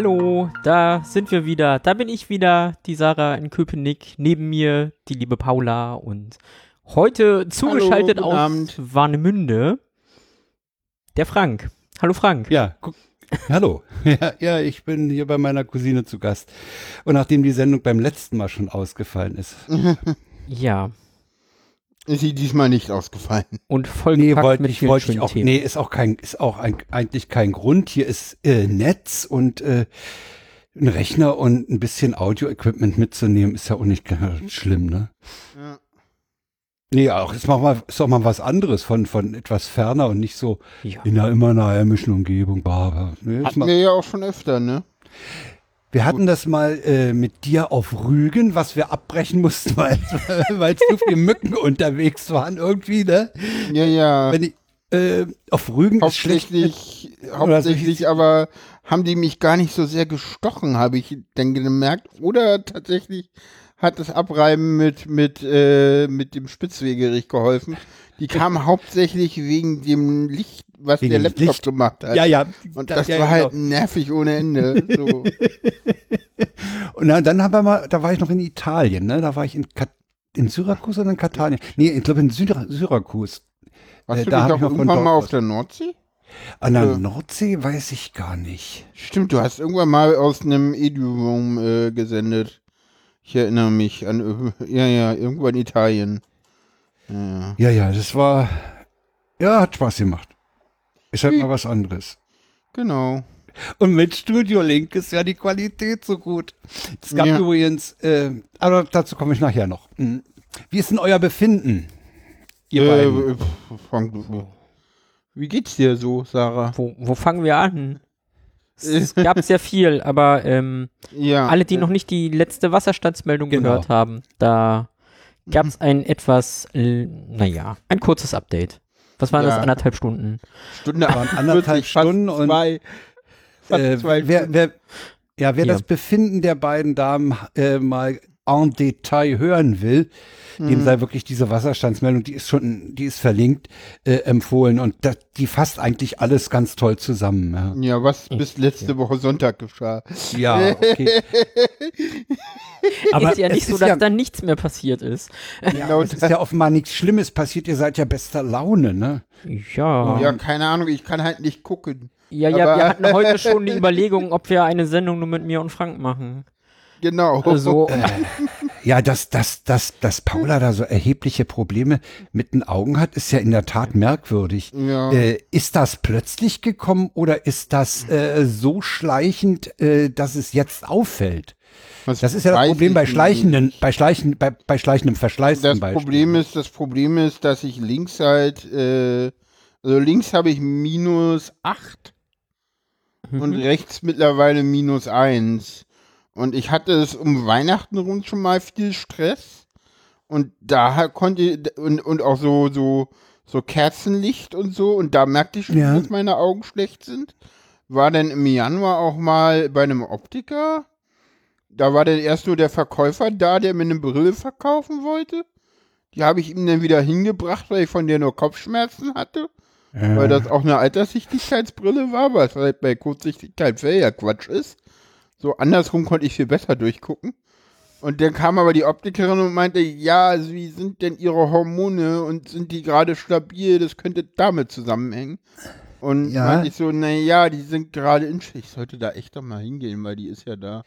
Hallo, da sind wir wieder. Da bin ich wieder, die Sarah in Köpenick. Neben mir die liebe Paula und heute zugeschaltet Hallo, aus Abend. Warnemünde der Frank. Hallo Frank. Ja, guck, hallo. Ja, ja, ich bin hier bei meiner Cousine zu Gast. Und nachdem die Sendung beim letzten Mal schon ausgefallen ist. Ja, Ist sie diesmal nicht ausgefallen. und voll Nee, wollte mit ich, vielen wollte ich auch, Themen. nee, ist auch kein, ist auch ein, eigentlich kein Grund. Hier ist äh, Netz und äh, ein Rechner und ein bisschen Audio-Equipment mitzunehmen, ist ja auch nicht äh, schlimm, ne? Ja. Nee, auch, ist, mal, ist auch mal was anderes von, von etwas ferner und nicht so Ja. in einer immer einer heimischen Umgebung. Bah, bah. Nee, Hatten mal, wir ja auch schon öfter, ne? Wir hatten das mal äh, mit dir auf Rügen, was wir abbrechen mussten, weil, weil zu viele Mücken unterwegs waren irgendwie, ne? Ja, ja. Wenn ich, äh, auf Rügen ist schlecht. Hauptsächlich, hauptsächlich aber haben die mich gar nicht so sehr gestochen, habe ich dann gemerkt. Oder tatsächlich hat das Abreiben mit, mit, äh, mit dem Spitzwegerich geholfen. Die kamen hauptsächlich wegen dem Licht, was Wegen der Laptop Licht. gemacht hat. Ja, ja. Und da- das ja, war genau. halt nervig ohne Ende. So. Und dann, dann haben wir mal, da war ich noch in Italien, ne? Da war ich in, Kat in Syrakus oder in Katanien? Nee, ich glaube in Syra Syrakus. Warst Äh, du da nicht hab ich auch mal von irgendwann mal auf der Nordsee? An der. Nordsee weiß ich gar nicht. Stimmt, du hast irgendwann mal aus einem Eduroom äh, gesendet. Ich erinnere mich an, ja, ja, irgendwo in Italien. Ja, ja. Ja, das war, ja, hat Spaß gemacht. Ist halt Hm. mal was anderes. Genau. Und mit Studio Link ist ja die Qualität so gut. Es gab Ja. übrigens, äh, aber dazu komme ich nachher noch. Hm. Wie ist denn euer Befinden? Ihr Äh, beiden? äh, Wie geht's dir so, Sarah? Wo, wo fangen wir an? Es gab sehr viel, aber ähm, Ja. alle, die noch nicht die letzte Wasserstandsmeldung Genau. gehört haben, da gab es ein etwas, naja, ein kurzes Update. Was waren Ja. das, anderthalb Stunden? Stunde waren anderthalb 48, fast Stunden und, zwei, fast Äh, zwei wer, wer, ja, wer Ja. das Befinden der beiden Damen äh, mal en Detail hören will, Mhm. dem sei wirklich diese Wasserstandsmeldung, die ist schon, die ist verlinkt, äh, empfohlen und das, die fasst eigentlich alles ganz toll zusammen. Ja, was bis letzte Woche Sonntag geschah. Ja, ja okay. Aber ist ja nicht so, dass ja- da nichts mehr passiert ist. Ja, Genau es ist ja offenbar nichts Schlimmes passiert, ihr seid ja bester Laune, ne? Ja. Ja, keine Ahnung, ich kann halt nicht gucken. Ja, ja, Aber- wir hatten heute schon die Überlegung, ob wir eine Sendung nur mit mir und Frank machen. Genau. Also, Ja, dass, dass, dass, dass Paula da so erhebliche Probleme mit den Augen hat, ist ja in der Tat merkwürdig. Ja. Äh, ist das plötzlich gekommen oder ist das äh, so schleichend, äh, dass es jetzt auffällt? Was Das ist ja das Problem bei schleichenden, bei schleichen, bei, bei schleichendem Verschleiß Das zum Beispiel. Problem ist, das Problem ist, dass ich links halt, äh, also links habe ich minus 8 und Mhm. rechts mittlerweile minus 1. Und ich hatte es um Weihnachten rum schon mal viel Stress. Und da konnte ich, und, und auch so, so, so Kerzenlicht und so. Und da merkte ich schon, Ja. dass meine Augen schlecht sind. War dann im Januar auch mal bei einem Optiker. Da war dann erst nur der Verkäufer da, der mir eine Brille verkaufen wollte. Die habe ich ihm dann wieder hingebracht, weil ich von der nur Kopfschmerzen hatte. Weil das auch eine Alterssichtigkeitsbrille war, was halt bei Kurzsichtigkeit ja Quatsch ist. So andersrum konnte ich viel besser durchgucken. Und dann kam aber die Optikerin und meinte, ja, wie sind denn ihre Hormone und sind die gerade stabil? Das könnte damit zusammenhängen. Und Ja. meinte ich so, naja, die sind gerade in Ich sollte da echt doch mal hingehen, weil die ist ja da.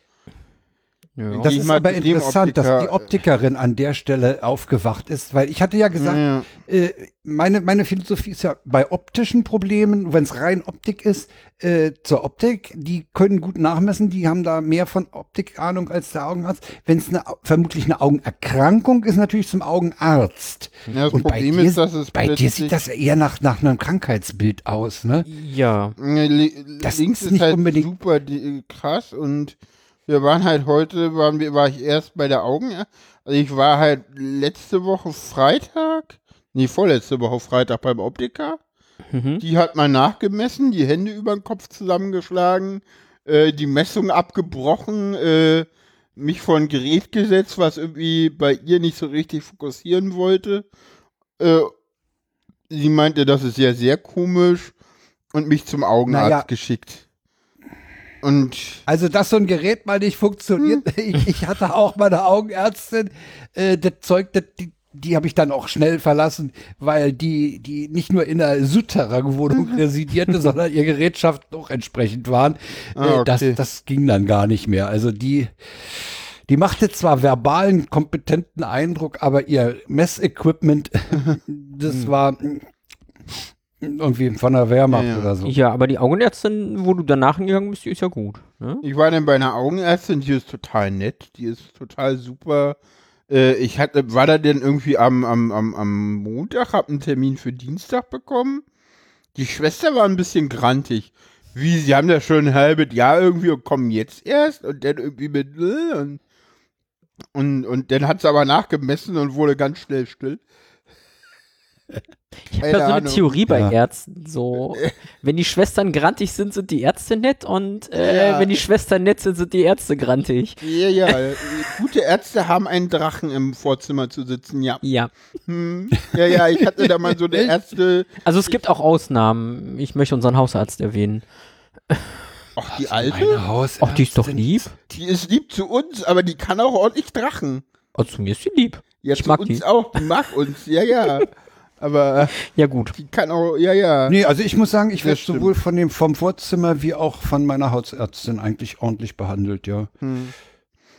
Ja. Das ist mal aber interessant, dass die Optiker. Optikerin an der Stelle aufgewacht ist, weil ich hatte ja gesagt, Ja. äh, meine, meine Philosophie ist ja bei optischen Problemen, wenn es rein Optik ist, äh, zur Optik, die können gut nachmessen, die haben da mehr von Optik Ahnung als der Augenarzt. Wenn es eine, vermutlich eine Augenerkrankung ist, natürlich zum Augenarzt. Ja, das Und bei Problem dir, ist, dass es bei dir sieht das eher nach, nach einem Krankheitsbild aus, ne? ja. Das links ist ist, nicht halt unbedingt- super die, krass und wir waren halt heute, waren wir, war ich erst bei der Augen, also ich war halt letzte Woche Freitag, nee, vorletzte Woche Freitag beim Optiker. Mhm. Die hat mal nachgemessen, die Hände über den Kopf zusammengeschlagen, äh, die Messung abgebrochen, äh, mich vor ein Gerät gesetzt, was irgendwie bei ihr nicht so richtig fokussieren wollte. Äh, sie meinte, das ist ja sehr komisch und mich zum Augenarzt Naja. geschickt. Und Also, dass so ein Gerät mal nicht funktioniert. Ich, ich hatte auch meine Augenärztin, äh, das Zeug, das, die, die habe ich dann auch schnell verlassen, weil die, die nicht nur in einer Souterrain-Wohnung residierte, sondern ihr Gerätschaften auch entsprechend waren. Ah, äh, das, okay. das ging dann gar nicht mehr. Also die, die machte zwar verbalen, kompetenten Eindruck, aber ihr Messequipment, das war irgendwie von der Wehrmacht Ja, ja. oder so. Ja, aber die Augenärztin, wo du danach hingegangen bist, die ist ja gut. Ne? ich war dann bei einer Augenärztin, die ist total nett, die ist total super. Äh, ich hatte, war da denn irgendwie am, am, am, am Montag, hab einen Termin für Dienstag bekommen. Die Schwester war ein bisschen grantig. Wie, sie haben das schon ein halbes Jahr irgendwie und kommen jetzt erst und dann irgendwie mit äh, und, und, und dann hat sie aber nachgemessen und wurde ganz schnell still. Ich habe ja so eine Ahnung. Theorie bei Ja. Ärzten. So, wenn die Schwestern grantig sind, sind die Ärzte nett und äh, Ja. wenn die Schwestern nett sind, sind die Ärzte grantig. Ja, ja, gute Ärzte haben einen Drachen im Vorzimmer zu sitzen, ja. Ja. Hm. Ja, ja, ich hatte da mal so eine Ärzte, Also es gibt auch Ausnahmen. Ich möchte unseren Hausarzt erwähnen. ach, die alte. Ach, die ist doch lieb. die ist lieb zu uns, aber die kann auch ordentlich Drachen. Also zu mir ist sie lieb. Ja, Ich zu mag uns die. auch, die mag uns, ja, ja. Aber Ja gut. die kann auch, ja, ja. Nee, also ich muss sagen, ich werde sowohl von dem, vom Vorzimmer wie auch von meiner Hausärztin eigentlich ordentlich behandelt, ja. Hm.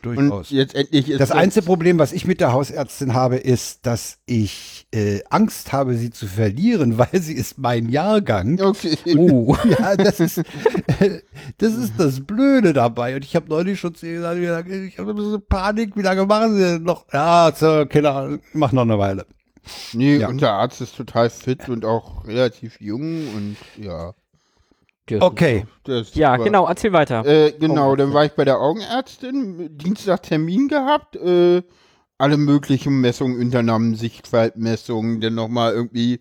Und Durchaus. jetzt endlich ist Das einzige Problem, was ich mit der Hausärztin habe, ist, dass ich äh, Angst habe, sie zu verlieren, weil sie ist mein Jahrgang. Okay. Uh. Ja, das ist, das ist das Blöde dabei. Und ich habe neulich schon zu ihr gesagt, ich habe ein bisschen Panik, wie lange machen sie denn noch? Ja, so, keine Ahnung, mach noch eine Weile. Nee, Ja. und der Arzt ist total fit und auch relativ jung und ja. Okay. Ja, super. genau, erzähl weiter. Äh, genau, dann war ich bei der Augenärztin, Dienstag Termin gehabt, äh, alle möglichen Messungen unternommen, Sichtfeldmessungen, dann nochmal irgendwie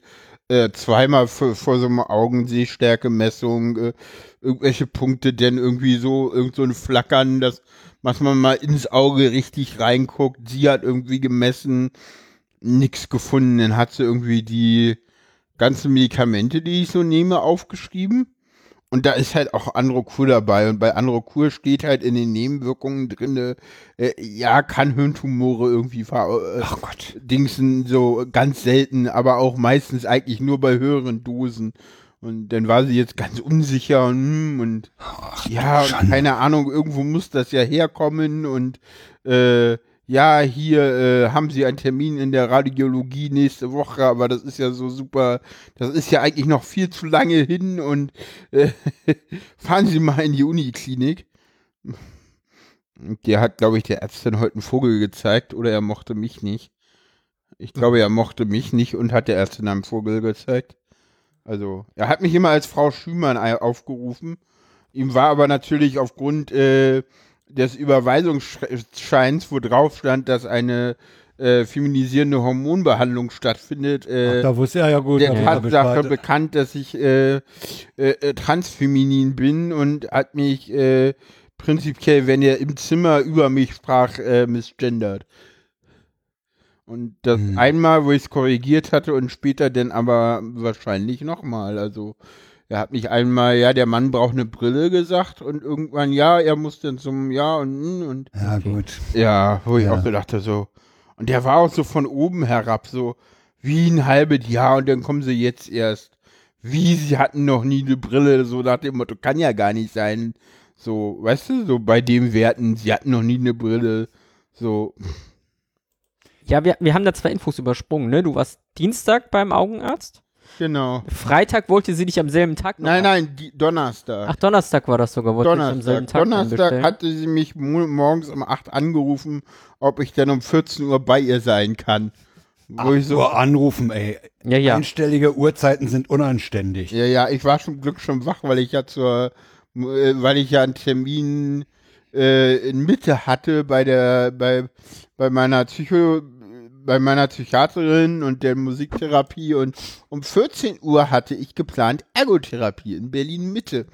äh, zweimal vor, vor so einer Augensehstärke-Messung, äh, irgendwelche Punkte, denn irgendwie so, irgend so ein Flackern, dass, dass man mal ins Auge richtig reinguckt. Sie hat irgendwie gemessen, nix gefunden, dann hat sie irgendwie die ganzen Medikamente, die ich so nehme, aufgeschrieben. Und da ist halt auch Androkur dabei. Und bei Androkur steht halt in den Nebenwirkungen drin, äh, ja, kann Hirntumore irgendwie ver äh, Ach Gott. Dingsen so ganz selten, aber auch meistens eigentlich nur bei höheren Dosen. Und dann war sie jetzt ganz unsicher und, hm, und ja, und keine Ahnung, irgendwo muss das ja herkommen und äh, ja, hier äh, haben sie einen Termin in der Radiologie nächste Woche, aber das ist ja so super, das ist ja eigentlich noch viel zu lange hin und äh, fahren Sie mal in die Uniklinik. Der hat, glaube ich, der Ärztin heute einen Vogel gezeigt oder er mochte mich nicht. Ich glaube, er mochte mich nicht und hat der Ärztin einen Vogel gezeigt. Also, er hat mich immer als Frau Schümann aufgerufen. Ihm war aber natürlich aufgrund äh, des Überweisungsscheins, wo drauf stand, dass eine äh, feminisierende Hormonbehandlung stattfindet, äh, Da wusste er ja gut. der Tatsache bekannt, dass ich äh, äh, äh, transfeminin bin und hat mich äh, prinzipiell, wenn er im Zimmer über mich sprach, äh, misgendert. Und das Hm. einmal, wo ich es korrigiert hatte und später dann aber wahrscheinlich nochmal. Also er hat mich einmal, ja, der Mann braucht eine Brille gesagt und irgendwann, ja, er muss dann zum Ja und und Ja, gut. ja, wo ich Ja. auch gedacht habe, so. Und der war auch so von oben herab, so wie ein halbes Jahr und dann kommen sie jetzt erst. Wie, sie hatten noch nie eine Brille, so nach dem Motto, kann ja gar nicht sein. So, weißt du, so bei dem Werten, sie hatten noch nie eine Brille. So, Ja, wir, wir haben da zwei Infos übersprungen, ne? Du warst Dienstag beim Augenarzt. Genau. Freitag wollte sie dich am selben Tag noch Nein, nein, die, Donnerstag. Ach, Donnerstag war das sogar, wollte ich am selben Donnerstag. Tag Donnerstag hatte sie mich mo morgens um 8 angerufen, ob ich denn um 14 Uhr bei ihr sein kann. Wo ich so, Nur anrufen, ey. Ja, ja. Einstellige Uhrzeiten sind unanständig. Ja, ja, ich war zum Glück schon wach, weil ich ja zur, äh, weil ich ja einen Termin äh, in Mitte hatte bei der, bei, bei meiner Psycho, bei meiner Psychiaterin und der Musiktherapie und um 14 Uhr hatte ich geplant Ergotherapie in Berlin Mitte.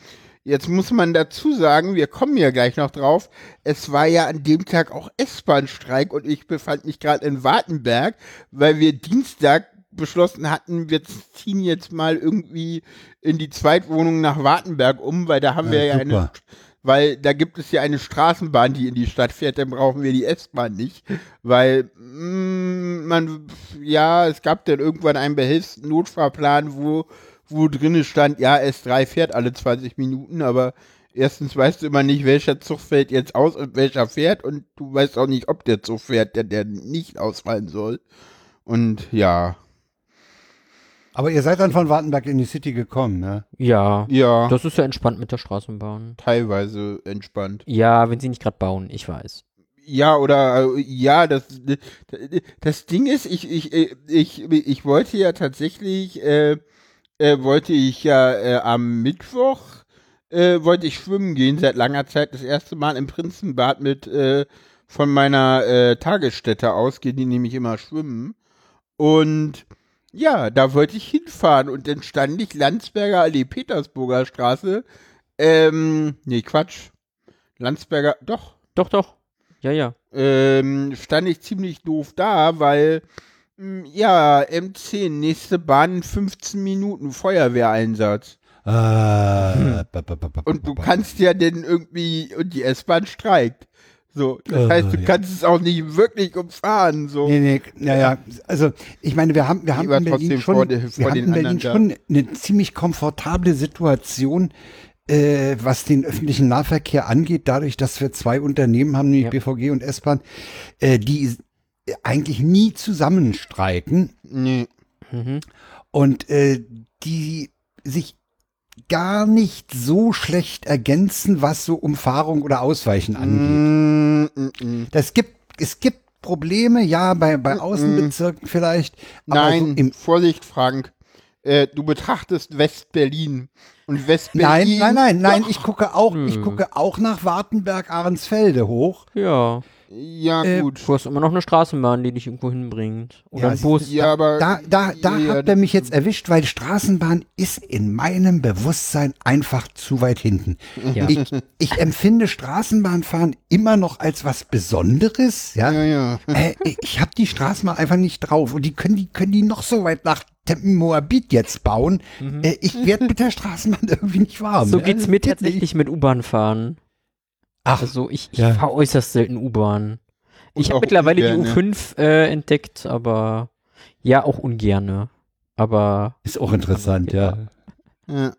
Jetzt muss man dazu sagen, wir kommen ja gleich noch drauf, es war ja an dem Tag auch S-Bahn-Streik und ich befand mich gerade in Wartenberg, weil wir Dienstag beschlossen hatten, wir ziehen jetzt mal irgendwie in die Zweitwohnung nach Wartenberg um, weil da haben Ja, wir ja eine, super. Weil da gibt es ja eine Straßenbahn, die in die Stadt fährt, dann brauchen wir die S-Bahn nicht, weil mh, man, ja, es gab dann irgendwann einen behelfsten Notfahrplan, wo, wo drinnen stand, ja, S3 fährt alle 20 Minuten, aber erstens weißt du immer nicht, welcher Zug fällt jetzt aus und welcher fährt und du weißt auch nicht, ob der Zug fährt, der, der nicht ausfallen soll. Und ja, Aber ihr seid dann von Wartenberg in die City gekommen, ne? Ja, ja, das ist ja entspannt mit der Straßenbahn. teilweise entspannt. Ja, wenn sie nicht gerade bauen, ich weiß. Ja, oder äh, ja, das das Ding ist, ich ich äh, ich ich wollte ja tatsächlich äh, äh, wollte ich ja äh, am Mittwoch äh, wollte ich schwimmen gehen seit langer Zeit das erste Mal im Prinzenbad mit äh, von meiner äh, Tagesstätte aus gehen die nämlich immer schwimmen und ja, da wollte ich hinfahren und dann stand ich Landsberger Allee Petersburger Straße ähm nee Quatsch Landsberger doch Doch, doch. Ja, ja. ähm, stand ich ziemlich doof da, weil mh, ja, M10, nächste Bahn in 15 Minuten Feuerwehreinsatz. Ba- ba- ba- Und du kannst ja dann irgendwie, und die S-Bahn streikt. So, das Äh, heißt, du ja. kannst es auch nicht wirklich umfahren, so. Nee, nee, ja, ja. Also, ich meine, wir haben, wir haben in Berlin schon, vor vor wir haben in Berlin schon eine ziemlich komfortable Situation, äh, was den öffentlichen Nahverkehr angeht, dadurch, dass wir zwei Unternehmen haben, nämlich Ja. BVG und S-Bahn, äh, die eigentlich nie zusammenstreiken Nee. Mhm. und äh, die sich gar nicht so schlecht ergänzen, was so Umfahrung oder Ausweichen angeht. Mm, mm, mm. Das gibt, es gibt Probleme, ja, bei, bei Außenbezirken vielleicht. aber Nein, so im, Vorsicht, Frank. Äh, du betrachtest West-Berlin. Und nein, West-Berlin. nein, nein, nein, Doch. ich gucke auch, ich gucke auch nach Wartenberg, Ahrensfelde hoch. Ja. Ja, Äh, gut. Du hast immer noch eine Straßenbahn, die dich irgendwo hinbringt. Oder Ja, ein Bus. Ja, aber. Da, da, da Ja, hat er mich jetzt erwischt, weil Straßenbahn ist in meinem Bewusstsein einfach zu weit hinten. Ja. Ich, ich empfinde Straßenbahnfahren immer noch als was Besonderes, ja. ja, ja. Äh, ich habe die Straßenbahn einfach nicht drauf und die können die können die noch so weit nach Moabit jetzt bauen. Äh, ich werde mit der Straßenbahn irgendwie nicht warm. Mhm. So Ja, geht's mir tatsächlich nicht. mit U-Bahn fahren. Ach, Also ich, ich Ja. fahre äußerst selten U-Bahn. Ich habe mittlerweile die ungerne. U5 äh, entdeckt, aber ja, auch ungerne. Aber ist auch interessant, ja. ja.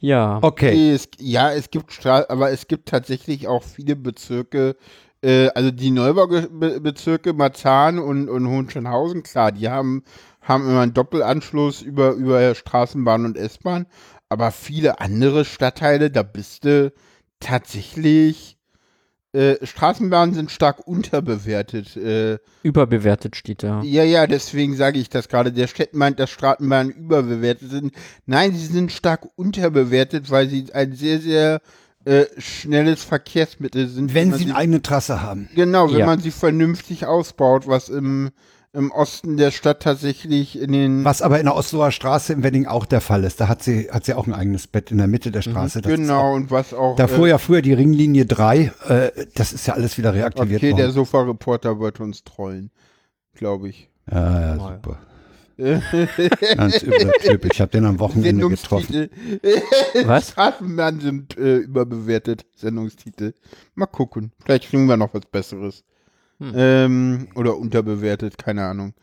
ja. Okay. Es, ja, es gibt Stra aber es gibt tatsächlich auch viele Bezirke, äh, also die Neubaubezirke Marzahn und, und Hohenschönhausen, klar, die haben, haben immer einen Doppelanschluss über, über Straßenbahn und S-Bahn, aber viele andere Stadtteile, da bist du tatsächlich, äh, Straßenbahnen sind stark unterbewertet. Äh, Überbewertet steht da. ja, ja, deswegen sage ich das gerade. Der Städt meint, dass Straßenbahnen überbewertet sind. Nein, sie sind stark unterbewertet, weil sie ein sehr, sehr äh, schnelles Verkehrsmittel sind. Wenn man sie eine eigene Trasse haben. Genau, wenn Ja. man sie vernünftig ausbaut, was im, im Osten der Stadt tatsächlich in den. Was aber in der Osloer Straße im Wedding auch der Fall ist. Da hat sie, hat sie auch ein eigenes Bett in der Mitte der Straße. Das ist auch, genau, und was auch. da fuhr äh, ja früher die Ringlinie 3. Äh, das ist ja alles wieder reaktiviert okay, der worden. Sofa-Reporter wollte uns trollen. Glaube ich. Ja, ja, super. Ganz übler Typ. Ich habe den am Wochenende getroffen. Was? Straßenbahnen sind äh, überbewertet, Sendungstitel. Mal gucken. Vielleicht kriegen wir noch was Besseres. Hm. Ähm, oder unterbewertet, keine Ahnung.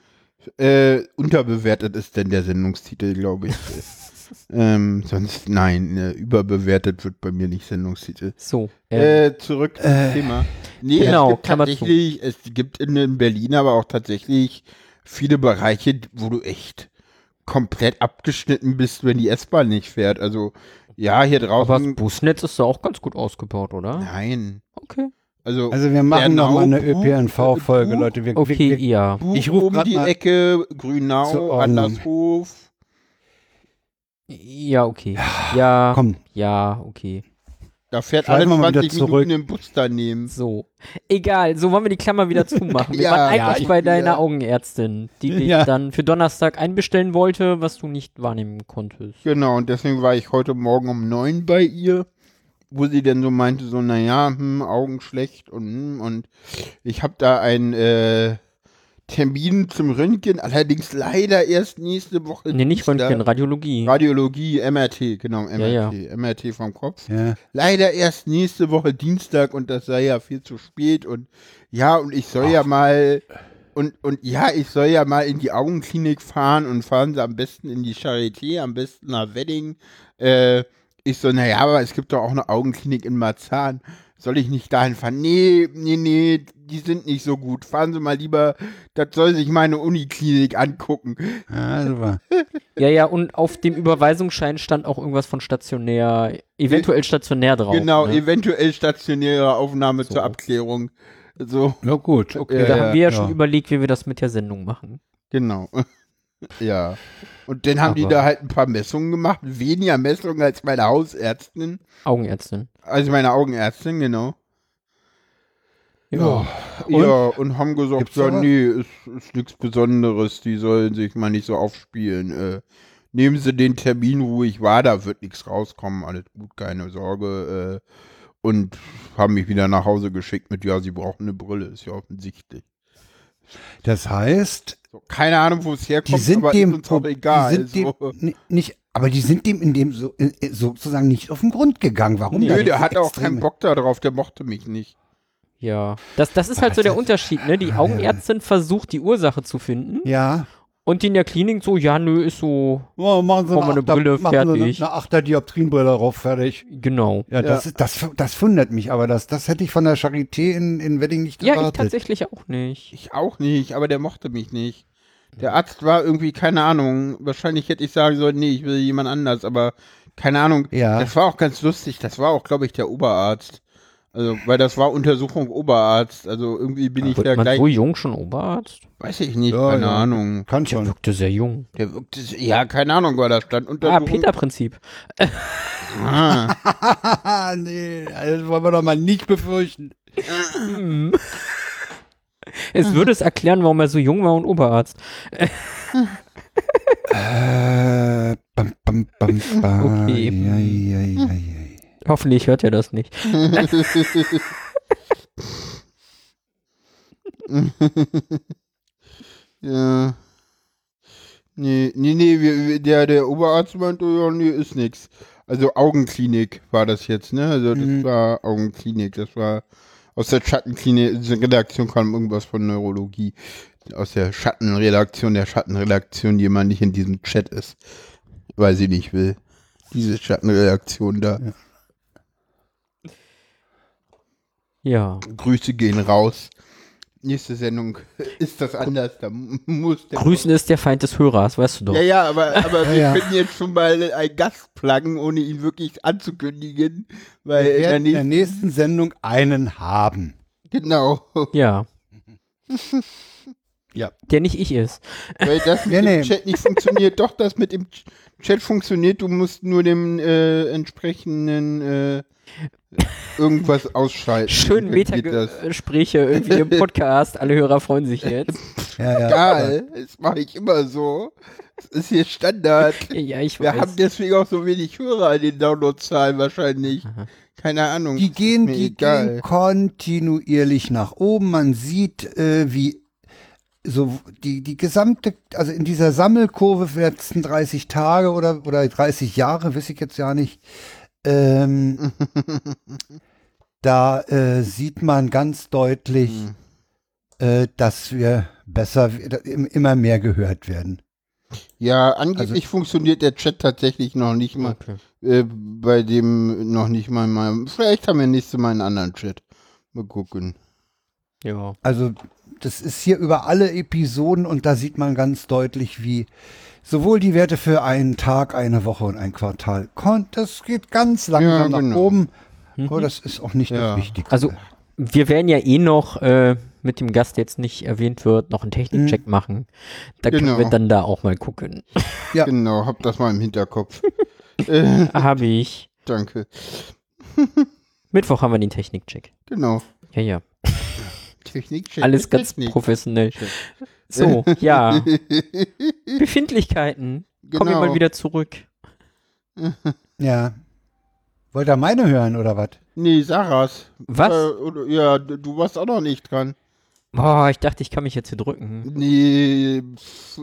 Äh, unterbewertet ist denn der Sendungstitel, glaube ich. ähm, sonst, nein, äh, überbewertet wird bei mir nicht Sendungstitel. So. Äh, Äh, zurück zum Thema. Nee, genau, es gibt tatsächlich, es gibt in, in Berlin aber auch tatsächlich viele Bereiche, wo du echt komplett abgeschnitten bist, wenn die S-Bahn nicht fährt. Also, ja, hier aber das draußen. Busnetz ist da auch ganz gut ausgebaut, oder? Nein. Okay. Also, Also wir machen noch mal eine ÖPNV-Folge, Buch- Leute. Wir, Okay, wir, wir, ja. Buch Ich ruf um die mal Ecke, Grünau. Andershof. Ja, okay. Ja, komm, ja, okay. Da fährt Schreiben alle wir mal 20 wieder zurück. Minuten im Bus daneben. So. Egal, so wollen wir die Klammer wieder zumachen. Wir Ja, waren ja, eigentlich ich- bei deiner ja. Augenärztin, die dich Ja. dann für Donnerstag einbestellen wollte, was du nicht wahrnehmen konntest. Genau, und deswegen war ich heute Morgen um neun bei ihr, wo sie dann so meinte, so, naja, hm, Augen schlecht und, hm, und ich habe da ein äh, Termin zum Röntgen, allerdings leider erst nächste Woche. Nee, nicht. Röntgen, Radiologie. Radiologie, MRT, genau, MRT, Ja, MRT vom Kopf. Ja. Leider erst nächste Woche Dienstag und das sei ja viel zu spät und ja, und ich soll ja mal und, und ja, ich soll ja mal in die Augenklinik fahren und fahren sie am besten in die Charité, am besten nach Wedding. Äh, ich so, naja, aber es gibt doch auch eine Augenklinik in Marzahn. Soll ich nicht dahin fahren? Nee, nee, nee, die sind nicht so gut. Fahren Sie mal lieber, das soll sich meine Uniklinik angucken. Ja, super. Ja, ja, und auf dem Überweisungsschein stand auch irgendwas von stationär, eventuell stationär drauf. genau, ne? eventuell stationäre Aufnahme So. zur Abklärung. So, Ja, gut, okay. Ja, Da haben wir ja, ja. schon überlegt, wie wir das mit der Sendung machen. genau. Ja. Und dann haben die Aber- da halt ein paar Messungen gemacht. Weniger Messungen als meine Hausärztin. Augenärztin. Also meine Augenärztin, genau. Ja. Und? Ja, und haben gesagt, Gibt's ja, nee, ist, ist nichts Besonderes, die sollen sich mal nicht so aufspielen. Äh, nehmen Sie den Termin, ich war, da wird nichts rauskommen, alles gut, keine Sorge. Äh, und haben mich wieder nach Hause geschickt mit, ja, Sie brauchen eine Brille, ist ja offensichtlich. Das heißt, So, keine Ahnung, wo es die herkommt, sind aber dem, ist uns auch egal. die sind so. dem ni- nicht, aber die sind dem in dem so, äh, sozusagen nicht auf den Grund gegangen. Warum? Nö, der diese hat auch keinen Bock darauf, der mochte mich nicht. Ja. Das, das ist halt so der Unterschied, ne? Die Augenärztin versucht, die Ursache zu finden. Ja. Und die in der Klinik so, ja, nö, ist so, Oh, machen Sie wir eine Brille, machen Sie eine, fertig. eine Achter-Dioptrienbrille drauf, fertig. genau. Ja, das, ist- das, das wundert mich, aber das, das hätte ich von der Charité in, in Wedding nicht Ja, ich erwartet. tatsächlich auch nicht. Ich auch nicht, aber der mochte mich nicht. Der Arzt war irgendwie, keine Ahnung, wahrscheinlich hätte ich sagen sollen, nee, ich will jemand anders, aber keine Ahnung. Ja. Das war auch ganz lustig, das war auch, glaube ich, der Oberarzt. Also, weil das war Untersuchung Oberarzt, also irgendwie bin ich Wird da man gleich, so jung schon Oberarzt? weiß ich nicht, Ja, keine ja. Ahnung. Kann Der schon. wirkte sehr jung. Der wirkte, ja, keine Ahnung, war das stand Ah, Untersuchung. Peter-Prinzip. Ah, nee, das wollen wir doch mal nicht befürchten. Es würde es erklären, warum er so jung war und Oberarzt. Äh, bam, bam, bam, bam. Okay. Ja, ja, ja, ja. Hoffentlich hört er das nicht. ja. Nee, nee, nee, wir, wir- der, der Oberarzt meinte, ja, nee, ist nix. Also Augenklinik war das jetzt, ne? Also das Mhm. war Augenklinik, das war aus der Schattenklinik, diese Redaktion kam irgendwas von Neurologie. Aus der Schattenredaktion, der Schattenredaktion, die immer nicht in diesem Chat ist. Weil sie nicht will. Diese Schattenredaktion da. Ja. Grüße gehen raus. Nächste Sendung ist das anders. Da muss der Grüßen ist der Feind des Hörers, weißt du doch. Ja, ja, aber, aber wir ja. können jetzt schon mal einen Gast pluggen, ohne ihn wirklich anzukündigen. Weil Wir in der in der nächsten, nächsten Sendung einen haben. genau, Ja. Ja. Der nicht ich ist. weil das mit Nee, dem. Chat nicht funktioniert. Doch, das mit dem Ch- Chat funktioniert. Du musst nur dem äh, entsprechenden äh, irgendwas ausschalten. Schön. Metagespräche irgendwie im Podcast. Alle Hörer freuen sich jetzt. Ja, ja. Egal, das mache ich immer so. Das ist hier Standard. Ja, ich Wir weiß. haben deswegen auch so wenig Hörer in den Downloadzahlen wahrscheinlich. Keine Ahnung. Die gehen, die gehen kontinuierlich nach oben. Man sieht, äh, wie so die, die gesamte, also in dieser Sammelkurve für die letzten 30 Tage oder, oder 30 Jahre, weiß ich jetzt ja nicht, ähm, da äh, sieht man ganz deutlich, Hm. äh, dass wir besser, im- immer mehr gehört werden. Ja, angeblich Also- funktioniert der Chat tatsächlich noch nicht mal. Okay. Äh, bei dem noch nicht mal mal. Vielleicht haben wir nächstes Mal einen anderen Chat. Mal gucken. Ja. Also das ist hier über alle Episoden und da sieht man ganz deutlich, wie sowohl die Werte für einen Tag, eine Woche und ein Quartal, das geht ganz langsam Ja, genau. nach oben. Mhm. Aber das ist auch nicht Ja. das Wichtigste. Also, wir werden ja eh noch äh, mit dem Gast, der jetzt nicht erwähnt wird, noch einen Technikcheck machen. Da können Genau. wir dann da auch mal gucken. Ja. Genau, hab das mal im Hinterkopf. äh, Habe ich. danke. Mittwoch haben wir den Technikcheck. Genau. Ja, ja. Technik Chat. Alles ganz Technik. professionell. So, ja. Befindlichkeiten. Kommen wir Genau. mal wieder zurück. ja. Wollt ihr meine hören oder was? Nee, Sarahs. Was? Äh, ja, du warst auch noch nicht dran. Boah, ich dachte, ich kann mich jetzt hier drücken. Nee,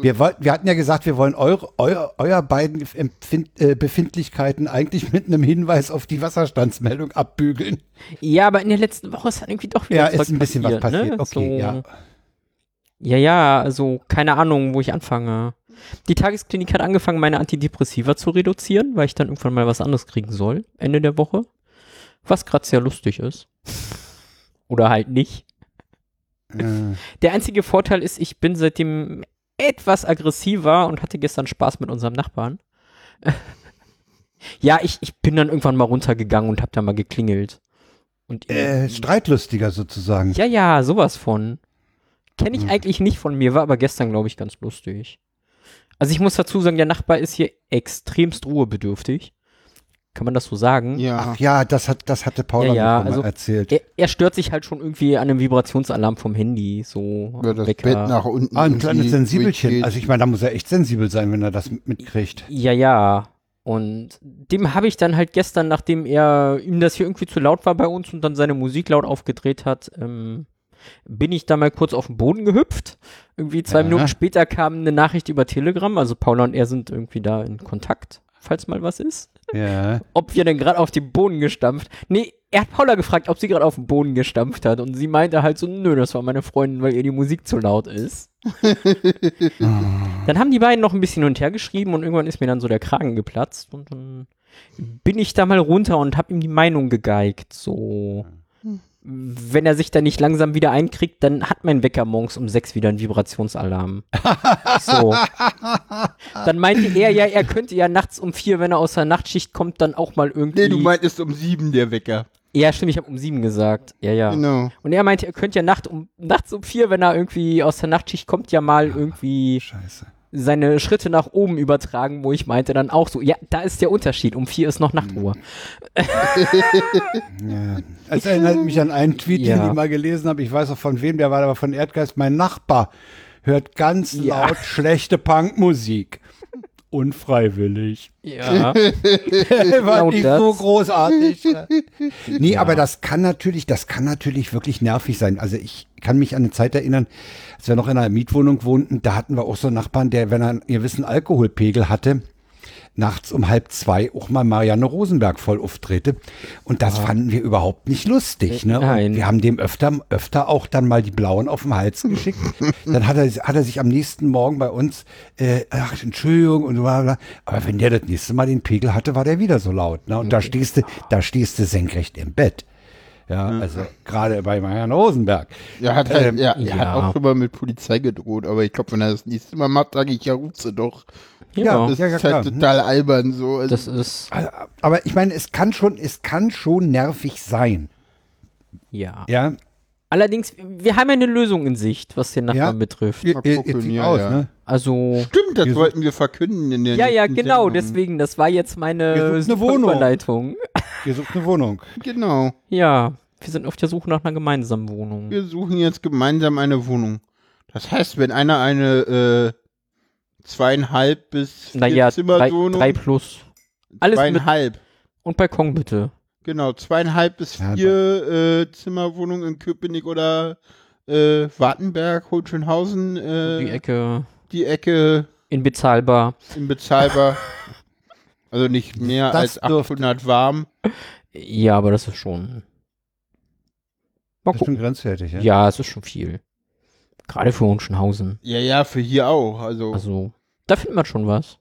Wir, wollten, wir hatten ja gesagt, wir wollen eure, euer, euer beiden Empfind, äh, Befindlichkeiten eigentlich mit einem Hinweis auf die Wasserstandsmeldung abbügeln. Ja, aber in der letzten Woche ist dann irgendwie doch wieder Ja, ist ein bisschen was passiert. Ne? Okay, so, ja. Ja, ja, also keine Ahnung, wo ich anfange. Die Tagesklinik hat angefangen, meine Antidepressiva zu reduzieren, weil ich dann irgendwann mal was anderes kriegen soll, Ende der Woche. Was gerade sehr lustig ist. Oder halt nicht. Äh, Der einzige Vorteil ist, ich bin seitdem etwas aggressiver und hatte gestern Spaß mit unserem Nachbarn. ja, ich, ich bin dann irgendwann mal runtergegangen und hab da mal geklingelt. Und äh, streitlustiger sozusagen. ja, ja, sowas von. Kenne ich Mhm. eigentlich nicht von mir, war aber gestern, glaube ich, ganz lustig. Also ich muss dazu sagen, der Nachbar ist hier extremst ruhebedürftig. Kann man das so sagen? ja. Ach ja, das hat, das hatte Paula Ja, ja, also- mal erzählt. Er, er stört sich halt schon irgendwie an einem Vibrationsalarm vom Handy, so Oder das Wecker. Bett nach unten. Ah, ein kleines Sensibelchen. Also ich meine, da muss er echt sensibel sein, wenn er das mitkriegt. Ja, ja. Und dem habe ich dann halt gestern, nachdem er ihm das hier irgendwie zu laut war bei uns und dann seine Musik laut aufgedreht hat, ähm, bin ich da mal kurz auf den Boden gehüpft. Irgendwie zwei Ja. Minuten später kam eine Nachricht über Telegram. Also Paula und er sind irgendwie da in Kontakt, falls mal was ist. Ja. Ob wir denn gerade auf den Boden gestampft. Nee, er hat Paula gefragt, ob sie gerade auf den Boden gestampft hat. Und sie meinte halt so, nö, das war meine Freundin, weil ihr die Musik zu laut ist. Dann haben die beiden noch ein bisschen hin und her geschrieben und irgendwann ist mir dann so der Kragen geplatzt und dann bin ich da mal runter und hab ihm die Meinung gegeigt. So, wenn er sich da nicht langsam wieder einkriegt, dann hat mein Wecker morgens um sechs wieder einen Vibrationsalarm. so. Dann meinte er ja, er könnte ja nachts um vier, wenn er aus der Nachtschicht kommt, dann auch mal irgendwie. Nee, du meintest um sieben der Wecker. ja, stimmt, ich habe um sieben gesagt. Ja, ja. Genau. Und er meinte, er könnte ja nacht um, nachts um vier, wenn er irgendwie aus der Nachtschicht kommt, ja mal irgendwie Scheiße. Seine Schritte nach oben übertragen, wo ich meinte dann auch so, ja, da ist der Unterschied. Um vier ist noch Nachtruhe. Ja. Es erinnert mich an einen Tweet, den Ja. ich mal gelesen habe. Ich weiß auch von wem, der war aber von Erdgeist. Mein Nachbar hört ganz Ja. laut schlechte Punkmusik. Unfreiwillig. Ja. war Genau nicht so großartig. nee, aber das kann natürlich, das kann natürlich wirklich nervig sein. Also ich kann mich an eine Zeit erinnern, als wir noch in einer Mietwohnung wohnten, da hatten wir auch so einen Nachbarn, der, wenn er einen gewissen Alkoholpegel hatte, nachts um halb zwei auch mal Marianne Rosenberg voll auftrete. Und das fanden wir überhaupt nicht lustig. Ne? Und Nein. wir haben dem öfter, öfter auch dann mal die Blauen auf den Hals geschickt. dann hat er, hat er sich am nächsten Morgen bei uns, äh, ach, Entschuldigung und bla, bla. Aber wenn der das nächste Mal den Pegel hatte, war der wieder so laut. Ne? Und da stehst du, da stehst du senkrecht im Bett. Ja, also gerade bei Marianne Rosenberg. Er hat halt, Ähm, ja, er ja. hat auch schon mal mit Polizei gedroht, aber ich glaube, wenn er das nächste Mal macht, sage ich, ja, ruf sie doch. Ja, Das ja, ist klar. halt total albern so. Also, das ist, Aber ich meine, es kann schon, es kann schon nervig sein. ja. Ja, Allerdings, wir haben ja eine Lösung in Sicht, was den Nachbarn Ja. betrifft. Ihr- Mal ihr- ja, aus, ja. ne? Also, Stimmt, das Wir wollten wir verkünden in der ja, ja, genau, Sendung. deswegen, das war jetzt meine Wir suchen eine super Wohnung. Überleitung. Ihr sucht eine Wohnung. Genau. Ja, wir sind auf der Suche nach einer gemeinsamen Wohnung. Wir suchen jetzt gemeinsam eine Wohnung. Das heißt, wenn einer eine äh, zweieinhalb bis vier Naja, drei, Zimmerwohnung, drei plus. alles mit- zweieinhalb, Und Balkon bitte. Genau, zweieinhalb bis Ja, vier äh, Zimmerwohnung in Köpenick oder äh, Wartenberg, Hohenschönhausen, äh, Die Ecke die Ecke in bezahlbar. in bezahlbar. also nicht mehr Das als dürfte- 800 warm. Ja, aber das ist schon. Mal Das ist schon grenzwertig, ja? Ja, es ist schon viel. Gerade für Hohenschönhausen. Ja, ja, für hier auch. Also, Also, da findet man schon was.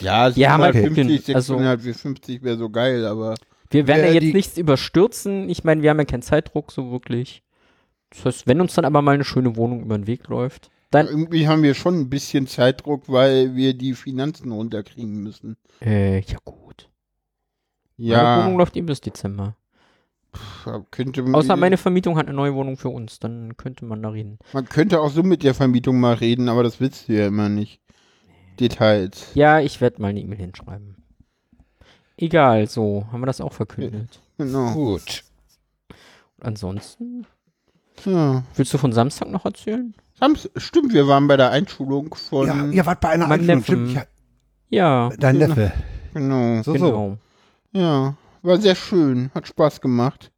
ja, ja, mal 750, gucken. Also- 650 wäre so geil, aber Wir werden Äh, ja jetzt die- nichts überstürzen. Ich meine, wir haben ja keinen Zeitdruck so wirklich. Das heißt, wenn uns dann aber mal eine schöne Wohnung über den Weg läuft, dann. irgendwie haben wir schon ein bisschen Zeitdruck, weil wir die Finanzen runterkriegen müssen. Äh, ja gut. Meine Ja, Wohnung läuft eh bis Dezember. könnte Außer meine Vermietung hat eine neue Wohnung für uns. Dann könnte man da reden. man könnte auch so mit der Vermietung mal reden, aber das willst du ja immer nicht. Details. Ja, ich werde mal eine E-Mail hinschreiben. Egal, so. Haben wir das auch verkündet. Genau. Gut. Ansonsten, Ja. willst du von Samstag noch erzählen? Sams Stimmt, wir waren bei der Einschulung von. Ja, ihr wart bei einer Mein Einschulung. Stimmt, ja, Ja, dein Neffe. Genau. So, so. genau. Ja, war sehr schön. Hat Spaß gemacht.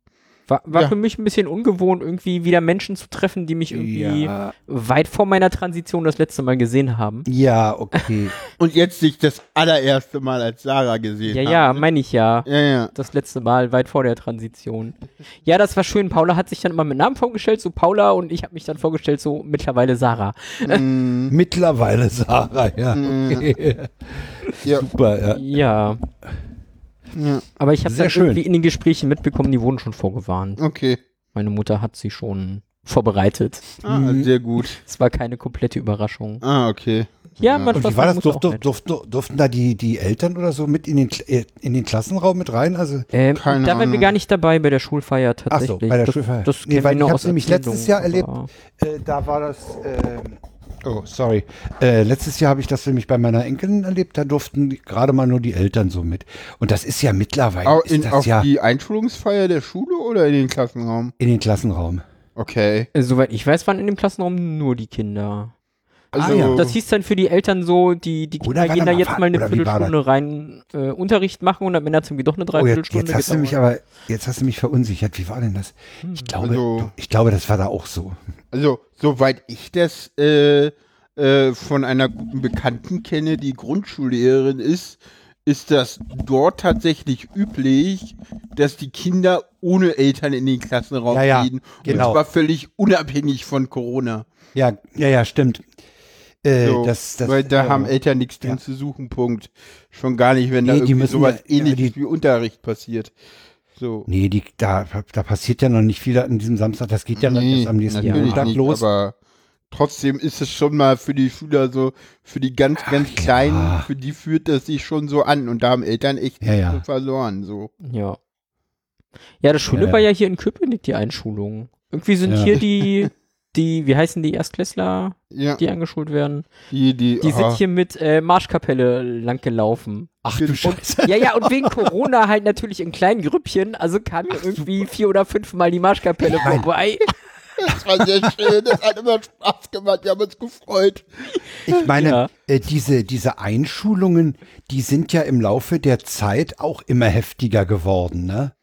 War, war Ja. für mich ein bisschen ungewohnt, irgendwie wieder Menschen zu treffen, die mich irgendwie Ja, weit vor meiner Transition das letzte Mal gesehen haben. ja, okay. Und jetzt sich das allererste Mal als Sarah gesehen Ja, haben. ja, ne? meine ich ja. Ja, ja. Das letzte Mal, weit vor der Transition. Ja, das war schön. Paula hat sich dann immer mit Namen vorgestellt, so Paula, und ich habe mich dann vorgestellt, so mittlerweile Sarah. Mm, Mittlerweile Sarah, ja. Mhm. Okay. ja. Super, ja. Ja, ja. aber ich habe Sehr dann schön. irgendwie in den Gesprächen mitbekommen, die wurden schon vorgewarnt. Okay. Meine Mutter hat sie schon vorbereitet. Ah, Mhm. sehr gut. Es war keine komplette Überraschung. Ah, okay. Ja, Ja. man Und wie war das? Durf, durf, durf, durf, durften da die, die Eltern oder so mit in den, äh, in den Klassenraum mit rein? Also, Ähm, Keine da waren wir Ahnung. gar nicht dabei bei der Schulfeier ach so, tatsächlich. bei der das, Schulfeier. Das nee, weil wir ich aus habe nämlich letztes Jahr erlebt, äh, da war das, ähm, oh, sorry, äh, letztes Jahr habe ich das nämlich bei meiner Enkelin erlebt, da durften gerade mal nur die Eltern so mit. Und das ist ja mittlerweile, Au- ist in, das auf ja die Einschulungsfeier der Schule oder in den Klassenraum? in den Klassenraum. Okay. Äh, Soweit ich weiß, waren in dem Klassenraum nur die Kinder. Also, Ah, ja. Das hieß dann für die Eltern so, die, die Kinder gehen da mal, jetzt mal eine Viertelstunde rein äh, Unterricht machen und am Ende hat es irgendwie doch eine Oh, jetzt, Dreiviertelstunde jetzt hast du mich aber, jetzt hast du mich verunsichert. Wie war denn das? Ich glaube, Also- du, ich glaube, das war da auch so. also, soweit ich das äh, äh, von einer guten Bekannten kenne, die Grundschullehrerin ist, ist das dort tatsächlich üblich, dass die Kinder ohne Eltern in den Klassenraum Ja, ja, gehen. genau. Und zwar völlig unabhängig von Corona. Ja, ja, ja, stimmt. Äh, So, das, das, weil da ja. haben Eltern nichts drin Ja. zu suchen, Punkt. Schon gar nicht, wenn da Nee, die irgendwie müssen sowas ja- ja, ähnliches die- wie Unterricht passiert. So. Nee, die, da, da passiert ja noch nicht viel an diesem Samstag. Das geht ja dann erst am nächsten Montag nicht, los. aber trotzdem ist es schon mal für die Schüler so, für die ganz, ganz ja. Kleinen, für die führt das sich schon so an und da haben Eltern echt Ja, ja. verloren, so. Ja. Ja, das Schule Ja, ja. war ja hier in Köpenick, die Einschulung. Irgendwie sind Ja. hier die, die, wie heißen die Erstklässler, Ja, die angeschult werden? die, die, Die aha. sind hier mit äh, Marschkapelle lang gelaufen. Ach du Scheiße. Ja, ja, und wegen Corona halt natürlich in kleinen Grüppchen, also kam hier irgendwie vier oder fünfmal die Marschkapelle vorbei. Das war sehr schön, das hat immer Spaß gemacht, wir haben uns gefreut. Ich meine, Ja. äh, diese, diese Einschulungen, die sind ja im Laufe der Zeit auch immer heftiger geworden, ne?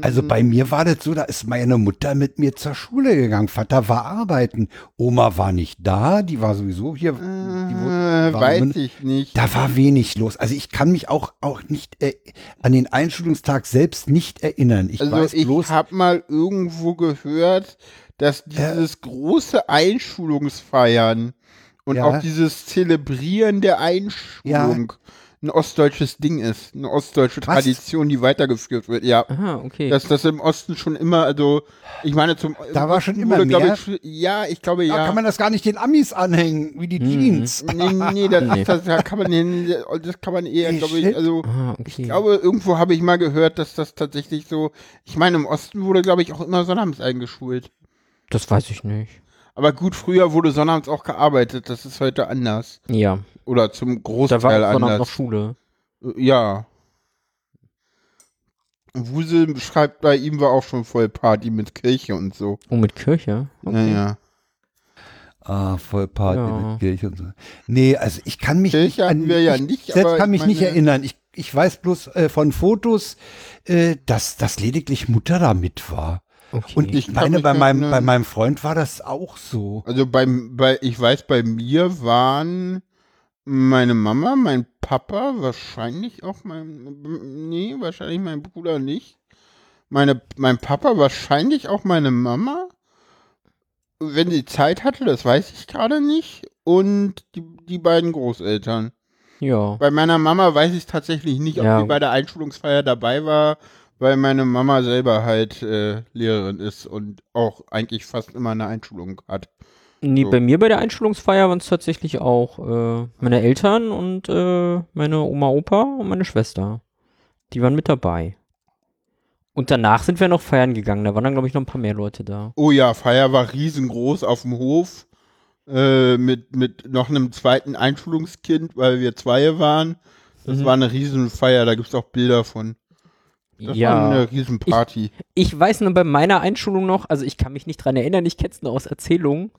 Also Mhm. bei mir war das so, da ist meine Mutter mit mir zur Schule gegangen. Vater war arbeiten. Oma war nicht da, die war sowieso hier. Äh, weiß immer- ich nicht. Da war wenig los. Also ich kann mich auch, auch nicht äh, an den Einschulungstag selbst nicht erinnern. Ich Also weiß ich bloß, habe mal irgendwo gehört, dass dieses große Einschulungsfeiern und Ja. auch dieses Zelebrieren der Einschulung ein ostdeutsches Ding ist, eine ostdeutsche Was? Tradition, die weitergeführt wird. Ja, Aha, okay. dass das im Osten schon immer, also ich meine zum Da war schon immer mehr? Ich, ja, ich glaube da ja. kann man das gar nicht den Amis anhängen, wie die Mhm. Jeans. nee, nee, das, Nee. Das, da kann man den, das kann man eher, glaube ich, also ah, okay. ich glaube, irgendwo habe ich mal gehört, dass das tatsächlich so, ich meine, im Osten wurde, glaube ich, auch immer sonnabends eingeschult. das weiß ich nicht. Aber gut, früher wurde sonnabends auch gearbeitet, das ist heute anders. Ja, Oder zum da Großteil war auch Sonnabend noch anders. Schule. Äh, Ja. Wusel schreibt, bei ihm war auch schon voll Party mit Kirche und so. Oh, mit Kirche? Okay. Naja. Ah, voll Party Ja. mit Kirche und so. Nee, also ich kann mich Kirche nicht hatten wir ja nicht, ich selbst aber kann ich mich nicht erinnern. Ich, ich weiß bloß äh, von Fotos, äh, dass, dass lediglich Mutter da mit war. Okay. Und ich meine, bei meinem, bei meinem Freund war das auch so. Also beim, bei, ich weiß, bei mir waren meine Mama, mein Papa, wahrscheinlich auch mein, nee, wahrscheinlich mein Bruder nicht. Meine, mein Papa, wahrscheinlich auch meine Mama. Wenn sie Zeit hatte, das weiß ich gerade nicht. Und die, die beiden Großeltern. ja. Bei meiner Mama weiß ich tatsächlich nicht, ob Ja. sie bei der Einschulungsfeier dabei war, weil meine Mama selber halt äh, Lehrerin ist und auch eigentlich fast immer eine Einschulung hat. Nee, So. bei mir bei der Einschulungsfeier waren es tatsächlich auch äh, meine Eltern und äh, meine Oma, Opa und meine Schwester. Die waren mit dabei. Und danach sind wir noch feiern gegangen. Da waren dann, glaube ich, noch ein paar mehr Leute da. Oh ja, Feier war riesengroß auf dem Hof äh, mit, mit noch einem zweiten Einschulungskind, weil wir zwei waren. Das Mhm. war eine Riesenfeier, da gibt es auch Bilder von. Das war ja. eine Riesenparty. Ich weiß nur bei meiner Einschulung noch, also ich kann mich nicht dran erinnern, ich kenne es nur aus Erzählungen.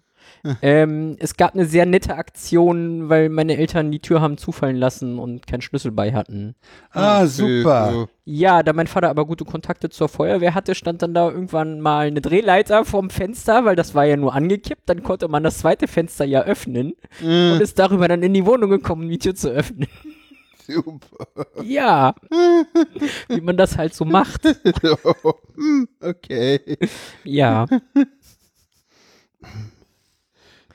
ähm, es gab eine sehr nette Aktion, weil meine Eltern die Tür haben zufallen lassen und keinen Schlüssel bei hatten. Ah, super. Ja, da mein Vater aber gute Kontakte zur Feuerwehr hatte, stand dann da irgendwann mal eine Drehleiter vorm Fenster, weil das war ja nur angekippt. Dann konnte man das zweite Fenster ja öffnen Mhm. und ist darüber dann in die Wohnung gekommen, um die Tür zu öffnen. Super. Ja, wie man das halt so macht. Okay. Ja,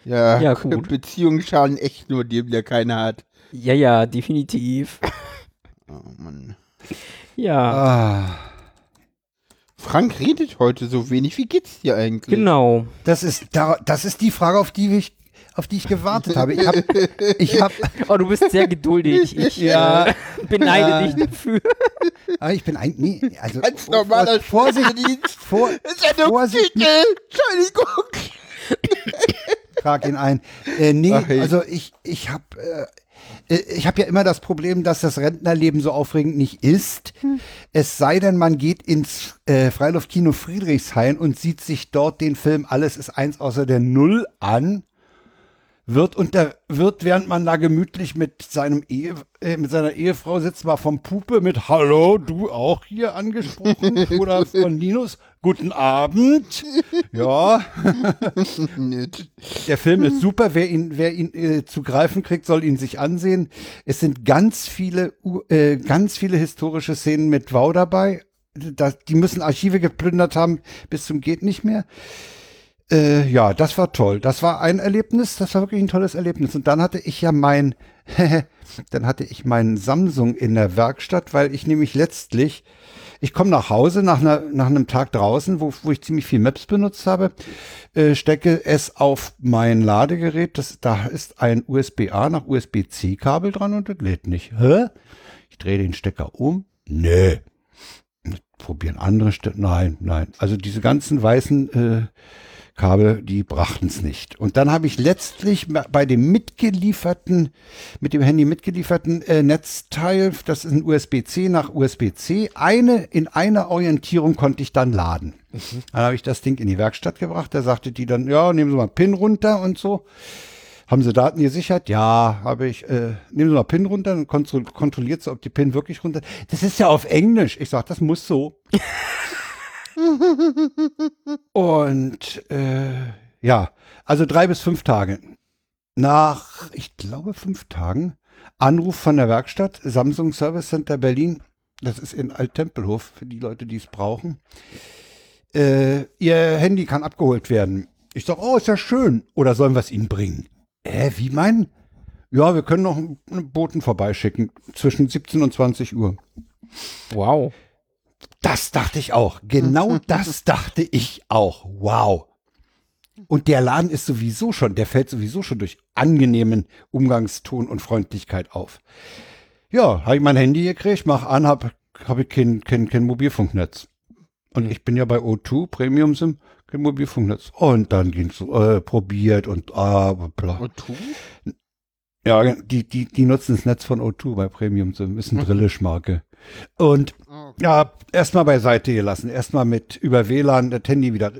Ja, Ja, gut. Beziehungen schaden echt nur dem, der keine hat. ja, ja, definitiv. Oh Mann. Ja, Ah, Frank redet heute so wenig. Wie geht's dir eigentlich? genau. das ist da, das ist die Frage, auf die ich, auf die ich gewartet habe. Ich habe, ich habe, Oh, du bist sehr geduldig. Ich Ja. äh, beneide Ja. dich dafür. ah, ich bin ein, nee, also Ganz normaler Vorsicht, Dienst. vor, ist ja Vorsicht, Titel. Entschuldigung. trag ihn ein. Äh, nee, Ach, hey. also ich, ich habe, äh, äh, ich habe ja immer das Problem, dass das Rentnerleben so aufregend nicht ist. Es sei denn, man geht ins äh, Freiluftkino Friedrichshain und sieht sich dort den Film Alles ist eins außer der Null an. Wird unter, wird, während man da gemütlich mit seinem Ehe, äh, mit seiner Ehefrau sitzt, mal vom Pupe mit Hallo, du auch hier angesprochen oder von Linus. Guten Abend. Ja. Der Film ist super. Wer ihn, wer ihn äh, zu greifen kriegt, soll ihn sich ansehen. Es sind ganz viele, äh, ganz viele historische Szenen mit Wow dabei. Das, die müssen Archive geplündert haben bis zum geht nicht mehr. Äh, ja, das war toll. Das war ein Erlebnis. Das war wirklich ein tolles Erlebnis. Und dann hatte ich ja mein, dann hatte ich meinen Samsung in der Werkstatt, weil ich nämlich letztlich ich komme nach Hause nach, einer, nach einem Tag draußen, wo, wo ich ziemlich viel Maps benutzt habe, äh, stecke es auf mein Ladegerät. Das, da ist ein USB-A nach USB-C-Kabel dran und das lädt nicht. Hä? Ich drehe den Stecker um. Nö. Probieren andere Stecker. Nein, nein. Also diese ganzen weißen äh, Kabel, die brachten es nicht. Und dann habe ich letztlich bei dem mitgelieferten, mit dem Handy mitgelieferten äh, Netzteil, das ist ein USB-C nach USB-C, eine in einer Orientierung konnte ich dann laden. Dann habe ich das Ding in die Werkstatt gebracht. Da sagte die dann, ja, nehmen Sie mal PIN runter und so. Haben Sie Daten gesichert? Ja, habe ich. Äh, nehmen Sie mal PIN runter und kontro kontrolliert sie, ob die PIN wirklich runter. Das ist ja auf Englisch. Ich sag, das muss so. Und äh, ja, also drei bis fünf Tage. Nach, ich glaube, fünf Tagen, Anruf von der Werkstatt, Samsung Service Center Berlin. Das ist in Alttempelhof für die Leute, die es brauchen. Äh, ihr Handy kann abgeholt werden. Ich sag, oh, ist ja schön. Oder sollen wir es Ihnen bringen? Äh, wie meinen? Ja, wir können noch einen Boten vorbeischicken zwischen 17 und 20 Uhr. Wow. Das dachte ich auch. Genau das dachte ich auch. Wow. Und der Laden ist sowieso schon, der fällt sowieso schon durch angenehmen Umgangston und Freundlichkeit auf. Ja, habe ich mein Handy gekriegt, mach an, habe hab ich kein, kein, kein Mobilfunknetz. Und ich bin ja bei O2 Premium SIM, kein Mobilfunknetz. Und dann ging's äh, probiert und ah, bla. Und du? Ja, die, die, die nutzen das Netz von O2 bei Premium SIM, ist eine Drillisch-Marke. Und ja, erstmal beiseite gelassen. Erstmal mit über WLAN das Handy wieder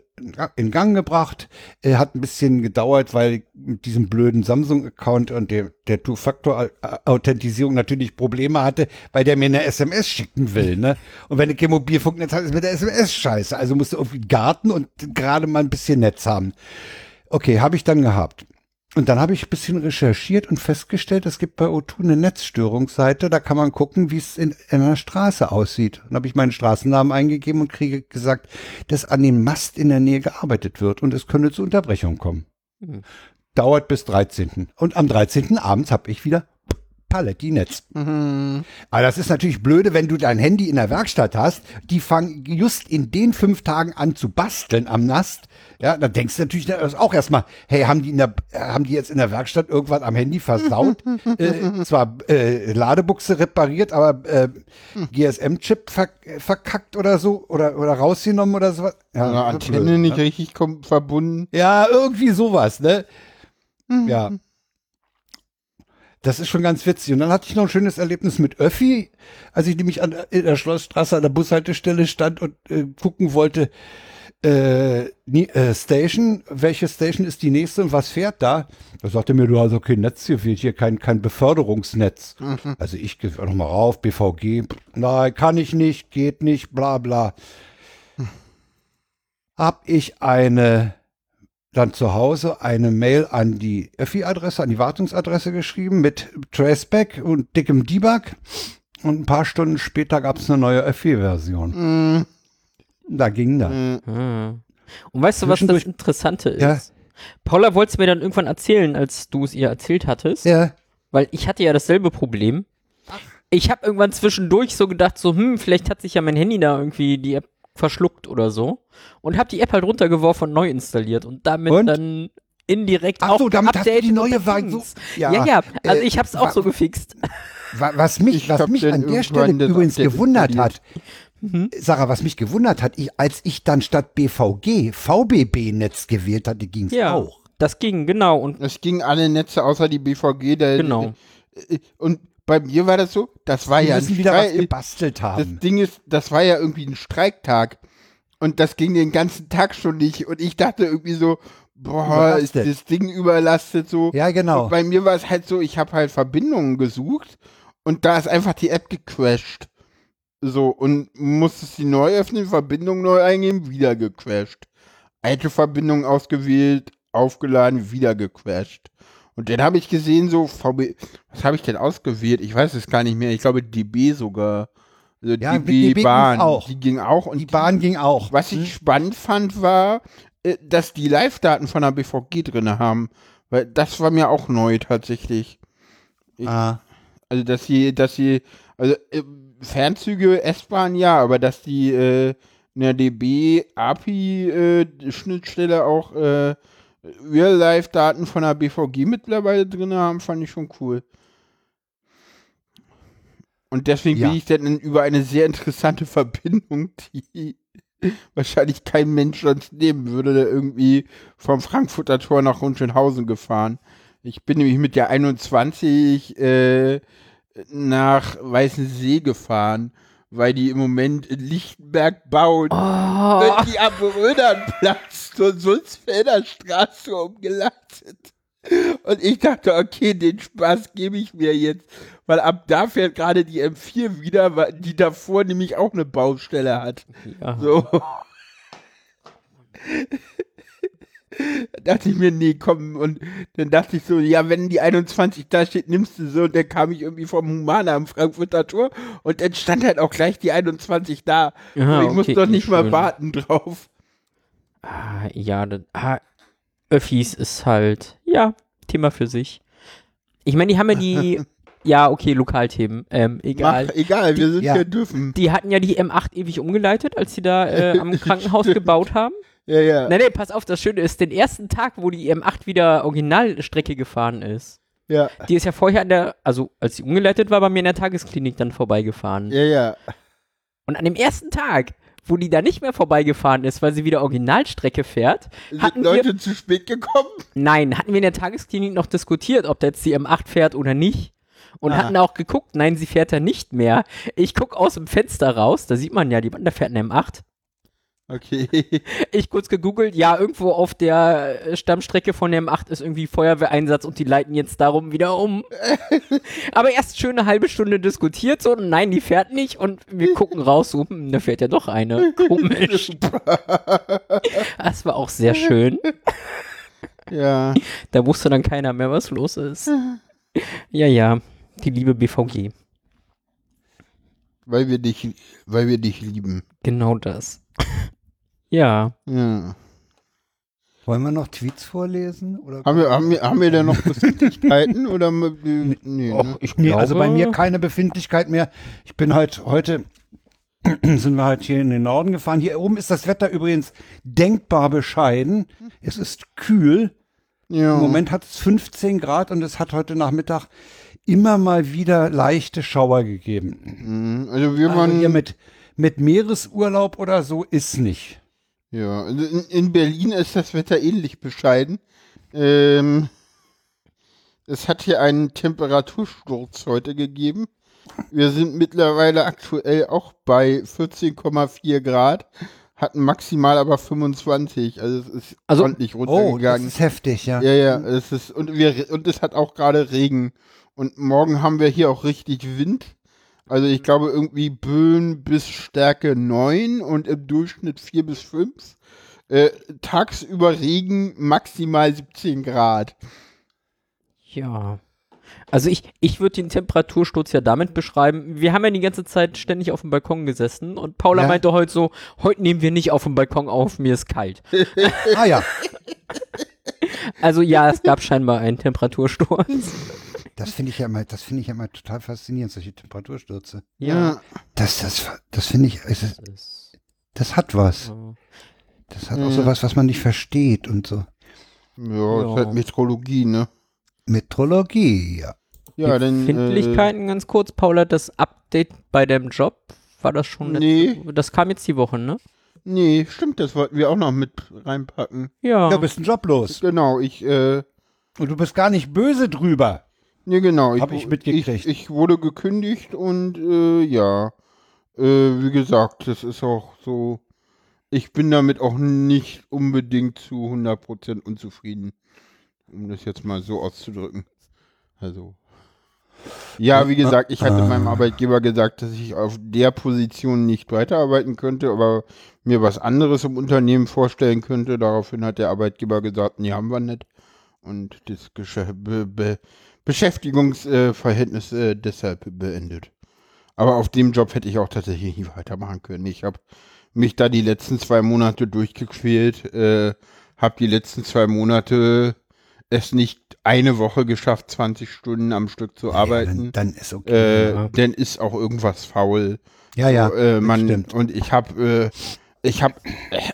in Gang gebracht. Äh, hat ein bisschen gedauert, weil mit diesem blöden Samsung-Account und der, der Two-Factor-Authentisierung natürlich Probleme hatte, weil der mir eine SMS schicken will. Ne? Und wenn du kein Mobilfunknetz hast, ist mit der SMS scheiße. Also musst du irgendwie Garten und gerade mal ein bisschen Netz haben. Okay, habe ich dann gehabt. Und dann habe ich ein bisschen recherchiert und festgestellt, es gibt bei O2 eine Netzstörungsseite, da kann man gucken, wie es in, in einer Straße aussieht. Dann habe ich meinen Straßennamen eingegeben und kriege gesagt, dass an dem Mast in der Nähe gearbeitet wird und es könne zu Unterbrechungen kommen. Mhm. Dauert bis 13. Und am 13. abends habe ich wieder Paletti-Netz. Mhm. Aber das ist natürlich blöde, wenn du dein Handy in der Werkstatt hast, die fangen just in den fünf Tagen an zu basteln am Nast. Ja, dann denkst du natürlich auch erstmal, hey, haben die, in der, haben die jetzt in der Werkstatt irgendwas am Handy versaut? äh, zwar äh, Ladebuchse repariert, aber äh, GSM-Chip ver verkackt oder so oder, oder rausgenommen oder so. Ja, Oder Antenne blöd, nicht ne? richtig verbunden. Ja, irgendwie sowas, ne? Ja. Das ist schon ganz witzig. Und dann hatte ich noch ein schönes Erlebnis mit Öffi, als ich nämlich an in der Schlossstraße an der Bushaltestelle stand und äh, gucken wollte, äh, äh, Station, welche Station ist die nächste und was fährt da? Da sagte mir, du hast okay Netz hier, fehlt hier kein, kein Beförderungsnetz. Also ich gehe nochmal rauf, BVG, nein, kann ich nicht, geht nicht, bla bla. Hab ich eine, dann zu Hause eine Mail an die Öffi-Adresse, an die Wartungsadresse geschrieben mit Traceback und dickem Debug. Und ein paar Stunden später gab es eine neue Öffi-Version. Mm, Da ging das. mm. Und weißt du, was das Interessante ist? Ja. Paula wollte es mir dann irgendwann erzählen, als du es ihr erzählt hattest, Ja, weil ich hatte ja dasselbe Problem. Ich habe irgendwann zwischendurch so gedacht, so, hm, vielleicht hat sich ja mein Handy da irgendwie die App verschluckt oder so und habe die App halt runtergeworfen und neu installiert und damit Und? dann indirekt Ach auch so, damit hast du die neue Dings. so- Ja, ja, ja, also äh, ich habe es auch so gefixt. Wa- Was mich, Ich was mich an der Stelle übrigens gewundert installiert. hat, Sarah, was mich gewundert hat, ich, als ich dann statt BVG VBB-Netz gewählt hatte, ging es Ja, auch. das ging, genau. Und Es gingen alle Netze außer die BVG. Der, Genau. Und bei mir war das so, das war Die ja müssen ein wieder was Streik- gebastelt Das haben. Ding ist, das war ja irgendwie ein Streiktag. Und das ging den ganzen Tag schon nicht. Und ich dachte irgendwie so, boah, ist Überlastet. das Ding überlastet so. Ja, genau. Und bei mir war es halt so, ich habe halt Verbindungen gesucht und da ist einfach die App gecrashed. So, und musstest sie neu öffnen, Verbindung neu eingeben, wieder gecrashed. Alte Verbindung ausgewählt, aufgeladen, wieder gecrashed. Und dann habe ich gesehen, so, VB, was habe ich denn ausgewählt? Ich weiß es gar nicht mehr. Ich glaube, DB sogar. Also Ja, DB, DB Bahn. auch. Die ging auch. Und die Bahn ging auch. was ich spannend fand, war, äh, dass die Live-Daten von der BVG drin haben. Weil das war mir auch neu tatsächlich. Ah, Also, dass sie, dass sie, also äh, Fernzüge, S-Bahn ja, aber dass die äh, in der DB API-Schnittstelle auch äh, Real-Life-Daten von der BVG mittlerweile drin haben, fand ich schon cool. Und deswegen Ja. bin ich dann über eine sehr interessante Verbindung, die wahrscheinlich kein Mensch sonst nehmen würde, da irgendwie vom Frankfurter Tor nach Hohenschönhausen gefahren. Ich bin nämlich mit der 21 äh, nach Weißensee gefahren, weil die im Moment in Lichtenberg bauen. oh, Und die am Rödernplatz zur Sulzfelder Straße umgeleitet. Und ich dachte, okay, den Spaß gebe ich mir jetzt. Weil ab da fährt gerade die M4 wieder, weil die davor nämlich auch eine Baustelle hat. ja. So. Da dachte ich mir, nee, komm, und dann dachte ich so, ja, wenn die 21 da steht, nimmst du so, und dann kam ich irgendwie vom Humana am Frankfurter Tor und dann stand halt auch gleich die 21 da. Ja, und ich muss okay, doch nicht mal warten drauf. Ah, ja, das, ah, Öffis ist halt, ja, Thema für sich. Ich meine, die haben ja die, ja, okay, Lokalthemen, ähm, egal. Mach, egal, wir sind ja. hier dürfen. Die hatten ja die M8 ewig umgeleitet, als sie da äh, am Krankenhaus gebaut haben. Ja, ja. Nein, nein, pass auf, das Schöne ist, den ersten Tag, wo die M8 wieder Originalstrecke gefahren ist, Ja, die ist ja vorher an der, also als sie umgeleitet war, bei mir in der Tagesklinik dann vorbeigefahren. ja, ja. Und an dem ersten Tag, wo die da nicht mehr vorbeigefahren ist, weil sie wieder Originalstrecke fährt, Sind hatten wir, Leute zu spät gekommen? nein, hatten wir in der Tagesklinik noch diskutiert, ob da jetzt die M8 fährt oder nicht. Und Ah. hatten auch geguckt, nein, sie fährt da nicht mehr. Ich guck aus dem Fenster raus, da sieht man ja, die da fährt eine M8. Okay. Ich kurz gegoogelt, ja, irgendwo auf der äh, Stammstrecke von der M8 ist irgendwie Feuerwehreinsatz und die leiten jetzt darum wieder um. Aber erst schön eine halbe Stunde diskutiert, so, nein, die fährt nicht und wir gucken raus, so, hm, da fährt ja doch eine. Komisch. Das war auch sehr schön. Ja. Da wusste dann keiner mehr, was los ist. Ja, ja, die liebe BVG. Weil wir dich, weil wir dich lieben. Genau das. Ja. Ja. wollen wir noch Tweets vorlesen? Oder? Haben wir, haben wir, haben wir denn noch Befindlichkeiten oder nee, nee, Och, ne? ich Nee, glaube, also bei mir keine Befindlichkeit mehr. Ich bin halt heute sind wir halt hier in den Norden gefahren. Hier oben ist das Wetter übrigens denkbar bescheiden. Es ist kühl. Ja. Im Moment hat es 15 Grad und es hat heute Nachmittag immer mal wieder leichte Schauer gegeben. Mhm. Also wir Also waren hier mit, mit Meeresurlaub oder so ist nicht. Ja, in, in Berlin ist das Wetter ähnlich bescheiden. Ähm, es hat hier einen Temperatursturz heute gegeben. Wir sind mittlerweile aktuell auch bei 14,4 Grad. hatten maximal aber 25. Also es ist Also- ordentlich Oh, das runtergegangen. ist heftig, ja. ja, ja, es ist und wir und es hat auch gerade Regen und morgen haben wir hier auch richtig Wind. Also ich glaube irgendwie Böen bis Stärke 9 und im Durchschnitt 4 bis 5. Äh, tagsüber Regen maximal 17 Grad. Ja. Also ich, ich würde den Temperatursturz ja damit beschreiben, wir haben ja die ganze Zeit ständig auf dem Balkon gesessen und Paula Ja. meinte heute so, heute nehmen wir nicht auf dem Balkon auf, mir ist kalt. Ah ja, Also ja, es gab scheinbar einen Temperatursturz. das finde ich ja immer, das finde ich ja immer total faszinierend, solche Temperaturstürze. Ja. Das, das, das finde ich, Das das hat was. äh, Das hat auch so was, was man nicht versteht und so. Ja, Ja. ist halt Metrologie, ne? Metrologie, ja. Ja, dann. Äh, Findlichkeiten ganz kurz, Paula, das Update bei deinem Job, war das schon Nee. letzte, das kam jetzt die Woche, ne? Nee, stimmt, das wollten wir auch noch mit reinpacken. Ja. Ja, bist ein Joblos. Genau, ich, äh, Und du bist gar nicht böse drüber. nee, genau. Hab ich mitgekriegt. Ich, ich wurde gekündigt und, äh, ja, äh, wie gesagt, das ist auch so, ich bin damit auch nicht unbedingt zu 100% unzufrieden, um das jetzt mal so auszudrücken. Also, ja, wie gesagt, ich hatte meinem Arbeitgeber gesagt, dass ich auf der Position nicht weiterarbeiten könnte, aber mir was anderes im Unternehmen vorstellen könnte. Daraufhin hat der Arbeitgeber gesagt, nee, haben wir nicht. Und das Gesche Be Be Beschäftigungsverhältnis äh, deshalb beendet. Aber auf dem Job hätte ich auch tatsächlich nicht weitermachen können. Ich habe mich da die letzten zwei Monate durchgequält, äh, habe die letzten zwei Monate es nicht eine Woche geschafft, 20 Stunden am Stück zu Ja, arbeiten. dann, dann ist okay. Äh, Ja. Dann ist auch irgendwas faul. ja, ja, So, äh, man, stimmt. und ich habe, äh, ich habe,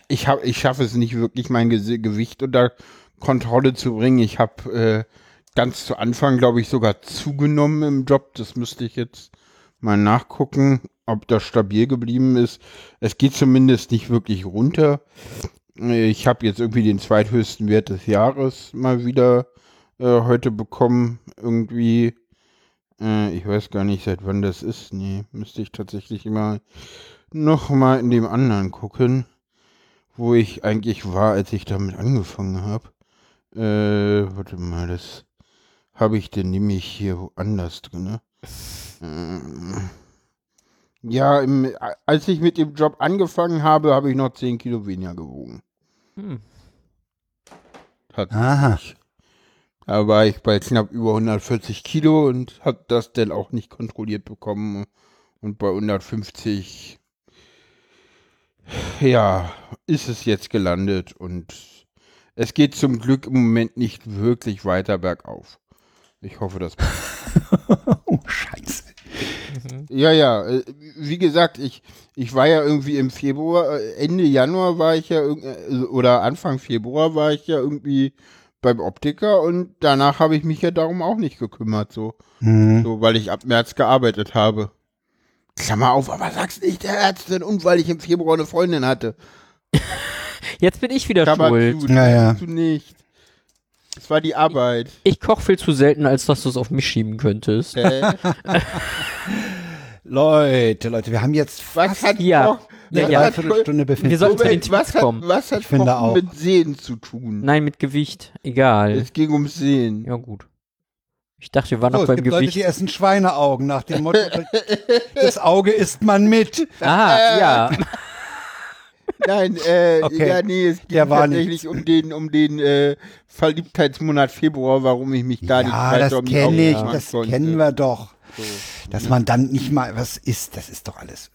ich habe, ich schaffe es nicht wirklich, mein Ge Gewicht unter Kontrolle zu bringen. Ich habe äh, ganz zu Anfang, glaube ich, sogar zugenommen im Job. Das müsste ich jetzt mal nachgucken, ob das stabil geblieben ist. Es geht zumindest nicht wirklich runter. Ich habe jetzt irgendwie den zweithöchsten Wert des Jahres mal wieder äh, heute bekommen. Irgendwie, äh, ich weiß gar nicht, seit wann das ist. Nee, müsste ich tatsächlich mal noch mal in dem anderen gucken, wo ich eigentlich war, als ich damit angefangen habe. Äh, warte mal, das habe ich denn nämlich hier woanders drin. Ähm, ja, im, als ich mit dem Job angefangen habe, habe ich noch 10 Kilo weniger gewogen. Hm. Aha. Da war ich bei knapp über 140 Kilo und habe das dann auch nicht kontrolliert bekommen. Und bei 150, ja, ist es jetzt gelandet und es geht zum Glück im Moment nicht wirklich weiter bergauf. Ich hoffe, das. oh, scheiße. Ja, ja, äh, wie gesagt, ich, ich war ja irgendwie im Februar, äh, Ende Januar war ich ja äh, oder Anfang Februar war ich ja irgendwie beim Optiker und danach habe ich mich ja darum auch nicht gekümmert, so. Hm. So, weil ich ab März gearbeitet habe. Klammer auf, aber sag's nicht der Ärztin und weil ich im Februar eine Freundin hatte. Jetzt bin ich wieder Klammer schuld. zu, Ja, ja. du nicht. Es war die Arbeit. Ich koche viel zu selten, als dass du es auf mich schieben könntest. Hä? Leute, Leute, wir haben jetzt Was fast hat Ja. Koch- Ja, was ja. eine hat Viertelstunde befinden. Wir sollten zu den was hat, kommen. was hat Ich finde auch. mit Sehen zu tun? Nein, mit Gewicht. Egal. Es ging ums Sehen. Ja, gut. Ich dachte, wir waren so, noch es beim gibt Leute, Gewicht. die essen Schweineaugen nach dem Motto, das Auge isst man mit. Ah, ja. Nein, äh, Okay. ja, nee, es ging tatsächlich um den, um den äh, Verliebtheitsmonat Februar, warum ich mich da nicht Ja, weiter das um die kenne Augen ich, das konnte. kennen wir doch. So. Dass man dann nicht mal was isst, das ist doch alles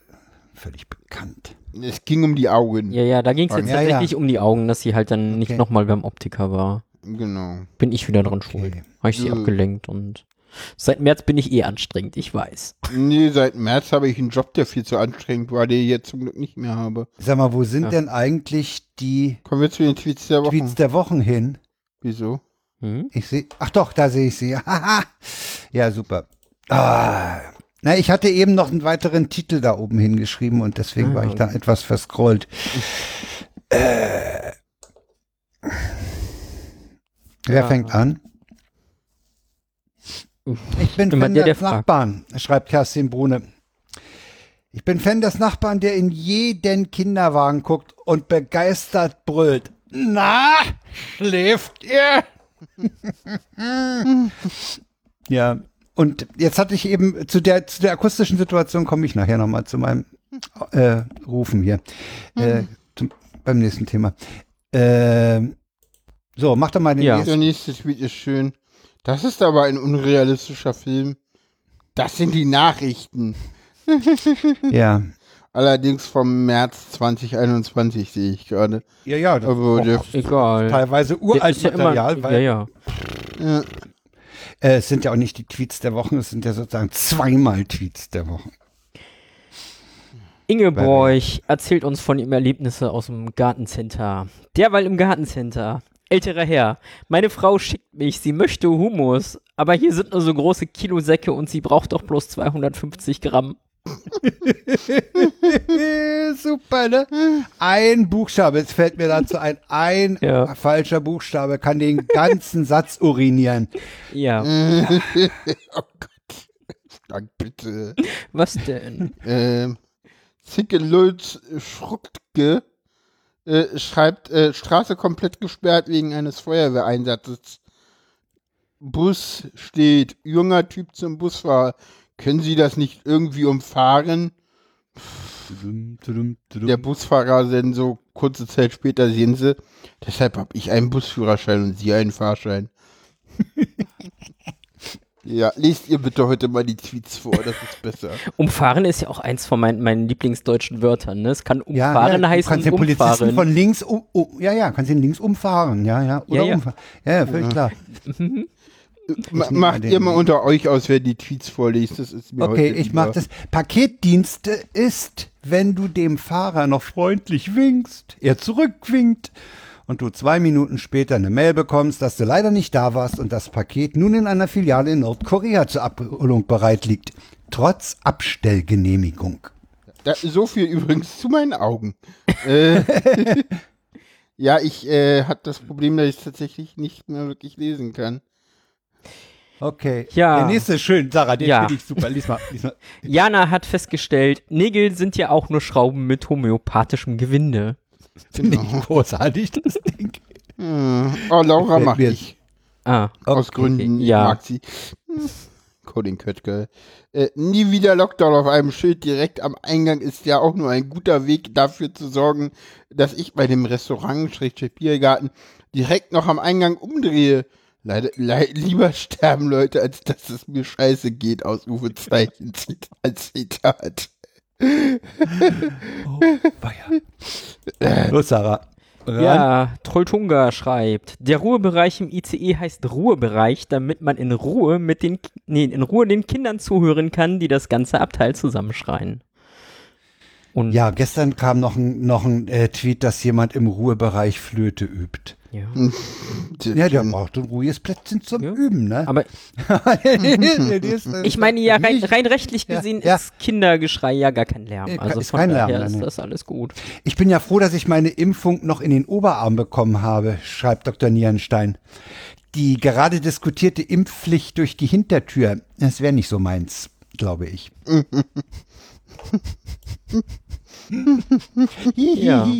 völlig bekannt. Es ging um die Augen. Ja, ja, da ging es jetzt Ja, ja. tatsächlich um die Augen, dass sie halt dann nicht Okay. nochmal beim Optiker war. Genau. Bin ich wieder dran Okay. schuld. Habe ich sie Nö. abgelenkt und seit März bin ich eh anstrengend, ich weiß. Nee, seit März habe ich einen Job, der viel zu anstrengend war, den ich jetzt zum Glück nicht mehr habe. Sag mal, wo sind Ja. denn eigentlich die Kommen wir zu den Tweets der Woche. Tweets der Wochen hin? Wieso? Hm? Ich sehe, ach doch, da sehe ich sie. Ja, super. Ah. Na, ich hatte eben noch einen weiteren Titel da oben hingeschrieben und deswegen Ah, war ich da etwas verscrollt. Äh. Wer Ja. fängt an? Ich bin Immer der, der fragt. Nachbarn, schreibt Kerstin Brune. Ich bin Fan des Nachbarn, der in jeden Kinderwagen guckt und begeistert brüllt. Na, schläft ihr? ja, und jetzt hatte ich eben zu der, zu der akustischen Situation komme ich nachher nochmal zu meinem äh, Rufen hier. Äh, zum, beim nächsten Thema. Äh, so, mach doch mal den Ja. nächsten. Der nächste Tweet ist schön. Das ist aber ein unrealistischer Film. Das sind die Nachrichten. Ja. Allerdings vom März 2021 sehe ich gerade. Ja, ja, das Aber ist auch Egal. teilweise Der uralt ist ja immer- Material, weil ja, ja. äh, es sind ja auch nicht die Tweets der Wochen, es sind ja sozusagen zweimal Tweets der Wochen. Ingeborg erzählt uns von ihren Erlebnissen aus dem Gartencenter. Derweil im Gartencenter. Älterer Herr. Meine Frau schickt mich, sie möchte Hummus, aber hier sind nur so große Kilosäcke und sie braucht doch bloß 250 Gramm. Super, ne? Ein Buchstabe, jetzt fällt mir dazu ein, ein Ja. falscher Buchstabe kann den ganzen Satz urinieren. Ja, oh Gott. Dank bitte. was denn? Ähm, Zicke Lulz Schruktke äh, schreibt, äh, Straße komplett gesperrt wegen eines Feuerwehreinsatzes. Bus steht, junger Typ zum Busfahrer. Können Sie das nicht irgendwie umfahren? Der Busfahrer denn so kurze Zeit später sehen Sie, deshalb habe ich einen Busführerschein und Sie einen Fahrschein. ja, lest ihr bitte heute mal die Tweets vor, das ist besser. Umfahren ist ja auch eins von meinen, meinen Lieblingsdeutschen Wörtern. Ne? Es kann Ja, umfahren ja, du heißen kannst den Polizisten umfahren. von links um, um, ja, ja, kannst ihn links umfahren, ja, ja, oder Ja, ja. umfahren. Ja, ja, völlig klar. Ma macht ihr mal unter euch aus, wer die Tweets vorliest. Das ist mir Okay, heute ich mach das. Paketdienste ist, wenn du dem Fahrer noch freundlich winkst, er zurückwinkt und du zwei Minuten später eine Mail bekommst, dass du leider nicht da warst und das Paket nun in einer Filiale in Nordkorea zur Abholung bereit liegt. Trotz Abstellgenehmigung. Da, so viel übrigens zu meinen Augen. äh, ja, ich äh, hatte das Problem, dass ich es tatsächlich nicht mehr wirklich lesen kann. Okay. Ja. Der nächste ist schön, Sarah, den Ja. finde ich super. Lies mal, lies mal. Jana hat festgestellt, Nägel sind ja auch nur Schrauben mit homöopathischem Gewinde. Finde ich großartig, das Ding. Hm. Oh, Laura mag ich. Ah, Aus Okay, Gründen. Ich ja. mag sie. Hm. Coding Köttke. Äh, nie wieder Lockdown auf einem Schild direkt am Eingang ist ja auch nur ein guter Weg dafür zu sorgen, dass ich bei dem Restaurant, Biergarten, direkt noch am Eingang umdrehe. Leider, le lieber sterben Leute, als dass es mir scheiße geht, aus Uwe Zeichen Zit- als Zitat. Los, Sarah. Ran. Ja, Trolltunga schreibt, der Ruhebereich im ICE heißt Ruhebereich, damit man in Ruhe mit den, nee, in Ruhe den Kindern zuhören kann, die das ganze Abteil zusammenschreien. Und Ja, gestern kam noch ein, noch ein äh, Tweet, dass jemand im Ruhebereich Flöte übt. ja. Ja, der braucht ein ruhiges Plätzchen zum Ja. Üben, ne? Aber ich meine ja, rein, rein rechtlich Ja, gesehen ja. ist Kindergeschrei ja gar kein Lärm. Äh, Also ist von kein Lärm, daher nein, ist nein. das alles gut. Ich bin ja froh, dass ich meine Impfung noch in den Oberarm bekommen habe, schreibt Dr. Nierenstein. Die gerade diskutierte Impfpflicht durch die Hintertür, das wäre nicht so meins, glaube ich. Ja.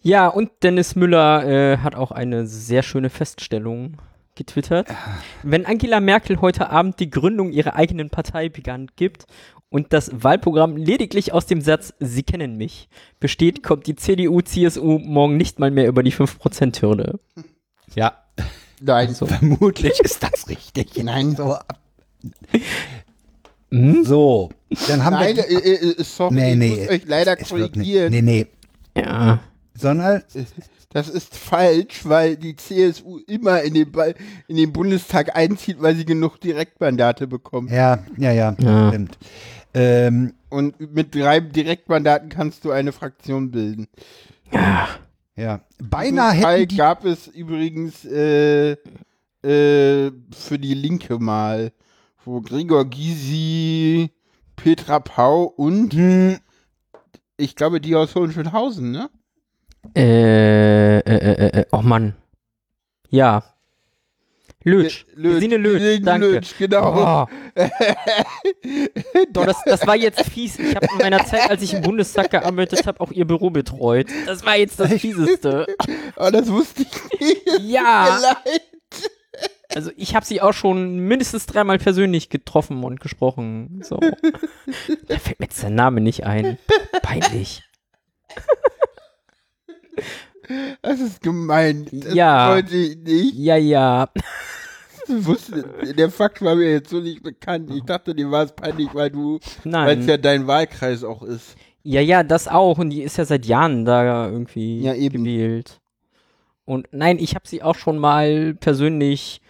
Ja, und Dennis Müller äh, hat auch eine sehr schöne Feststellung getwittert. Wenn Angela Merkel heute Abend die Gründung ihrer eigenen Partei bekannt gibt und das Wahlprogramm lediglich aus dem Satz Sie kennen mich besteht, kommt die CDU, CSU morgen nicht mal mehr über die 5%-Hürde. Ja, Nein. So. vermutlich ist das richtig. Nein. So, ab- Hm? so dann haben Nein, wir. äh, äh, äh, sorry, nee, ich nee. muss euch leider nicht. korrigieren. Nee, nee. Ja. Sondern, Das ist falsch, weil die CSU immer in den, Ba- in den Bundestag einzieht, weil sie genug Direktmandate bekommt. ja, ja, ja, Ja. stimmt. Ähm, Und mit drei Direktmandaten kannst du eine Fraktion bilden. ja. Diesen Beinahe Fall hätten die gab es übrigens äh, äh, für die Linke mal, wo Gregor Gysi, Petra Pau und Hm, ich glaube die aus Hohenschönhausen, ne? Äh, äh, äh, äh, oh Mann. Ja. Lötsch. Lötsch. Lötsch, Gesine danke. Lötsch, genau. Oh. Doch, das, das war jetzt fies. Ich habe in meiner Zeit, als ich im Bundestag gearbeitet habe, auch ihr Büro betreut. Das war jetzt das Fieseste. Oh, das wusste ich nicht. Ja, leid. Also ich habe sie auch schon mindestens dreimal persönlich getroffen und gesprochen. So. Da fällt mir jetzt der Name nicht ein. Peinlich. Das ist gemein. Das Ja. wollte ich nicht. Ja, ja. Wusste, der Fakt war mir jetzt so nicht bekannt. Ich dachte, dir war es peinlich, weil du, weil es ja dein Wahlkreis auch ist. Ja, ja, das auch. Und die ist ja seit Jahren da irgendwie Ja, eben. gewählt. Und nein, ich habe sie auch schon mal persönlich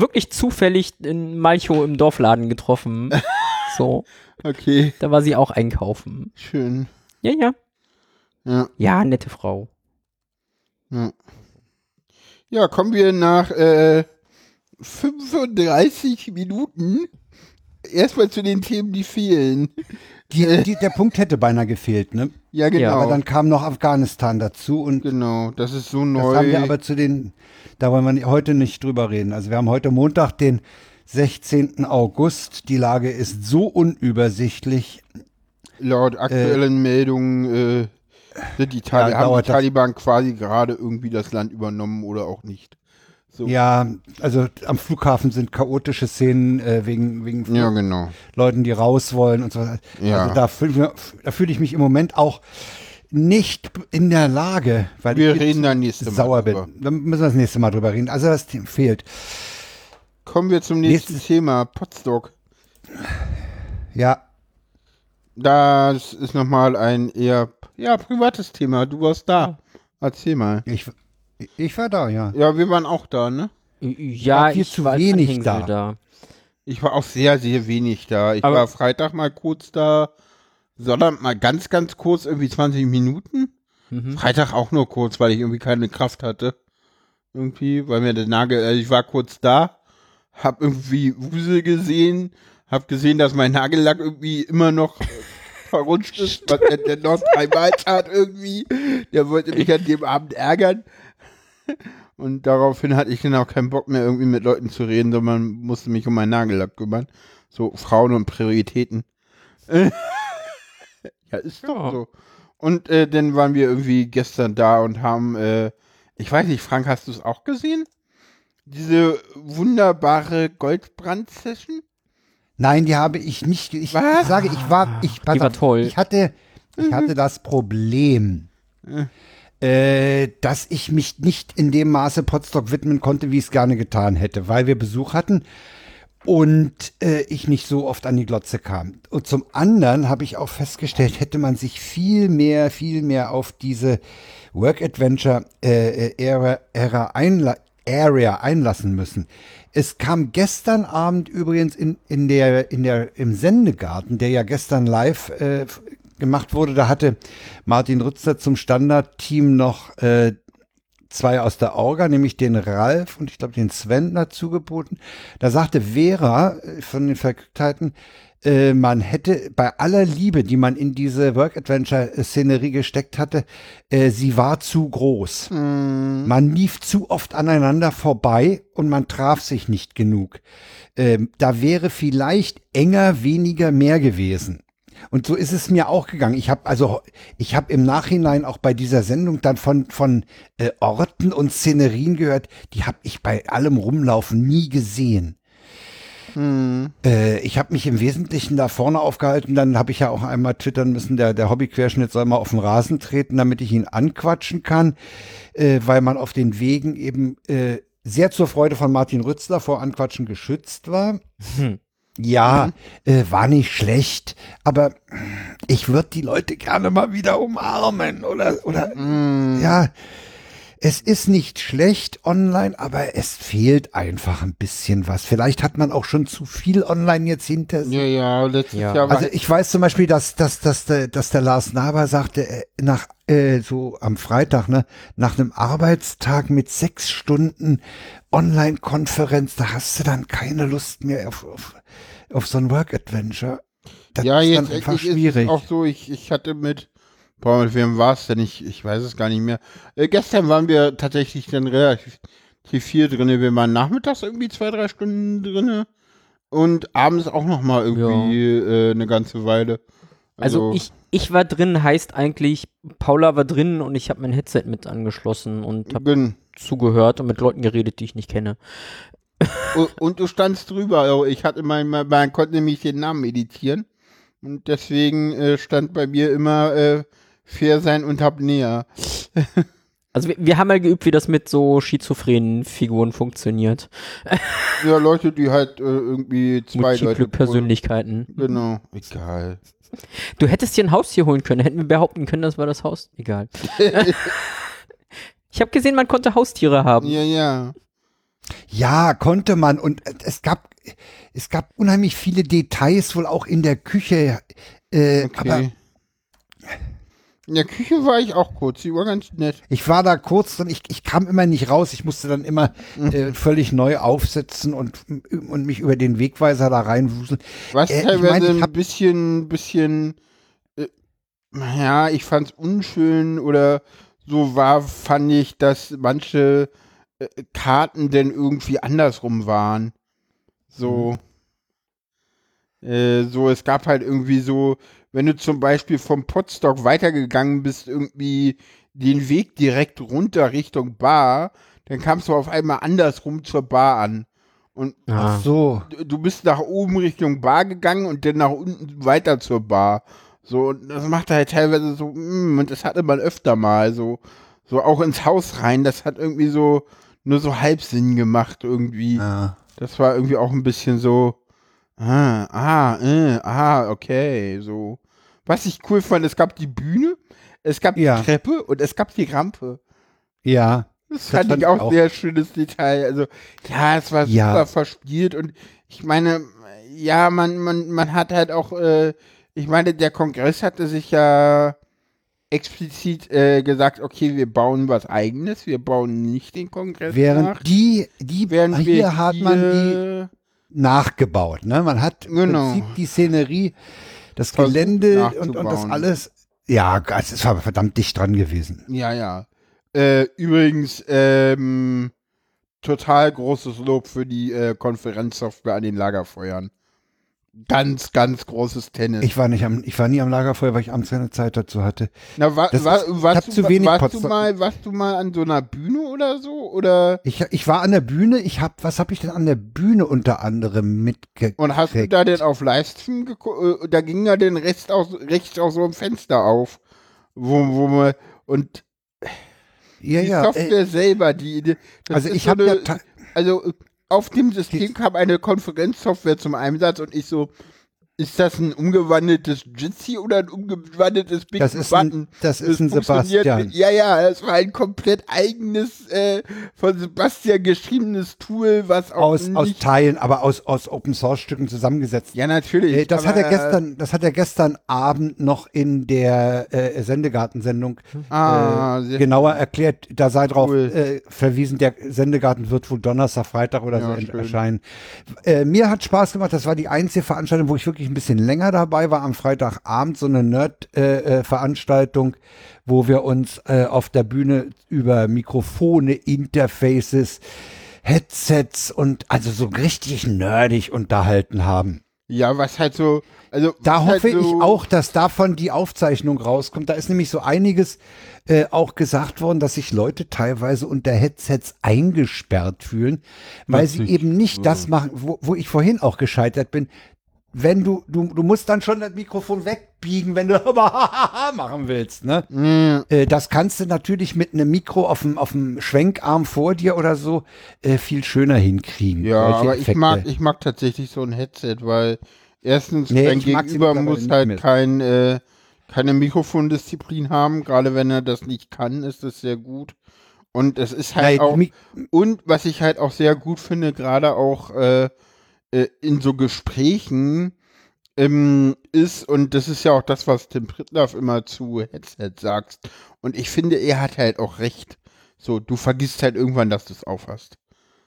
wirklich zufällig in Malchow im Dorfladen getroffen. so, Okay, da war sie auch einkaufen. schön. Ja, ja. Ja, Ja, nette Frau. ja. Ja, kommen wir nach äh, 35 Minuten erstmal zu den Themen, die fehlen. Die, die, der Punkt hätte beinahe gefehlt, ne? Ja, genau. Aber dann kam noch Afghanistan dazu und genau, das ist so das neu. haben wir aber zu den, da wollen wir heute nicht drüber reden. Also wir haben heute Montag, den 16. August. Die Lage ist so unübersichtlich. Laut aktuellen Meldungen äh, sind die, Tali Ja, haben die Taliban quasi gerade irgendwie das Land übernommen oder auch nicht. So. Ja, also am Flughafen sind chaotische Szenen äh, wegen, wegen Ja, genau. Leuten, die raus wollen und so weiter. Ja. Also da fühle fühl ich mich im Moment auch nicht in der Lage, weil Wir ich reden dann nächste Mal sauer bin. Dann müssen wir das nächste Mal drüber reden. Also das Thema fehlt. Kommen wir zum nächsten Nächstes- Thema, Potstock. Ja, Das ist nochmal ein eher ja, privates Thema. Du warst da. Erzähl mal. ich, ich war da, ja. Ja, wir waren auch da, ne? Ja, war viel ich zu war wenig Anhängsel da. Ich war auch sehr, sehr wenig da. Ich Aber- war Freitag mal kurz da, Sonntag mal ganz, ganz kurz, irgendwie 20 Minuten. Mhm. Freitag auch nur kurz, weil ich irgendwie keine Kraft hatte. Irgendwie, weil mir der Nagel, also ich war kurz da, hab irgendwie Wusel gesehen, hab gesehen, dass mein Nagellack irgendwie immer noch äh, verrutscht ist, was der, der noch dreimal tat irgendwie. Der wollte mich an dem Abend ärgern. Und daraufhin hatte ich dann auch keinen Bock mehr, irgendwie mit Leuten zu reden, sondern musste mich um meinen Nagellack kümmern. So Frauen und Prioritäten. ja, ist doch Ja. so. Und äh, dann waren wir irgendwie gestern da und haben, äh, ich weiß nicht, Frank, hast du es auch gesehen? Diese wunderbare Goldbrand-Session? Nein, die habe ich nicht. Ich Was? sage, ich war, ich, pass Die war toll. Ich hatte, ich hatte das Problem, äh, dass ich mich nicht in dem Maße Potsdok widmen konnte, wie ich es gerne getan hätte, weil wir Besuch hatten und äh, ich nicht so oft an die Glotze kam. Und zum anderen habe ich auch festgestellt, hätte man sich viel mehr, viel mehr auf diese Work Adventure äh, äh, Ära, Ära einla Area einlassen müssen. Es kam gestern Abend übrigens in, in der, in der, im Sendegarten, der ja gestern live äh, gemacht wurde, da hatte Martin Rützer zum Standardteam noch äh, zwei aus der Orga, nämlich den Ralf und ich glaube den Sven dazu geboten. Da sagte Vera äh, von den Verrücktheiten, äh, man hätte bei aller Liebe, die man in diese Work-Adventure-Szenerie gesteckt hatte, äh, sie war zu groß. Man lief zu oft aneinander vorbei und man traf sich nicht genug. Ähm, da wäre vielleicht enger, weniger, mehr gewesen. Und so ist es mir auch gegangen. Ich habe also, ich habe im Nachhinein auch bei dieser Sendung dann von von äh, Orten und Szenerien gehört, die habe ich bei allem Rumlaufen nie gesehen. Äh, ich habe mich im Wesentlichen da vorne aufgehalten. Dann habe ich ja auch einmal twittern müssen, der, der Hobbyquerschnitt soll mal auf den Rasen treten, damit ich ihn anquatschen kann, äh, weil man auf den Wegen eben äh, sehr zur Freude von Martin Rützler vor Anquatschen geschützt war. Ja, äh, war nicht schlecht, aber ich würde die Leute gerne mal wieder umarmen oder, oder, ja, es ist nicht schlecht online, aber es fehlt einfach ein bisschen was. Vielleicht hat man auch schon zu viel online jetzt hinter sich. Ja, ja, letztes Ja. Jahr Also ich weiß zum Beispiel, dass, dass, dass, der, dass der Lars Naber sagte, äh, nach äh, so am Freitag, ne, nach einem Arbeitstag mit sechs Stunden Online-Konferenz, da hast du dann keine Lust mehr auf, auf, auf so ein Work-Adventure. Das ja, ist jetzt dann einfach ist schwierig. es auch so, ich, ich hatte mit, boah, mit wem war es denn? Ich, ich weiß es gar nicht mehr. Äh, gestern waren wir tatsächlich dann relativ T4 drinne. Wir waren nachmittags irgendwie zwei, drei Stunden drinne und abends auch noch mal irgendwie äh, eine ganze Weile. Also, ich, ich war drin, heißt eigentlich, Paula war drin und ich habe mein Headset mit angeschlossen und habe Bin. Zugehört und mit Leuten geredet, die ich nicht kenne. Und, und du standst drüber. Also ich hatte mein, mein, man konnte nämlich den Namen editieren. Und deswegen äh, stand bei mir immer äh, fair sein und hab näher. Also wir, wir haben mal geübt, wie das mit so schizophrenen Figuren funktioniert. Ja, Leute, die halt äh, irgendwie zwei Multiple Leute. Persönlichkeiten. Genau. Egal. Du hättest dir ein Haustier holen können, hätten wir behaupten können, das war das Haus. Egal. ich habe gesehen, man konnte Haustiere haben. Ja, ja. Ja, konnte man. Und es gab, es gab unheimlich viele Details wohl auch in der Küche. Äh, Okay. Aber In der Küche war ich auch kurz. Die war ganz nett. ich war da kurz und ich, ich kam immer nicht raus. Ich musste dann immer äh, völlig neu aufsetzen und, und mich über den Wegweiser da reinwuseln. Was Äh, ich teilweise mein, ich ein bisschen, bisschen, äh, ja, ich fand's unschön oder so war, fand ich, dass manche äh, Karten denn irgendwie andersrum waren. So, äh, so, es gab halt irgendwie so, wenn du zum Beispiel vom Potstock weitergegangen bist, irgendwie den Weg direkt runter Richtung Bar, dann kamst du auf einmal andersrum zur Bar an. Und Ah. So. du bist nach oben Richtung Bar gegangen und dann nach unten weiter zur Bar. So, und das macht halt teilweise so, mm, und das hatte man öfter mal, so, so auch ins Haus rein, das hat irgendwie so, nur so Halbsinn gemacht irgendwie. Ja. Das war irgendwie auch ein bisschen so, ah, ah, äh, ah, okay, so. Was ich cool fand, es gab die Bühne, es gab Ja. die Treppe und es gab die Rampe. ja. Das, Das fand fand ich ich auch, auch. sehr schönes Detail. Also, ja, es war Ja. super verspielt und ich meine, ja, man, man, man hat halt auch, äh, ich meine, der Kongress hatte sich ja explizit äh, gesagt, okay, wir bauen was eigenes, wir bauen nicht den Kongress nach. Während die, die, Während hier wir hat man die nachgebaut. Ne? Man hat im Genau. Prinzip die Szenerie, das Versucht Gelände und, und das alles. Ja, es aber verdammt dicht dran gewesen. Ja, ja. Äh, übrigens, ähm, total großes Lob für die äh, Konferenzsoftware an den Lagerfeuern. Ganz, ganz großes Tennis. Ich war nicht am, ich war nie am Lagerfeuer, weil ich abends keine Zeit dazu hatte. Na, wa, wa, warst, du, zu wenig warst, du mal, warst du mal an so einer Bühne oder so? Oder Ich, ich war an der Bühne, ich hab, was habe ich denn an der Bühne unter anderem mitgekriegt? und hast du da denn auf Livestream geguckt? Da ging ja den Rest aus, rechts aus so einem Fenster auf. Wo, wo man, und Ja, die ja. Äh, Software selber, die, also ich so habe ja, also äh, auf dem System kam eine Konferenzsoftware zum Einsatz und ich so, ist das ein umgewandeltes Jitsi oder ein umgewandeltes Big das ist Button? ein, das ist ein funktioniert- Sebastian. Ja, ja, es war ein komplett eigenes, äh, von Sebastian geschriebenes Tool, was auch Aus, aus Teilen, aber aus, aus Open Source Stücken zusammengesetzt. Ja, natürlich. Äh, Das hat er gestern, das hat er gestern Abend noch in der äh, Sendegartensendung Ah, äh, genauer erklärt. Da sei drauf Cool. äh, verwiesen, der Sendegarten wird wohl Donnerstag, Freitag oder Ja, so schön. erscheinen. Äh, mir hat Spaß gemacht. Das war die einzige Veranstaltung, wo ich wirklich ein bisschen länger dabei war. Am Freitagabend so eine Nerd-Veranstaltung, wo wir uns äh, auf der Bühne über Mikrofone, Interfaces, Headsets und also so richtig nerdig unterhalten haben. Ja, was halt so, also Da was halt hoffe so, ich auch, dass davon die Aufzeichnung rauskommt. Da ist nämlich so einiges äh, auch gesagt worden, dass sich Leute teilweise unter Headsets eingesperrt fühlen, weil sie eben nicht das machen, wo, wo ich vorhin auch gescheitert bin. Wenn du, du, du musst dann schon das Mikrofon wegbiegen, wenn du aber machen willst, ne? Mm, Äh, das kannst du natürlich mit einem Mikro auf dem, auf dem Schwenkarm vor dir oder so äh, viel schöner hinkriegen. Ja, aber ich mag, ich mag tatsächlich so ein Headset, weil erstens Nee, dein Gegenüber muss halt kein, äh, keine Mikrofondisziplin haben, gerade wenn er das nicht kann, ist das sehr gut. Und es ist halt Nein, auch, und was ich halt auch sehr gut finde, gerade auch äh, äh, in so Gesprächen, ähm, ist, und das ist ja auch das, was Tim Pritlaff immer zu Headset sagst. Und ich finde, er hat halt auch recht. So, du vergisst halt irgendwann, dass du es aufhast.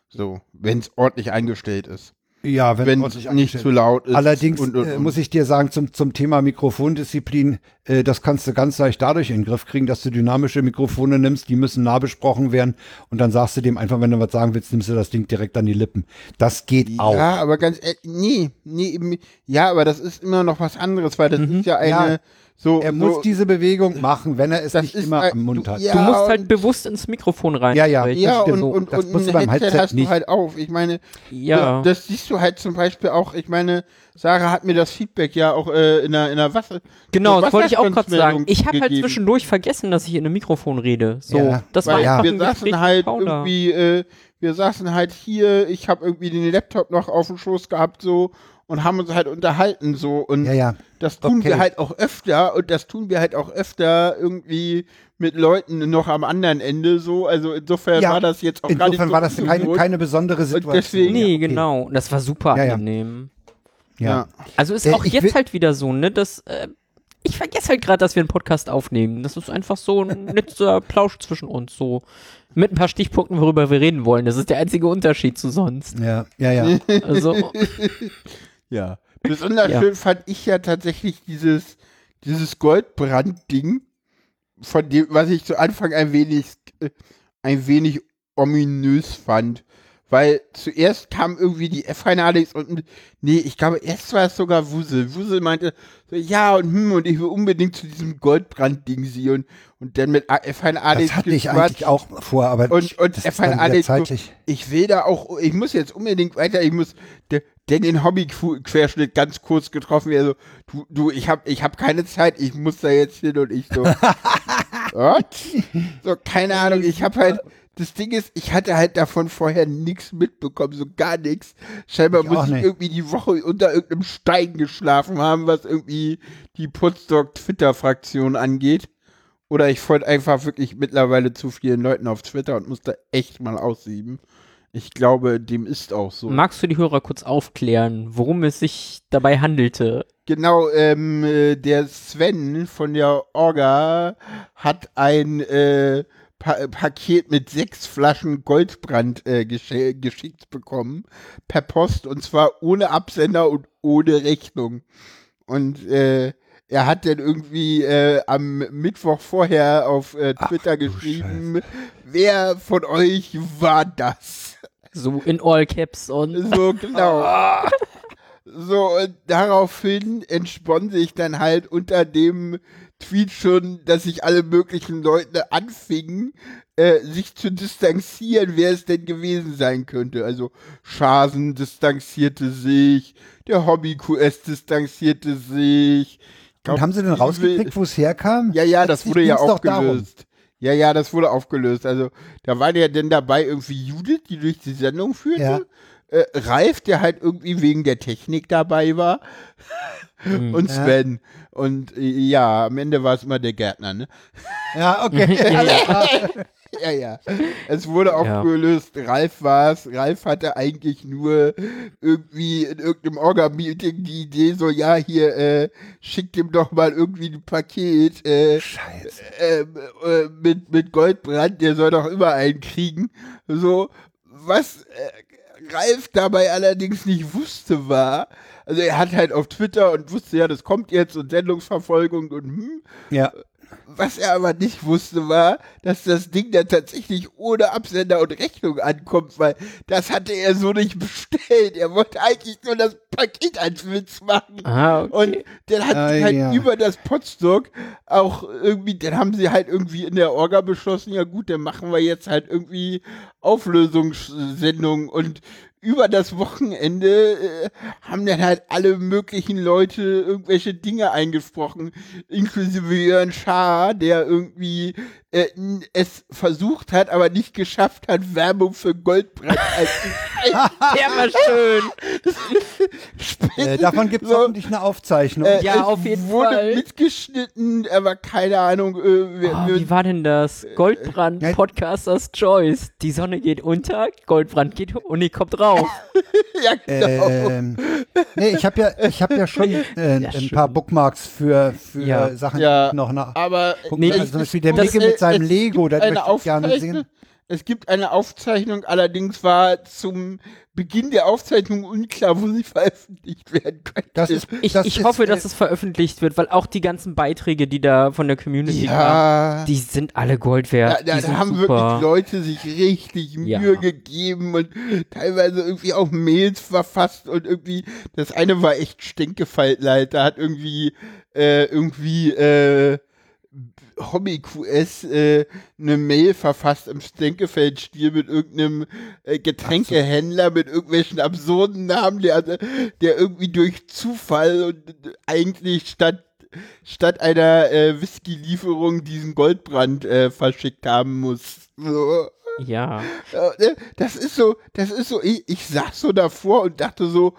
So, wenn es ordentlich eingestellt ist. Ja, wenn wenn man es nicht zu laut ist. Allerdings und, und, äh, und. muss ich dir sagen, zum, zum Thema Mikrofondisziplin, äh, das kannst du ganz leicht dadurch in den Griff kriegen, dass du dynamische Mikrofone nimmst, die müssen nah besprochen werden und dann sagst du dem einfach, wenn du was sagen willst, nimmst du das Ding direkt an die Lippen. Das geht auch. Ja, aber ganz ehrlich, nee, nee, ja, aber das ist immer noch was anderes, weil das ist ja eine, Ja. So, Er so, muss diese Bewegung machen, wenn er es nicht ist immer ein- am Mund du- hat. ja, Du musst halt bewusst ins Mikrofon rein. Ja, ja. ja, und, und, Das und musst du ein beim Headset Headset hast nicht. du halt auf. Ich meine, Ja. das, das siehst du halt zum Beispiel auch, ich meine, Sarah hat mir das Feedback ja auch äh, in der, in der Wasser. Genau, so das wollte ich auch gerade sagen. Ich habe halt zwischendurch vergessen, dass ich in einem Mikrofon rede. So, Ja, das war ja. wir saßen halt Paula. irgendwie, äh, wir saßen halt hier, ich habe irgendwie den Laptop noch auf dem Schoß gehabt so und haben uns halt unterhalten so und Ja, ja. das tun Okay. wir halt auch öfter und das tun wir halt auch öfter irgendwie mit Leuten noch am anderen Ende so, also insofern Ja, war das jetzt auch gar nicht Insofern so war das keine, keine besondere Situation. deswegen- Nee, Ja, okay. genau. Und Das war super angenehm. Ja. Ja. Also ist Äh, auch jetzt halt wieder so, ne, dass äh, ich vergesse halt gerade, dass wir einen Podcast aufnehmen. Das ist einfach so ein netter Plausch zwischen uns, so mit ein paar Stichpunkten, worüber wir reden wollen. Das ist der einzige Unterschied zu sonst. Ja, ja, ja. Also Ja. Besonders Ja. schön fand ich ja tatsächlich dieses, dieses Goldbrand-Ding, von dem, was ich zu Anfang ein wenig, äh, ein wenig ominös fand. Weil zuerst kam irgendwie die F1 Alex und nee, ich glaube, erst war es sogar Wusel. Wusel meinte so, ja und hm, und ich will unbedingt zu diesem Goldbrand-Ding sie und, und dann mit A- F1 Alex Das hatte ich eigentlich auch vor, aber Und- und das ist dann so- zeitlich. ich will da auch, ich muss jetzt unbedingt weiter, ich muss, de- denn den Hobby-Querschnitt ganz kurz getroffen, also, du, du, ich hab, ich hab keine Zeit, ich muss da jetzt hin und ich so, what? So, keine Ahnung, ich hab halt, das Ding ist, ich hatte halt davon vorher nichts mitbekommen, so gar nichts. Scheinbar Ich muss ich nicht. irgendwie die Woche unter irgendeinem Stein geschlafen haben, was irgendwie die Putzdock-Twitter-Fraktion angeht. Oder ich folge einfach wirklich mittlerweile zu vielen Leuten auf Twitter und muss da echt mal aussieben. Ich glaube, dem ist auch so. magst du die Hörer kurz aufklären, worum es sich dabei handelte? Genau, ähm, äh, der Sven von der Orga hat ein äh, pa Paket mit sechs Flaschen Goldbrand äh, gesche geschickt bekommen per Post und zwar ohne Absender und ohne Rechnung. Und äh, er hat dann irgendwie äh, am Mittwoch vorher auf äh, Twitter du geschrieben, wer von euch war das? So in All Caps und So, genau. So, und daraufhin entspann sich dann halt unter dem Tweet schon, dass sich alle möglichen Leute anfingen, äh, sich zu distanzieren, wer es denn gewesen sein könnte. Also Schasen distanzierte sich, der Hobby-QS distanzierte sich. Ich glaub, Und haben sie denn rausgekriegt, wo es herkam? ja, ja, das wurde ja aufgelöst. Ja, ja, das wurde aufgelöst. Also, da war ja denn dabei irgendwie Judith, die durch die Sendung führte. Ja. Äh, Ralf, der halt irgendwie wegen der Technik dabei war. Hm. Und Ja. Sven. Und äh, ja, am Ende war es immer der Gärtner, ne? Ja, okay. Ja, ja. Ja, ja. Es wurde Ja. aufgelöst. Ralf war es. Ralf hatte eigentlich nur irgendwie in irgendeinem Orga-Meeting die Idee, so, ja, hier, äh, schickt ihm doch mal irgendwie ein Paket. Äh, Scheiße. ähm, äh, mit, mit Goldbrand, der soll doch immer einen kriegen. So, was äh, Ralf dabei allerdings nicht wusste war, also er hat halt auf Twitter und wusste ja, das kommt jetzt und Sendungsverfolgung und hm, Ja. Was er aber nicht wusste war, dass das Ding dann tatsächlich ohne Absender und Rechnung ankommt, weil das hatte er so nicht bestellt. Er wollte eigentlich nur das Paket als Witz machen. Ah, okay. Und dann hat Ah, halt ja. über das Potstock auch irgendwie, dann haben sie halt irgendwie in der Orga beschlossen, ja gut, dann machen wir jetzt halt irgendwie Auflösungssendungen und über das Wochenende äh, haben dann halt alle möglichen Leute irgendwelche Dinge eingesprochen, inklusive Jörn Schaar, der irgendwie äh, es versucht hat, aber nicht geschafft hat, Werbung für Goldbrand als Der war schön. Äh, davon gibt es So. hoffentlich eine Aufzeichnung. Äh, Ja, es auf jeden wurde Fall. mitgeschnitten, aber keine Ahnung. Äh, wer, Oh, wie war denn das? Goldbrand, Ja. Podcasters Choice. Die Sonne geht unter, Goldbrand geht hoch und die kommt rauf. ja, genau. Ähm, nee, ich habe ja, ich habe ja schon äh, ein schön. paar Bookmarks für, für Ja. Sachen, Ja. die ich noch nach. aber Nee, also zum Beispiel der das- Micke mit seinem Lego, gibt da eine möchte ich gerne sehen. Es gibt eine Aufzeichnung, allerdings war zum Beginn der Aufzeichnung unklar, wo sie veröffentlicht werden könnte. Das ist, Ich, das ich ist, hoffe, äh, dass es veröffentlicht wird, weil auch die ganzen Beiträge, die da von der Community kamen, ja. die sind alle Gold wert. Da, da, da haben super. wirklich Leute sich richtig Ja. Mühe gegeben und teilweise irgendwie auch Mails verfasst und irgendwie, das eine war echt Stinkefaltleid, da hat irgendwie, äh, irgendwie, äh, Hobby QS äh, eine Mail verfasst im Stinkefeld-Stil mit irgendeinem äh, Getränkehändler mit irgendwelchen absurden Namen, der, der irgendwie durch Zufall und äh, eigentlich statt statt einer äh, Whisky-Lieferung diesen Goldbrand äh, verschickt haben muss. So. Ja. Ja, ne, Das ist so, das ist so, ich, ich saß so davor und dachte so,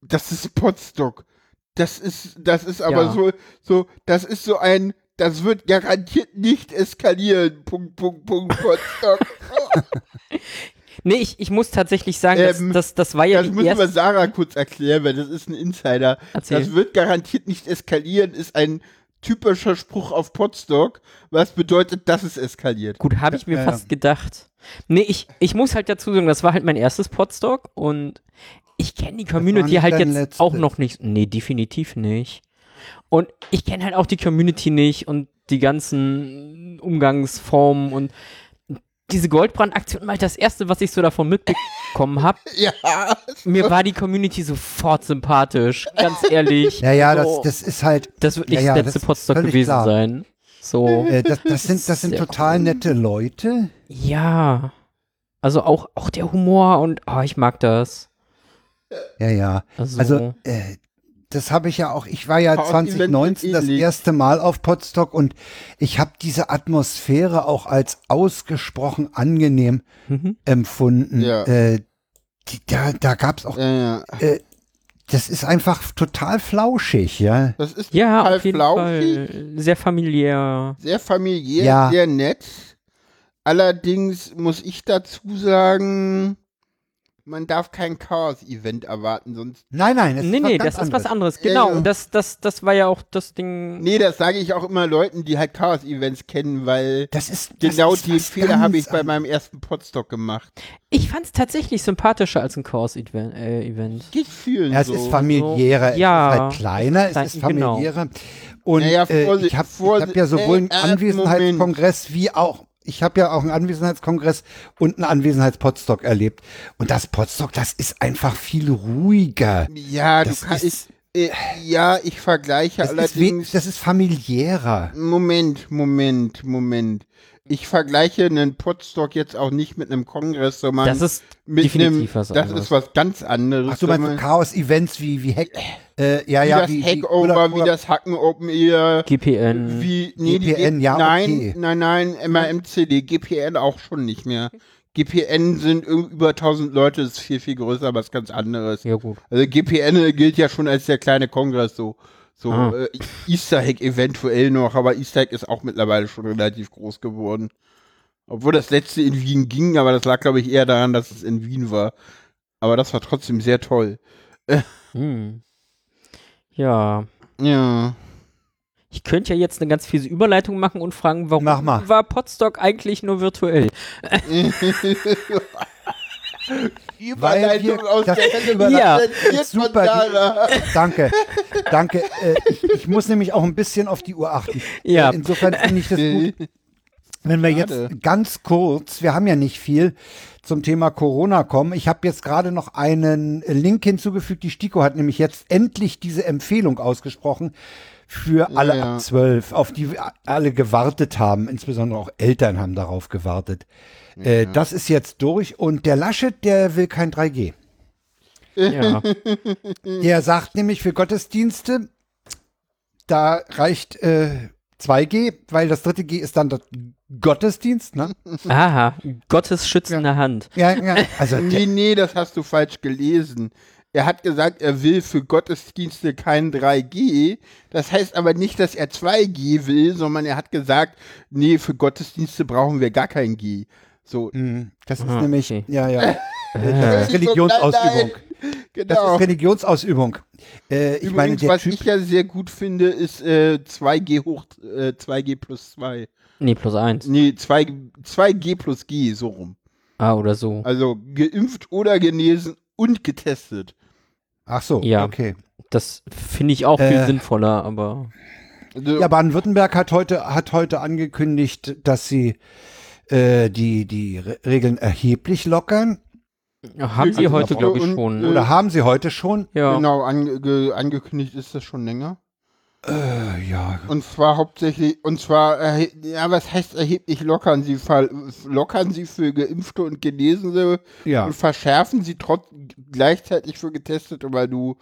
das ist Potstock. Das ist, das ist aber Ja. so, so, das ist so ein, das wird garantiert nicht eskalieren. Punkt, Punkt, Punkt, Potstock. Nee, ich, ich muss tatsächlich sagen, Ähm, das, das, das war ja das müssen wir. Sarah kurz erklären, weil das ist ein Insider. Erzähl. Das wird garantiert nicht eskalieren, ist ein typischer Spruch auf Potstock, was bedeutet, dass es eskaliert. Gut, habe ich mir Ja, ja. fast gedacht. Nee, ich, ich muss halt dazu sagen, das war halt mein erstes Podstock und ich kenne die Community halt jetzt letztes. auch noch nicht. Nee, definitiv nicht. Und ich kenne halt auch die Community nicht und die ganzen Umgangsformen und diese Goldbrand-Aktion war halt das erste, was ich so davon mitbekommen habe. Ja, Mir war die Community sofort sympathisch, ganz ehrlich. Ja, ja, so, das, das ist halt, das wird nicht ja, ja, das letzte völlig gewesen klar. sein. So, äh, das, das sind, das sind total cool. nette Leute. ja. Also auch, auch der Humor und oh, ich mag das. Ja, ja. Also, Also, äh, das habe ich ja auch, ich war ja Chaos 2019 das erste Mal auf Potsdok und ich habe diese Atmosphäre auch als ausgesprochen angenehm mhm. empfunden. Ja. Äh, die, da da gab es auch, ja, ja. das ist einfach total flauschig, ja. Das ist ja, total auf jeden flauschig, Fall. Sehr familiär. sehr familiär, Ja. sehr nett. Allerdings muss ich dazu sagen, man darf kein Chaos-Event erwarten, sonst. Nein, nein, es Nee, ist was nee, ganz das ist was anderes. anderes. Genau, ja. und das, das, das war ja auch das Ding. Nee, das sage ich auch immer Leuten, die halt Chaos-Events kennen, weil Das ist das genau ist die Fehler habe ich bei meinem ersten Podstock gemacht. Ich fand es tatsächlich sympathischer als ein Chaos-Event. Äh, Event. Vielen Ja, es so. ist familiärer, Ja. es ist halt kleiner, es ist genau. familiärer. Und Naja, äh, ich habe hab ja sowohl einen äh, äh, Anwesenheitskongress wie auch, ich habe ja auch einen Anwesenheitskongress und einen Anwesenheitspodstock erlebt. Und das Podstock, das ist einfach viel ruhiger. Ja, du Das kannst. ist- Ich, äh, ja, ich vergleiche Das ist, allerdings. das ist familiärer. Moment, Moment, Moment. Ich vergleiche einen Podstock jetzt auch nicht mit einem Kongress, sondern Das ist mit definitiv einem, was Das ist was ganz anderes. Ach, du meinst so Chaos-Events wie, wie Hack, äh, ja, wie ja, das wie, wie, Hackover, oder- wie oder- das Hacken Open Ear, GPN. wie, nee, die GPN, G- ja, nein, okay. nein, nein, MRMCD, GPN auch schon nicht mehr. GPN sind über 1000 Leute, ist viel, viel größer, was ganz anderes. Ja, gut. Also GPN gilt ja schon als der kleine Kongress, so, so Ah. äh, Easter Egg eventuell noch, aber Easter Egg ist auch mittlerweile schon relativ groß geworden. Obwohl das letzte in Wien ging, aber das lag, glaube ich, eher daran, dass es in Wien war. Aber das war trotzdem sehr toll. Hm. Ja. Ja. Ich könnte ja jetzt eine ganz fiese Überleitung machen und fragen, warum Mach mal. war Podstock eigentlich nur virtuell? Überleitung wir- aus das- der Ja, super, Sarah. Danke, danke. Äh, ich, ich muss nämlich auch ein bisschen auf die Uhr achten. Ja. Äh, insofern finde ich das gut, wenn wir Schade. jetzt ganz kurz, wir haben ja nicht viel, zum Thema Corona kommen. Ich habe jetzt gerade noch einen Link hinzugefügt. Die STIKO hat nämlich jetzt endlich diese Empfehlung ausgesprochen für alle ja. ab zwölf, auf die wir alle gewartet haben. Insbesondere auch Eltern haben darauf gewartet. Äh, das ist jetzt durch und der Laschet, der will kein 3G. Ja. Der sagt nämlich für Gottesdienste, da reicht äh, 2G, weil das dritte G ist dann der Gottesdienst, ne? Aha, Gottes schützende Hand. Ja, ja. Also Nee, nee, das hast du falsch gelesen. Er hat gesagt, er will für Gottesdienste kein 3G. Das heißt aber nicht, dass er 2G will, sondern er hat gesagt, nee, für Gottesdienste brauchen wir gar kein G. So, mh, das ist Ah, nämlich, okay. ja, ja. Das ist Religionsausübung. Das genau. ist Religionsausübung. Äh, ich Übrigens, meine, der was Typ, ich ja sehr gut finde, ist äh, 2G hoch äh, 2G plus 2. Nee, plus eins. Nee, 2, 2G plus G, so rum. Ah, oder so. Also geimpft oder genesen und getestet. ach so, Ja. okay. Das finde ich auch viel Äh. sinnvoller, aber. Also, Ja, Baden-Württemberg hat heute, hat heute angekündigt, dass sie äh, die, die Re Regeln erheblich lockern. Haben sie Also heute, glaube ich, und, schon. äh, Oder haben sie heute schon? ja. Genau, ange ge angekündigt ist das schon länger. Äh, ja. Und zwar hauptsächlich, und zwar, ja, was heißt erheblich lockern sie? Ver lockern sie für Geimpfte und Genesene Ja. und verschärfen sie trotz gleichzeitig für Getestete, weil du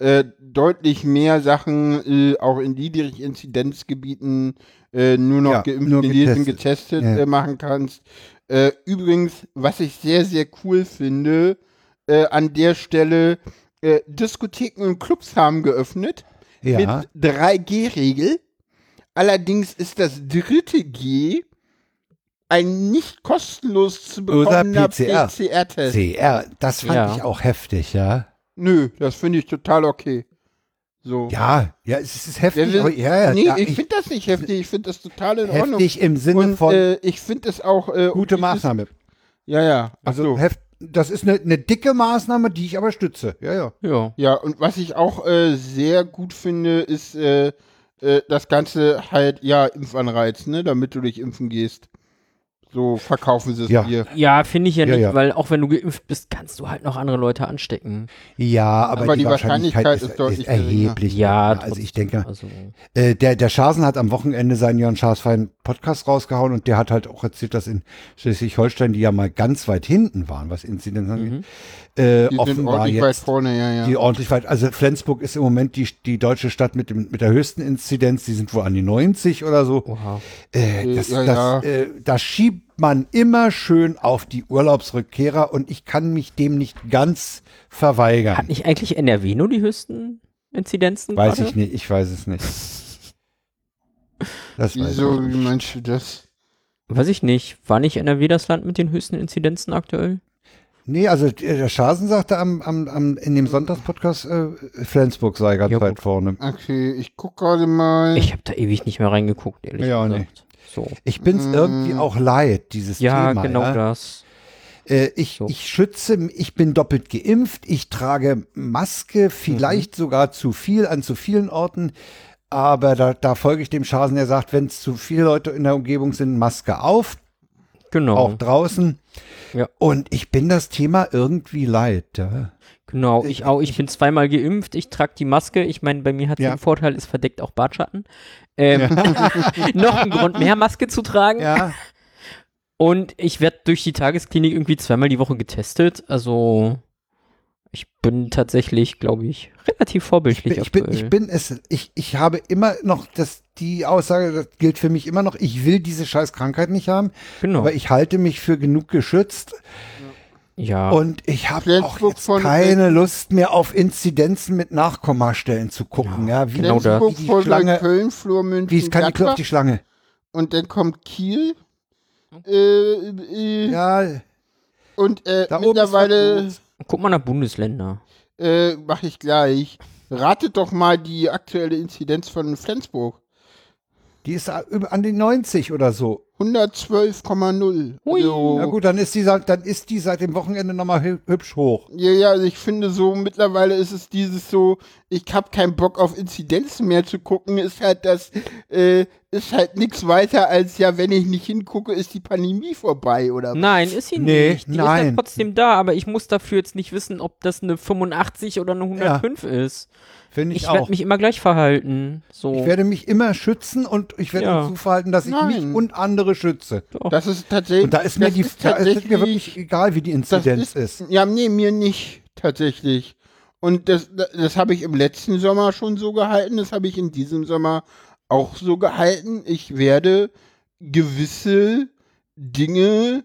äh, deutlich mehr Sachen äh, auch in Niedriginzidenzgebieten äh, nur noch Ja, geimpft, nur genesen, getestet. getestet Ja. äh, machen kannst. Äh, übrigens, was ich sehr, sehr cool finde, äh, an der Stelle, äh, Diskotheken und Clubs haben geöffnet Ja. mit 3G-Regel. Allerdings ist das dritte G ein nicht kostenlos zu bekommender PCR. PCR-Test. CR, das fand Ja. ich auch heftig, ja. Nö, das finde ich total okay. So. Ja, ja, es ist heftig. Will- aber, ja, ja, nee, ja, ich finde das nicht heftig, ich finde das total in Ordnung. heftig im Sinne Und von äh, ich finde es auch äh, gute Maßnahme. Ja, ja. Also so. heft, das ist eine, eine dicke Maßnahme, die ich aber stütze. Ja, ja. Ja. Ja, und was ich auch äh, sehr gut finde, ist äh, äh, das Ganze halt, ja, Impfanreiz, ne, damit du dich impfen gehst. So verkaufen sie es Ja. dir. Ja, finde ich ja Ja, nicht, ja. weil auch wenn du geimpft bist, kannst du halt noch andere Leute anstecken. Ja, aber, Aber die, die Wahrscheinlichkeit, Wahrscheinlichkeit ist, ist deutlich ist erheblich. Ja, also trotzdem. ich denke, Also, äh, der, der Schasen hat am Wochenende seinen Jörn Schaasfein Podcast rausgehauen und der hat halt auch erzählt, dass in Schleswig-Holstein, die ja mal ganz weit hinten waren, was Inzidenz angeht, mhm. Äh, Die offenbar ordentlich weit jetzt vorne, ja, ja. die ordentlich weit, also Flensburg ist im Moment die, die deutsche Stadt mit, dem, mit der höchsten Inzidenz, die sind wohl an die 90 oder so. Oha. Äh, das, ja, das, ja. Äh, das schiebt man immer schön auf die Urlaubsrückkehrer und ich kann mich dem nicht ganz verweigern. Hat nicht eigentlich NRW nur die höchsten Inzidenzen? Weiß gerade? ich nicht, ich weiß es nicht. Das Wieso, wie meinst du das? Weiß ich nicht. War nicht NRW das Land mit den höchsten Inzidenzen aktuell? Nee, also äh, der Schasen sagte am, am, am, in dem Sonntagspodcast, äh, Flensburg sei ganz Ja, weit gut. vorne. Okay, ich guck gerade mal. Ich habe da ewig nicht mehr reingeguckt, ehrlich Ja, gesagt. So. Ich bin's Mm. irgendwie auch leid, dieses Ja, Thema. genau ja? das. Äh, ich, So. ich schütze, ich bin doppelt geimpft, ich trage Maske, vielleicht Mhm. sogar zu viel an zu vielen Orten. Aber da, da folge ich dem Schasen, der sagt, wenn es zu viele Leute in der Umgebung sind, Maske auf, Genau. auch draußen. Ja. Und ich bin das Thema irgendwie leid. Ja. Genau, ich auch. Ich bin zweimal geimpft, ich trage die Maske. Ich meine, bei mir hat sie Ja. den Vorteil, es verdeckt auch Bartschatten. Ähm, noch ein Grund mehr, Maske zu tragen. ja. Und ich werde durch die Tagesklinik irgendwie zweimal die Woche getestet. Also ich bin tatsächlich, glaube ich, relativ vorbildlich Ich bin, aktuell. ich bin es, ich, ich habe immer noch das, die Aussage, das gilt für mich immer noch, ich will diese scheiß Krankheit nicht haben, genau. aber ich halte mich für genug geschützt ja. und ich habe auch jetzt von- keine Lust mehr auf Inzidenzen mit Nachkommastellen zu gucken, ja, wie, genau das. Flensburg, wie die Schlange, Köln, Flur, München, wie kann die auf die Schlange. Und dann kommt Kiel. Äh, äh, Ja, Und äh, da oben ist was mittlerweile. Guck mal nach Bundesländer. äh, mache ich gleich. Ratet doch mal die aktuelle Inzidenz von Flensburg. Die ist an die 90 oder so. 112,0. Hui. Also, Na gut, dann ist die, seit- dann ist die seit dem Wochenende nochmal hü hübsch hoch. Ja, ja, also ich finde so, mittlerweile ist es dieses so, ich hab keinen Bock auf Inzidenzen mehr zu gucken, ist halt das, äh, ist halt nichts weiter als, ja, wenn ich nicht hingucke, ist die Pandemie vorbei, oder? Nein, ist sie Nee, nicht. Die ist ja nein. trotzdem da, aber ich muss dafür jetzt nicht wissen, ob das eine 85 oder eine 105 ist. Finde ich, Ich auch. werde mich immer gleich verhalten. So. ich werde mich immer schützen und ich werde Ja. dazu verhalten, dass ich mich und andere schütze. Das ist tatsächlich. Und da ist mir die, ist da ist mir wirklich egal, wie die Inzidenz ist. Ja, nee, mir nicht, tatsächlich. Und das, das, das habe ich im letzten Sommer schon so gehalten, das habe ich in diesem Sommer auch so gehalten. Ich werde gewisse Dinge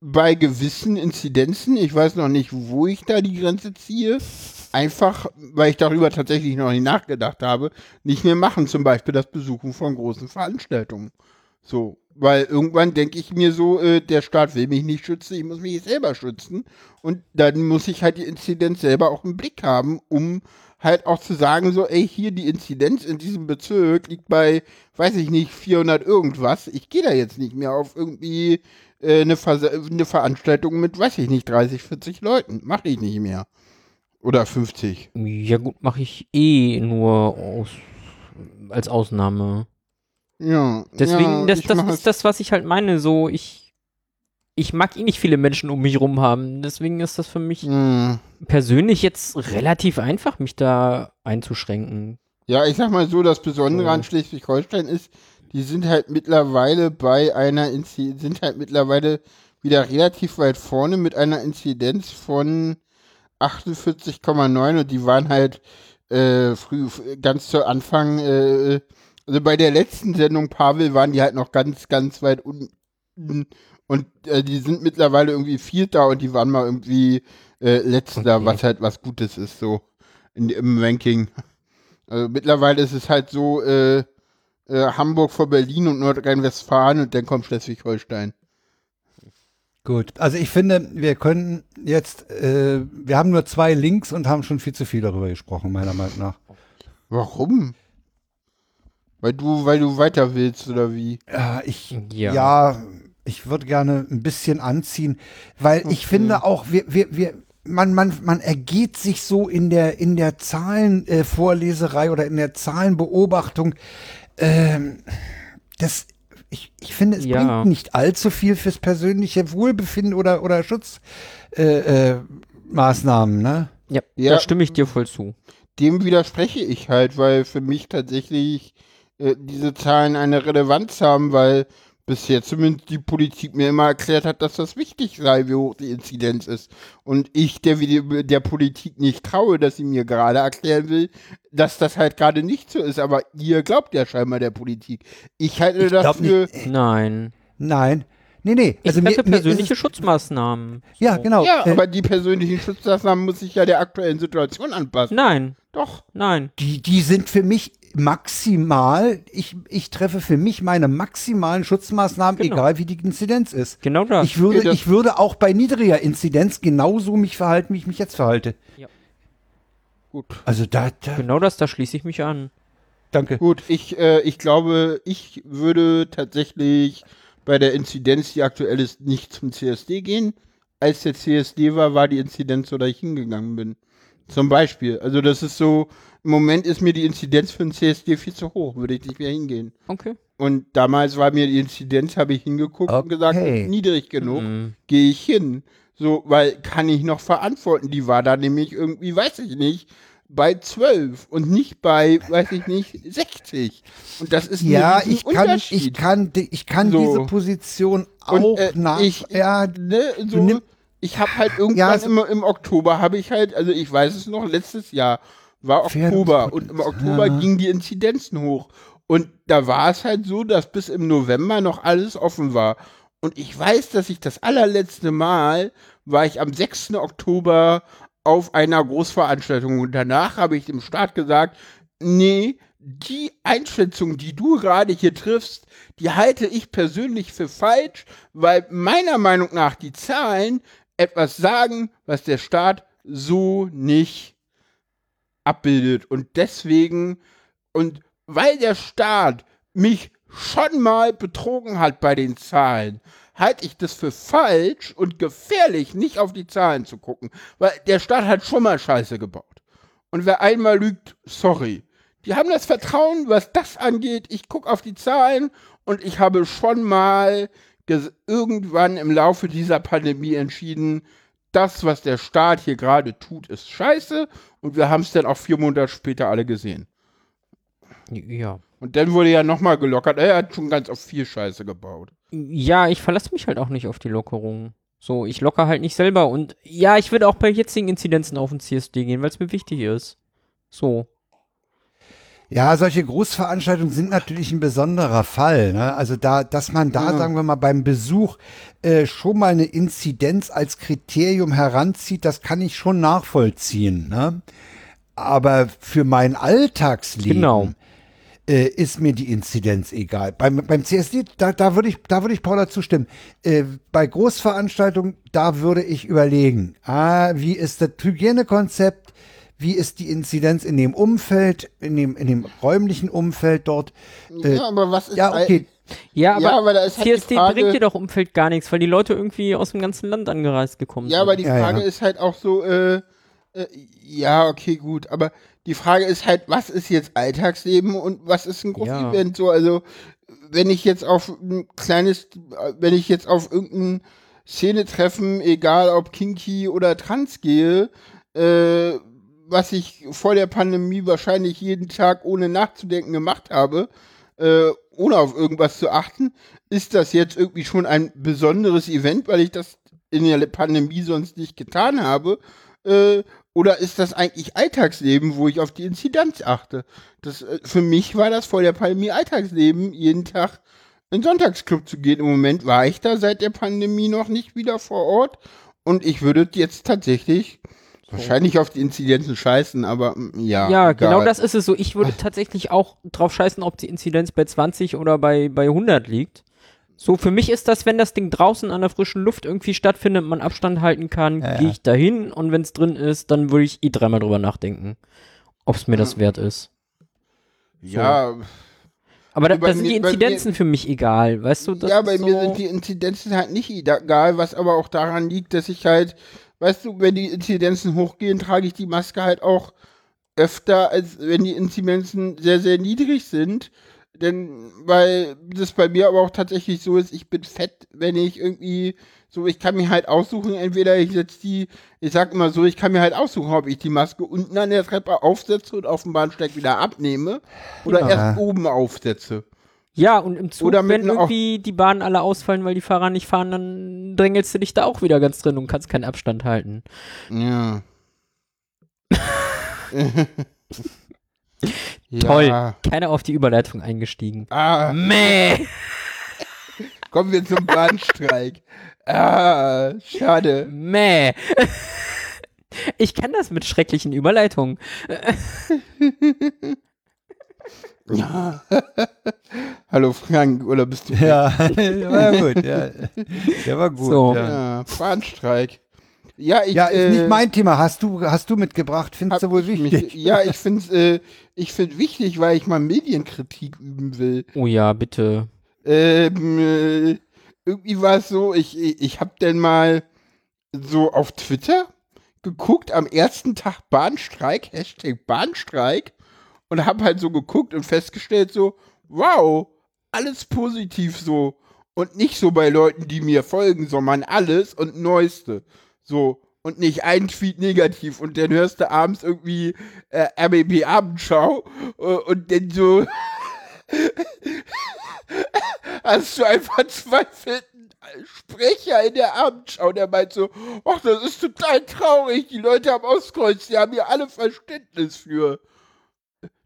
bei gewissen Inzidenzen, ich weiß noch nicht, wo ich da die Grenze ziehe, einfach, weil ich darüber tatsächlich noch nicht nachgedacht habe, nicht mehr machen. Zum Beispiel das Besuchen von großen Veranstaltungen. So, Weil irgendwann denke ich mir so, äh, der Staat will mich nicht schützen, ich muss mich selber schützen. Und dann muss ich halt die Inzidenz selber auch im Blick haben, um halt auch zu sagen, so, ey, hier die Inzidenz in diesem Bezirk liegt bei, weiß ich nicht, 400 irgendwas. Ich gehe da jetzt nicht mehr auf irgendwie äh, eine, Ver eine Veranstaltung mit, weiß ich nicht, 30, 40 Leuten. Mache ich nicht mehr. Oder 50. Ja gut, mache ich eh nur aus, als Ausnahme. Ja. Deswegen, ja, das, das ist das, was ich halt meine. So, ich, ich mag eh nicht viele Menschen um mich rum haben. Deswegen ist das für mich Hm. persönlich jetzt relativ einfach, mich da einzuschränken. Ja, ich sag mal so, das Besondere So. an Schleswig-Holstein ist, die sind halt mittlerweile bei einer Inzi sind halt mittlerweile wieder relativ weit vorne mit einer Inzidenz von 48,9 und die waren halt äh, früh ganz zu Anfang äh, also bei der letzten Sendung Pavel waren die halt noch ganz ganz weit unten und äh, die sind mittlerweile irgendwie Vierter und die waren mal irgendwie äh, Letzter, Okay. was halt was Gutes ist so in, im Ranking. Also mittlerweile ist es halt so, äh, äh, Hamburg vor Berlin und Nordrhein-Westfalen und dann kommt Schleswig-Holstein. Gut, also ich finde, wir können jetzt, äh, wir haben nur zwei Links und haben schon viel zu viel darüber gesprochen, meiner Meinung nach. Warum? Weil du, weil du weiter willst, oder wie? Ja, ich, Ja. ja, ich würde gerne ein bisschen anziehen, weil ich Okay. finde auch, wir, wir, wir, man, man, man ergeht sich so in der, in der Zahlenvorleserei äh, oder in der Zahlenbeobachtung. Ähm, das, ich, ich finde, es Ja. bringt nicht allzu viel fürs persönliche Wohlbefinden oder, oder Schutzmaßnahmen, äh, äh, ne? Ja, Ja. da stimme ich dir voll zu. Dem widerspreche ich halt, weil für mich tatsächlich äh, diese Zahlen eine Relevanz haben, weil bisher zumindest die Politik mir immer erklärt hat, dass das wichtig sei, wie hoch die Inzidenz ist. Und ich, der, wie- der Politik nicht traue, dass sie mir gerade erklären will, dass das halt gerade nicht so ist. Aber ihr glaubt ja scheinbar der Politik. Ich halte Ich glaub dafür. Nein. Nein. Nee, nee. Ich Also mir, treffe mir ist persönliche es- Schutzmaßnahmen. Ja, genau. Ja, äh, aber die persönlichen Schutzmaßnahmen muss sich ja der aktuellen Situation anpassen. Nein, Doch. nein. die, die sind für mich maximal, ich, ich treffe für mich meine maximalen Schutzmaßnahmen, Genau. egal wie die Inzidenz ist. Genau das. Ich würde, ich würde auch bei niedriger Inzidenz genauso mich verhalten, wie ich mich jetzt verhalte. Gut. Also da, da genau das, da schließe ich mich an. danke. Gut, ich, äh, ich glaube, ich würde tatsächlich bei der Inzidenz, die aktuell ist, nicht zum CSD gehen. Als der CSD war, war die Inzidenz so, dass ich hingegangen bin. Zum Beispiel. Also das ist so, im Moment ist mir die Inzidenz für den CSD viel zu hoch, würde ich nicht mehr hingehen. Okay. Und damals war mir die Inzidenz, habe ich hingeguckt und gesagt, Okay. niedrig genug, Mhm. gehe ich hin. So, weil kann ich noch verantworten. Die war da nämlich irgendwie, weiß ich nicht, bei 12 und nicht bei, weiß ich nicht, 60. Und das ist Ja, ein ich kann, ich kann, ich kann So. diese Position Und, auch äh, nach, ich- ja, ne, so, ich habe halt irgendwann Ja, so- im, im Oktober habe ich halt, also ich weiß es noch, letztes Jahr war Oktober und im Oktober Ja. gingen die Inzidenzen hoch. Und da war es halt so, dass bis im November noch alles offen war. Und ich weiß, dass ich das allerletzte Mal war ich am 6. Oktober auf einer Großveranstaltung und danach habe ich dem Staat gesagt, nee, die Einschätzung, die du gerade hier triffst, die halte ich persönlich für falsch, weil meiner Meinung nach die Zahlen etwas sagen, was der Staat so nicht abbildet. Und deswegen, und weil der Staat mich schon mal betrogen hat bei den Zahlen, halte ich das für falsch und gefährlich, nicht auf die Zahlen zu gucken. Weil der Staat hat schon mal Scheiße gebaut. Und wer einmal lügt, sorry. Die haben das Vertrauen, was das angeht. Ich gucke auf die Zahlen und ich habe schon mal irgendwann im Laufe dieser Pandemie entschieden, das, was der Staat hier gerade tut, ist scheiße. Und wir haben es dann auch vier Monate später alle gesehen. Ja. Und dann wurde ja nochmal gelockert. Er hat schon ganz auf viel Scheiße gebaut. Ja, ich verlasse mich halt auch nicht auf die Lockerung. So, ich locker halt nicht selber und ja, ich würde auch bei jetzigen Inzidenzen auf den CSD gehen, weil es mir wichtig ist. So. Ja, solche Großveranstaltungen sind natürlich ein besonderer Fall. Ne? Also da, dass man da, Ja. sagen wir mal, beim Besuch äh, schon mal eine Inzidenz als Kriterium heranzieht, das kann ich schon nachvollziehen. Ne? Aber für mein Alltagsleben Genau. äh, ist mir die Inzidenz egal. Beim, beim CSD, da, da würde ich, da würde ich Paula zustimmen. Äh, bei Großveranstaltungen, da würde ich überlegen, ah, wie ist das Hygienekonzept? Wie ist die Inzidenz in dem Umfeld, in dem, in dem räumlichen Umfeld dort? Äh, ja, aber was ist ja, okay. Ja, aber, Ja, aber da ist halt die CSD Frage- bringt dir doch Umfeld gar nichts, weil die Leute irgendwie aus dem ganzen Land angereist gekommen Ja, sind. aber die Ja, Frage ja. ist halt auch so, äh, äh, ja, okay, gut, aber die Frage ist halt, was ist jetzt Alltagsleben und was ist ein Großevent? So, also, wenn ich jetzt auf ein kleines, wenn ich jetzt auf irgendein Szenetreffen, egal ob kinky oder trans gehe, äh, was ich vor der Pandemie wahrscheinlich jeden Tag ohne nachzudenken gemacht habe, äh, ohne auf irgendwas zu achten, ist das jetzt irgendwie schon ein besonderes Event, weil ich das in der Pandemie sonst nicht getan habe? Äh, oder ist das eigentlich Alltagsleben, wo ich auf die Inzidenz achte? Das, äh, für mich war das vor der Pandemie Alltagsleben, jeden Tag in Sonntagsclub zu gehen. Im Moment war ich da seit der Pandemie noch nicht wieder vor Ort. Und ich würde jetzt tatsächlich wahrscheinlich auf die Inzidenzen scheißen, aber mm, ja. Ja, egal. genau das ist es so. Ich würde tatsächlich auch drauf scheißen, ob die Inzidenz bei 20 oder bei, bei 100 liegt. So, für mich ist das, wenn das Ding draußen an der frischen Luft irgendwie stattfindet, man Abstand halten kann, Ja, gehe ich dahin und wenn es drin ist, dann würde ich eh dreimal drüber nachdenken, ob es mir das wert ist. Ja, Aber da, da sind mir- die bei mir- Inzidenzen für mich egal, weißt du? Das ja, bei so, mir sind die Inzidenzen halt nicht egal, was aber auch daran liegt, dass ich halt, weißt du, wenn die Inzidenzen hochgehen, trage ich die Maske halt auch öfter, als wenn die Inzidenzen sehr, sehr niedrig sind. Denn, weil das bei mir aber auch tatsächlich so ist, ich bin fett, wenn ich irgendwie, so, ich kann mir halt aussuchen, entweder ich setze die, ich sag immer so, ich kann mir halt aussuchen, ob ich die Maske unten an der Treppe aufsetze und auf dem Bahnsteig wieder abnehme oder Ja. erst oben aufsetze. Ja, und im Zug, Oder wenn irgendwie die Bahnen alle ausfallen, weil die Fahrer nicht fahren, dann drängelst du dich da auch wieder ganz drin und kannst keinen Abstand halten. Ja. Toll. Ja. Keiner auf die Überleitung eingestiegen. Ah, Mäh! kommen wir zum Bahnstreik. Ah, schade. Mäh! Ich kann das mit schrecklichen Überleitungen. Hallo Frank, oder bist du? Ja, der war gut, ja. Der war gut. So. Ja, Ja, Bahnstreik. Ja, ich, ja ist äh, nicht mein Thema. Hast du, hast du mitgebracht? Findest du wohl ich mich- wichtig? ja, ich finde es äh, ich find wichtig, weil ich mal Medienkritik üben will. Oh ja, bitte. Ähm, äh, irgendwie war es so, ich, ich, ich habe dann mal so auf Twitter geguckt, am ersten Tag Bahnstreik, Hashtag Bahnstreik, und habe halt so geguckt und festgestellt so, wow, alles positiv so. Und nicht so bei Leuten, die mir folgen, sondern alles und Neueste. So. Und nicht ein Tweet negativ. Und dann hörst du abends irgendwie äh, RBB Abendschau äh, und dann so hast du einen verzweifelten Sprecher in der Abendschau, der meint so, ach, das ist total traurig, die Leute am Ostkreuz, die haben hier alle Verständnis für.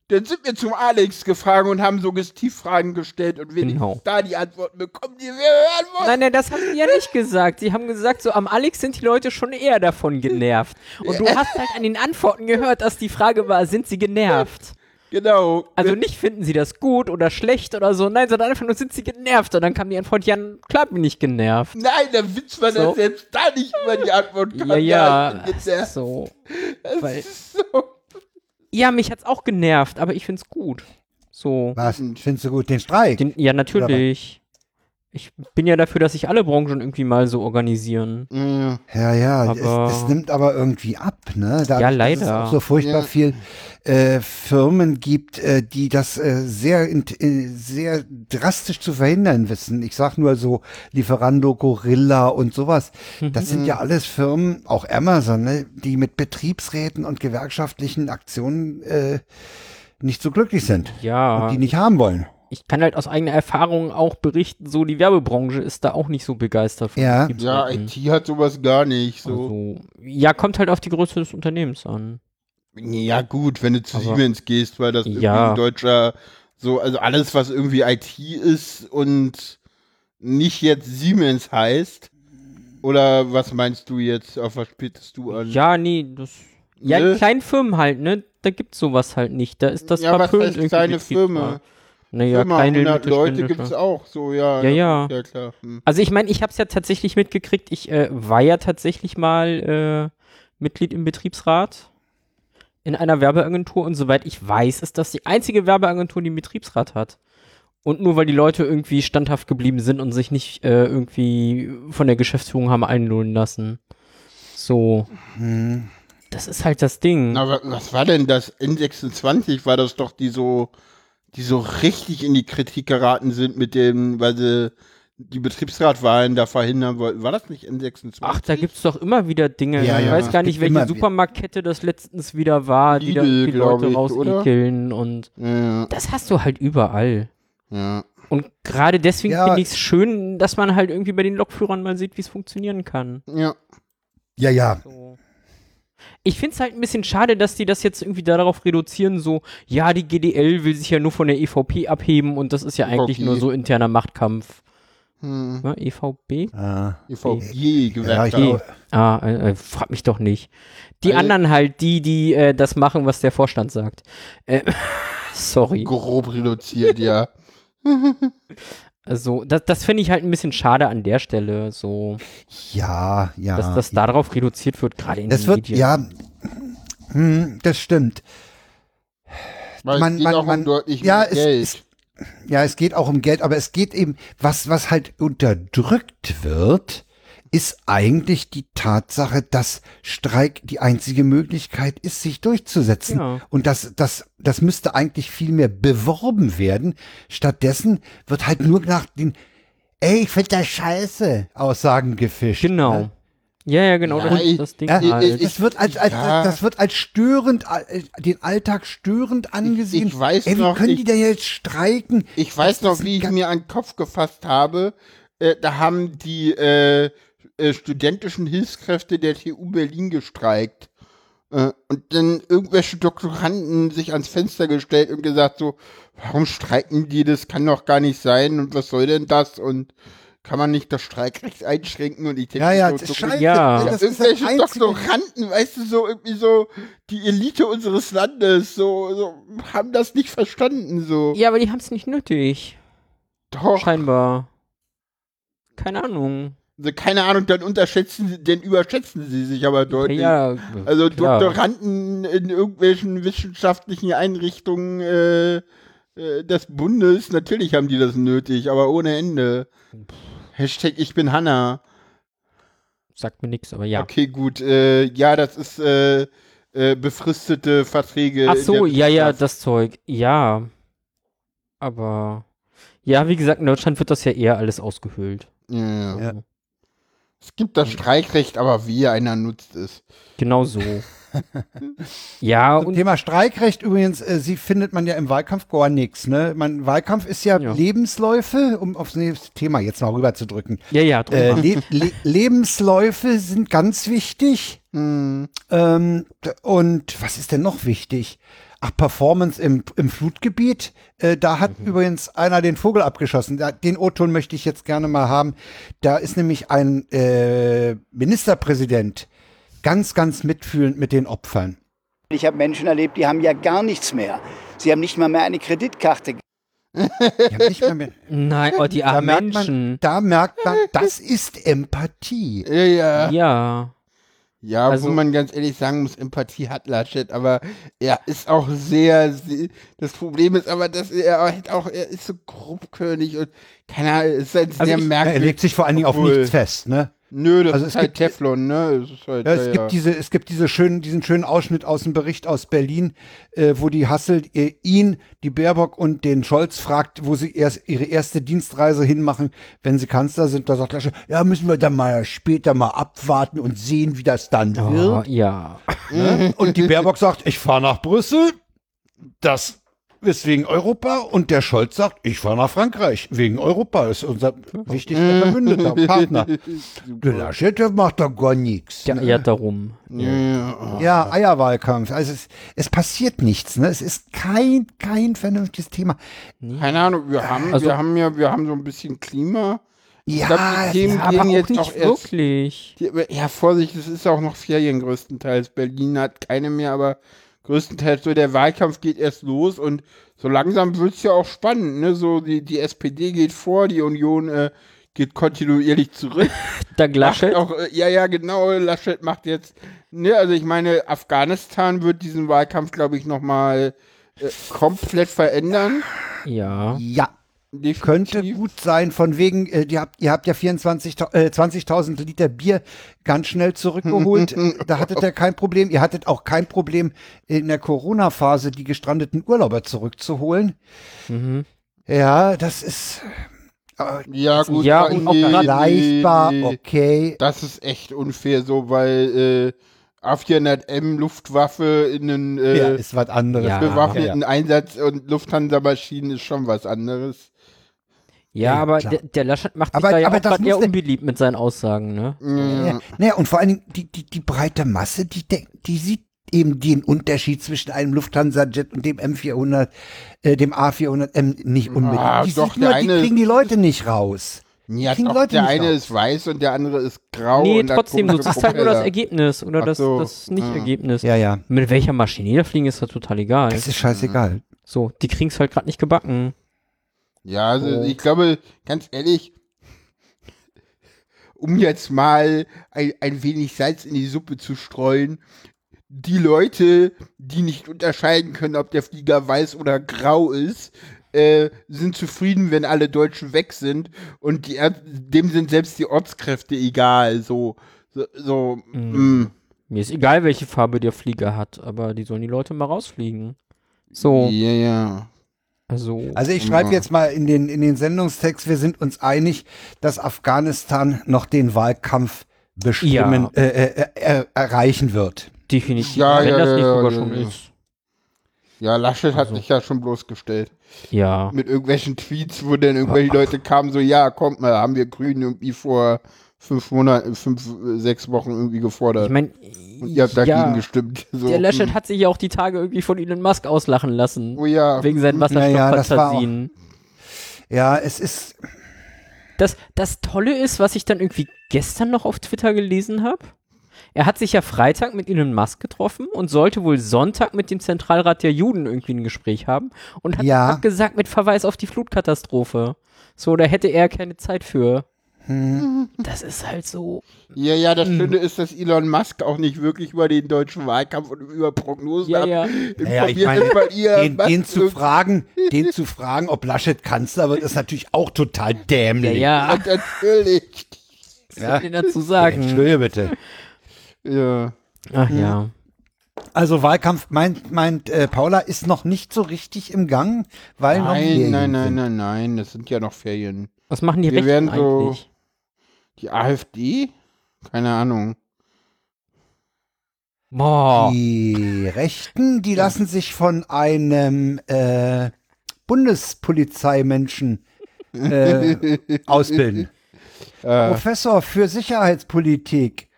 Dann sind wir zum Alex gefahren und haben Suggestivfragen gestellt und wenigstens Genau. da die Antworten bekommen, die wir hören wollen. Nein, nein, das haben sie ja nicht gesagt. Sie haben gesagt, so am Alex sind die Leute schon eher davon genervt. Und du hast halt an den Antworten gehört, dass die Frage war, sind sie genervt? Genau. Also nicht finden sie das gut oder schlecht oder so, nein, sondern einfach nur sind sie genervt. Und dann kam die Antwort, ja, klar bin ich genervt. Nein, der Witz war, So. dass selbst da nicht immer die Antwort kam. Ja, ja, der- so. das weil- ist so. Ja, mich hat's auch genervt, aber ich find's gut. So. Was? Findest du gut? Den Streik? Den, ja, natürlich. Ich bin ja dafür, dass sich alle Branchen irgendwie mal so organisieren. Ja. Ja, ja, Aber- es, es nimmt aber irgendwie ab, ne? Da, Ja, Dass es leider. auch so furchtbar Ja. viel äh, Firmen gibt, äh, die das äh, sehr, int- äh, sehr drastisch zu verhindern wissen. Ich sag nur so Lieferando, Gorilla und sowas. Das sind ja alles Firmen, auch Amazon, ne, die mit Betriebsräten und gewerkschaftlichen Aktionen äh, nicht so glücklich sind Ja. und die nicht haben wollen. Ich kann halt aus eigener Erfahrung auch berichten, so die Werbebranche ist da auch nicht so begeistert von Ja. Ja. IT hat sowas gar nicht. So. Also, ja, kommt halt auf die Größe des Unternehmens an. Ja, gut, wenn du zu Aber- Siemens gehst, weil das irgendwie Ja. ein deutscher, so, also alles, was irgendwie IT ist und nicht jetzt Siemens heißt. Oder was meinst du jetzt? Auf was spielst du an? Ja, nee, das. Ja, Ne? in kleinen Firmen halt, ne? Da gibt's sowas halt nicht. Da ist das ja, was verpönt heißt irgendwie kleine. Firma? Naja, kleine 100 Leute gibt es auch, so, ja. Ja, ja. Ja, klar. Hm. Also ich meine, ich habe es ja tatsächlich mitgekriegt. Ich äh, war ja tatsächlich mal äh, Mitglied im Betriebsrat in einer Werbeagentur und soweit ich weiß, ist das die einzige Werbeagentur, die einen Betriebsrat hat. Und nur weil die Leute irgendwie standhaft geblieben sind und sich nicht äh, irgendwie von der Geschäftsführung haben einlullen lassen. So, Hm. das ist halt das Ding. Na, wa- was war denn das? N26 war das doch, die so, die so richtig in die Kritik geraten sind mit dem, weil sie die Betriebsratwahlen da verhindern wollten. War das nicht N26? Ach, da gibt's doch immer wieder Dinge. Ja, ich ja, weiß es gar gibt nicht, welche Supermarktkette das letztens wieder war, die da Lidl, die Leute ich, rausekeln und Ja, das hast du halt überall. ja. Und gerade deswegen Ja. finde ich es schön, dass man halt irgendwie bei den Lokführern mal sieht, wie es funktionieren kann. Ja. Ja, ja. So. Ich finde es halt ein bisschen schade, dass die das jetzt irgendwie darauf reduzieren, so, ja, die GDL will sich ja nur von der EVP abheben und das ist ja eigentlich EVP. nur so interner Machtkampf. Hm. Ne? EVB? Ah. EVG, Ja, ich Ah, äh, äh, frag mich doch nicht. Die Also- anderen halt, die, die äh, das machen, was der Vorstand sagt. Äh, sorry. grob reduziert, ja. Also, das, das finde ich halt ein bisschen schade an der Stelle, so, ja, ja. dass das darauf reduziert wird, gerade in Das den wird, Medien. ja, hm, das stimmt. Weil Man- es geht man- auch man- um deutlich ja, mehr es- Geld. es- Ja, es geht auch um Geld, aber es geht eben, was, was halt unterdrückt wird, ist eigentlich die Tatsache, dass Streik die einzige Möglichkeit ist, sich durchzusetzen. Ja. Und das, das, das müsste eigentlich viel mehr beworben werden. Stattdessen wird halt nur nach den, ey, ich find das scheiße, Aussagen gefischt. Genau. Ne? Ja, ja, genau, Ja, das ich- das Ding Ja, Ich- halt. ich- das wird als, als, ja. das wird als störend, äh, den Alltag störend angesehen. ich weiß Ey, wie noch, können ich- die denn jetzt streiken? Ich weiß Das noch, wie ich mir an den Kopf gefasst habe. Äh, da haben die äh, äh, studentischen Hilfskräfte der TU Berlin gestreikt. Äh, und dann irgendwelche Doktoranden sich ans Fenster gestellt und gesagt so, warum streiken die? Das kann doch gar nicht sein. Und was soll denn das? Und kann man nicht das Streikrecht einschränken? Und ich denke Ja, ja, so, das so, scheiße. Ja. das ist das irgendwelche Einzige. Doktoranden, weißt du, so irgendwie so die Elite unseres Landes, so, so haben das nicht verstanden, so. ja, aber die haben es nicht nötig. Doch. Scheinbar. Keine Ahnung. Also keine Ahnung, dann unterschätzen sie, dann überschätzen sie sich aber deutlich. Ja, also klar. Doktoranden in irgendwelchen wissenschaftlichen Einrichtungen äh, äh, des Bundes, natürlich haben die das nötig, aber ohne Ende. Hashtag ich bin Hanna. Sagt mir nichts, aber ja. Okay, gut. Äh, ja, das ist äh, äh, befristete Verträge. Ach so, ja, ja, das Zeug. Ja. Aber. Ja, wie gesagt, in Deutschland wird das ja eher alles ausgehöhlt. Ja, ja. Es gibt das Streikrecht, aber wie einer nutzt es. Genau so. ja, Zum und Thema Streikrecht übrigens, äh, sie findet man ja im Wahlkampf gar nichts. Ne? Man, Wahlkampf ist ja, Ja. Lebensläufe, um aufs nächste Thema jetzt mal rüber zu drücken. ja, ja, Äh. Le Le Lebensläufe sind ganz wichtig. Hm. Ähm, und was ist denn noch wichtig? Ach, Performance im, im Flutgebiet. Äh, da hat Mhm. übrigens einer den Vogel abgeschossen. Den O-Ton möchte ich jetzt gerne mal haben. Da ist nämlich ein äh, Ministerpräsident ganz, ganz mitfühlend mit den Opfern. Ich habe Menschen erlebt, die haben ja gar nichts mehr. Sie haben nicht mal mehr eine Kreditkarte. Die haben nicht mehr mehr, Nein, oh, die da, armen merkt Menschen. man, da merkt man, das ist Empathie. Ja, ja. Ja. Also- wo man ganz ehrlich sagen muss, Empathie hat Laschet, aber er ist auch sehr, sehr das Problem ist aber, dass er halt auch, er ist so grobkörnig und keine Ahnung, es ist halt Also sehr ich- Er merkwürdig. legt sich vor allen Dingen auf nichts fest, ne? Nö, das Also ist es halt gibt- Teflon, ne? Es, ist halt, Ja, es ja, gibt ja. diese, es gibt diese schönen, diesen schönen Ausschnitt aus dem Bericht aus Berlin, äh, wo die Hasselt äh, ihn, die Baerbock und den Scholz fragt, wo sie erst ihre erste Dienstreise hinmachen, wenn sie Kanzler sind. Da sagt Laschet, ja, müssen wir dann mal später mal abwarten und sehen, wie das dann Oh, wird. ja. Ne? Und die Baerbock sagt, ich fahre nach Brüssel. Das ist wegen Europa. Und der Scholz sagt, ich fahre nach Frankreich wegen Europa. Das ist unser wichtigster Verbündeter, Partner. Der Laschet der macht doch gar nichts. Ja, ne? ja, darum. Ja, ja. Ja, Eierwahlkampf. Also es, es passiert nichts. Ne? Es ist kein, kein vernünftiges Thema. Keine Ahnung, wir haben, Also- wir haben ja, wir haben so ein bisschen Klima Ich glaube, die Themen Ja, gehen jetzt nicht auch erst. wirklich. Die, ja, Vorsicht, es ist auch noch Ferien größtenteils. Berlin hat keine mehr, aber größtenteils so der Wahlkampf geht erst los und so langsam wird's ja auch spannend, ne? So die, die SPD geht vor, die Union äh, geht kontinuierlich zurück. Da Macht Laschet. auch, äh, ja, ja, genau, Laschet macht jetzt, ne, also ich meine, Afghanistan wird diesen Wahlkampf, glaube ich, nochmal äh, komplett verändern. Ja. Ja, Definitiv. könnte gut sein, von wegen, äh, ihr, habt, ihr habt ja 24, äh, 20.000 Liter Bier ganz schnell zurückgeholt. da hattet ihr kein Problem. Ihr hattet auch kein Problem, in der Corona-Phase die gestrandeten Urlauber zurückzuholen. Mhm. Ja, das ist äh, Ja, gut. Ja, und auch nee, leistbar, nee, nee. okay. Das ist echt unfair so, weil äh, A400M Luftwaffe in einen äh, ja, ist was anderes. Ja. bewaffneten Einsatz und Lufthansa-Maschinen ist schon was anderes. Ja, Ja, aber der, der Laschet macht sich Aber- da ja aber auch eher unbeliebt mit seinen Aussagen, ne? Ja. Naja, und vor allen Dingen die, die, die breite Masse, die, denkt- die sieht eben den Unterschied zwischen einem Lufthansa-Jet und dem M400, äh, dem A400M nicht unbedingt. Ah, die, doch, sieht nur, die kriegen die Leute nicht raus. Ja, Kriegen doch, Leute der nicht eine raus. ist weiß und der andere ist grau. nee, und trotzdem, du siehst halt nur das. Ergebnis oder Ach das, so. das Nicht-Ergebnis. Ja, ja. Mit welcher Maschine die da fliegen, ist da total egal. Das ist scheißegal. So, die kriegen's halt gerade nicht gebacken. Ja, also Oh. ich glaube, ganz ehrlich, um jetzt mal ein, ein wenig Salz in die Suppe zu streuen, die Leute, die nicht unterscheiden können, ob der Flieger weiß oder grau ist, äh, sind zufrieden, wenn alle Deutschen weg sind und die, Er- dem sind selbst die Ortskräfte egal. So, so, so Mhm. mm. Mir ist egal, welche Farbe der Flieger hat, aber die sollen die Leute mal rausfliegen. So, Ja, ja. also. Also ich schreibe jetzt mal in den, in den Sendungstext, wir sind uns einig, dass Afghanistan noch den Wahlkampf bestimmen, Ja. äh, äh, äh, erreichen wird. definitiv. Ja, wenn ja, das ja, nicht ja, sogar ja, schon ja. ist. Ja, Laschet hat Also. sich ja schon bloßgestellt. Ja. mit irgendwelchen Tweets, wo dann irgendwelche Leute kamen, so, ja, kommt mal, haben wir Grünen irgendwie vor fünf Monaten, fünf, sechs Wochen irgendwie gefordert. Ich meine, und ihr habt dagegen ja, gestimmt. So, der Laschet hm. hat sich ja auch die Tage irgendwie von Elon Musk auslachen lassen. Oh ja. Wegen seinen Wasserstofffantasien. Ja, es ist, Das, das Tolle ist, was ich dann irgendwie gestern noch auf Twitter gelesen habe. Er hat sich ja Freitag mit Elon Musk getroffen und sollte wohl Sonntag mit dem Zentralrat der Juden irgendwie ein Gespräch haben und hat Ja. abgesagt mit Verweis auf die Flutkatastrophe. So, da hätte er keine Zeit für. hm, Das ist halt so. Ja, ja, das Hm. Schöne ist, dass Elon Musk auch nicht wirklich über den deutschen Wahlkampf und über Prognosen Ja, ja. Ja, ich meine, den, den zu fragen, den zu fragen, ob Laschet Kanzler wird, ist natürlich auch total Ja, dämlich. ja. Und natürlich. Was soll ich denn dazu sagen? Entschuldige bitte. Ja. Ach ja. Also Wahlkampf meint, meint äh, Paula ist noch nicht so richtig im Gang, weil noch Nein, Ferien nein, nein, nein, nein, das sind ja noch Ferien. Was machen die Wir Rechten werden so- eigentlich? Die AfD? Keine Ahnung. Boah. Die Rechten, die lassen sich von einem äh, Bundespolizeimenschen äh, ausbilden. Äh, Professor für Sicherheitspolitik.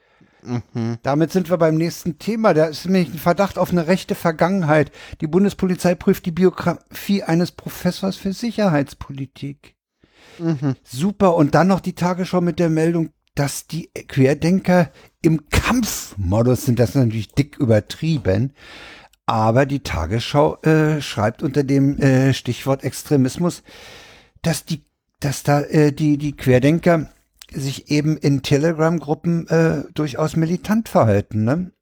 Mhm. Damit sind wir beim nächsten Thema. Da ist nämlich ein Verdacht auf eine rechte Vergangenheit. Die Bundespolizei prüft die Biografie eines Professors für Sicherheitspolitik. Mhm. Super. Und dann noch die Tagesschau mit der Meldung, dass die Querdenker im Kampfmodus sind. Das ist natürlich dick übertrieben. Aber die Tagesschau äh, schreibt unter dem äh, Stichwort Extremismus, dass die, dass da äh, die, die Querdenker sich eben in Telegram-Gruppen äh, durchaus militant verhalten. Ne?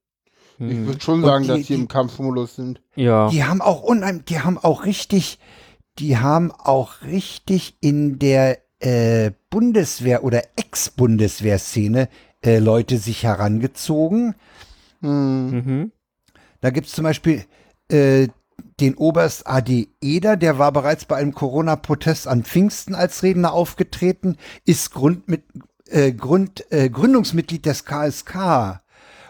Ich Hm. würde schon sagen, die- dass die, die- im Kampfmodus sind. Ja. Die haben auch unheim, die haben auch richtig, die haben auch richtig in der äh, Bundeswehr oder Ex-Bundeswehr-Szene äh, Leute sich herangezogen. Hm. Mhm. Da gibt's zum Beispiel äh, den Oberst AD Eder, der war bereits bei einem Corona-Protest an Pfingsten als Redner aufgetreten, ist Grund mit, äh, Grund, äh, Gründungsmitglied des KSK.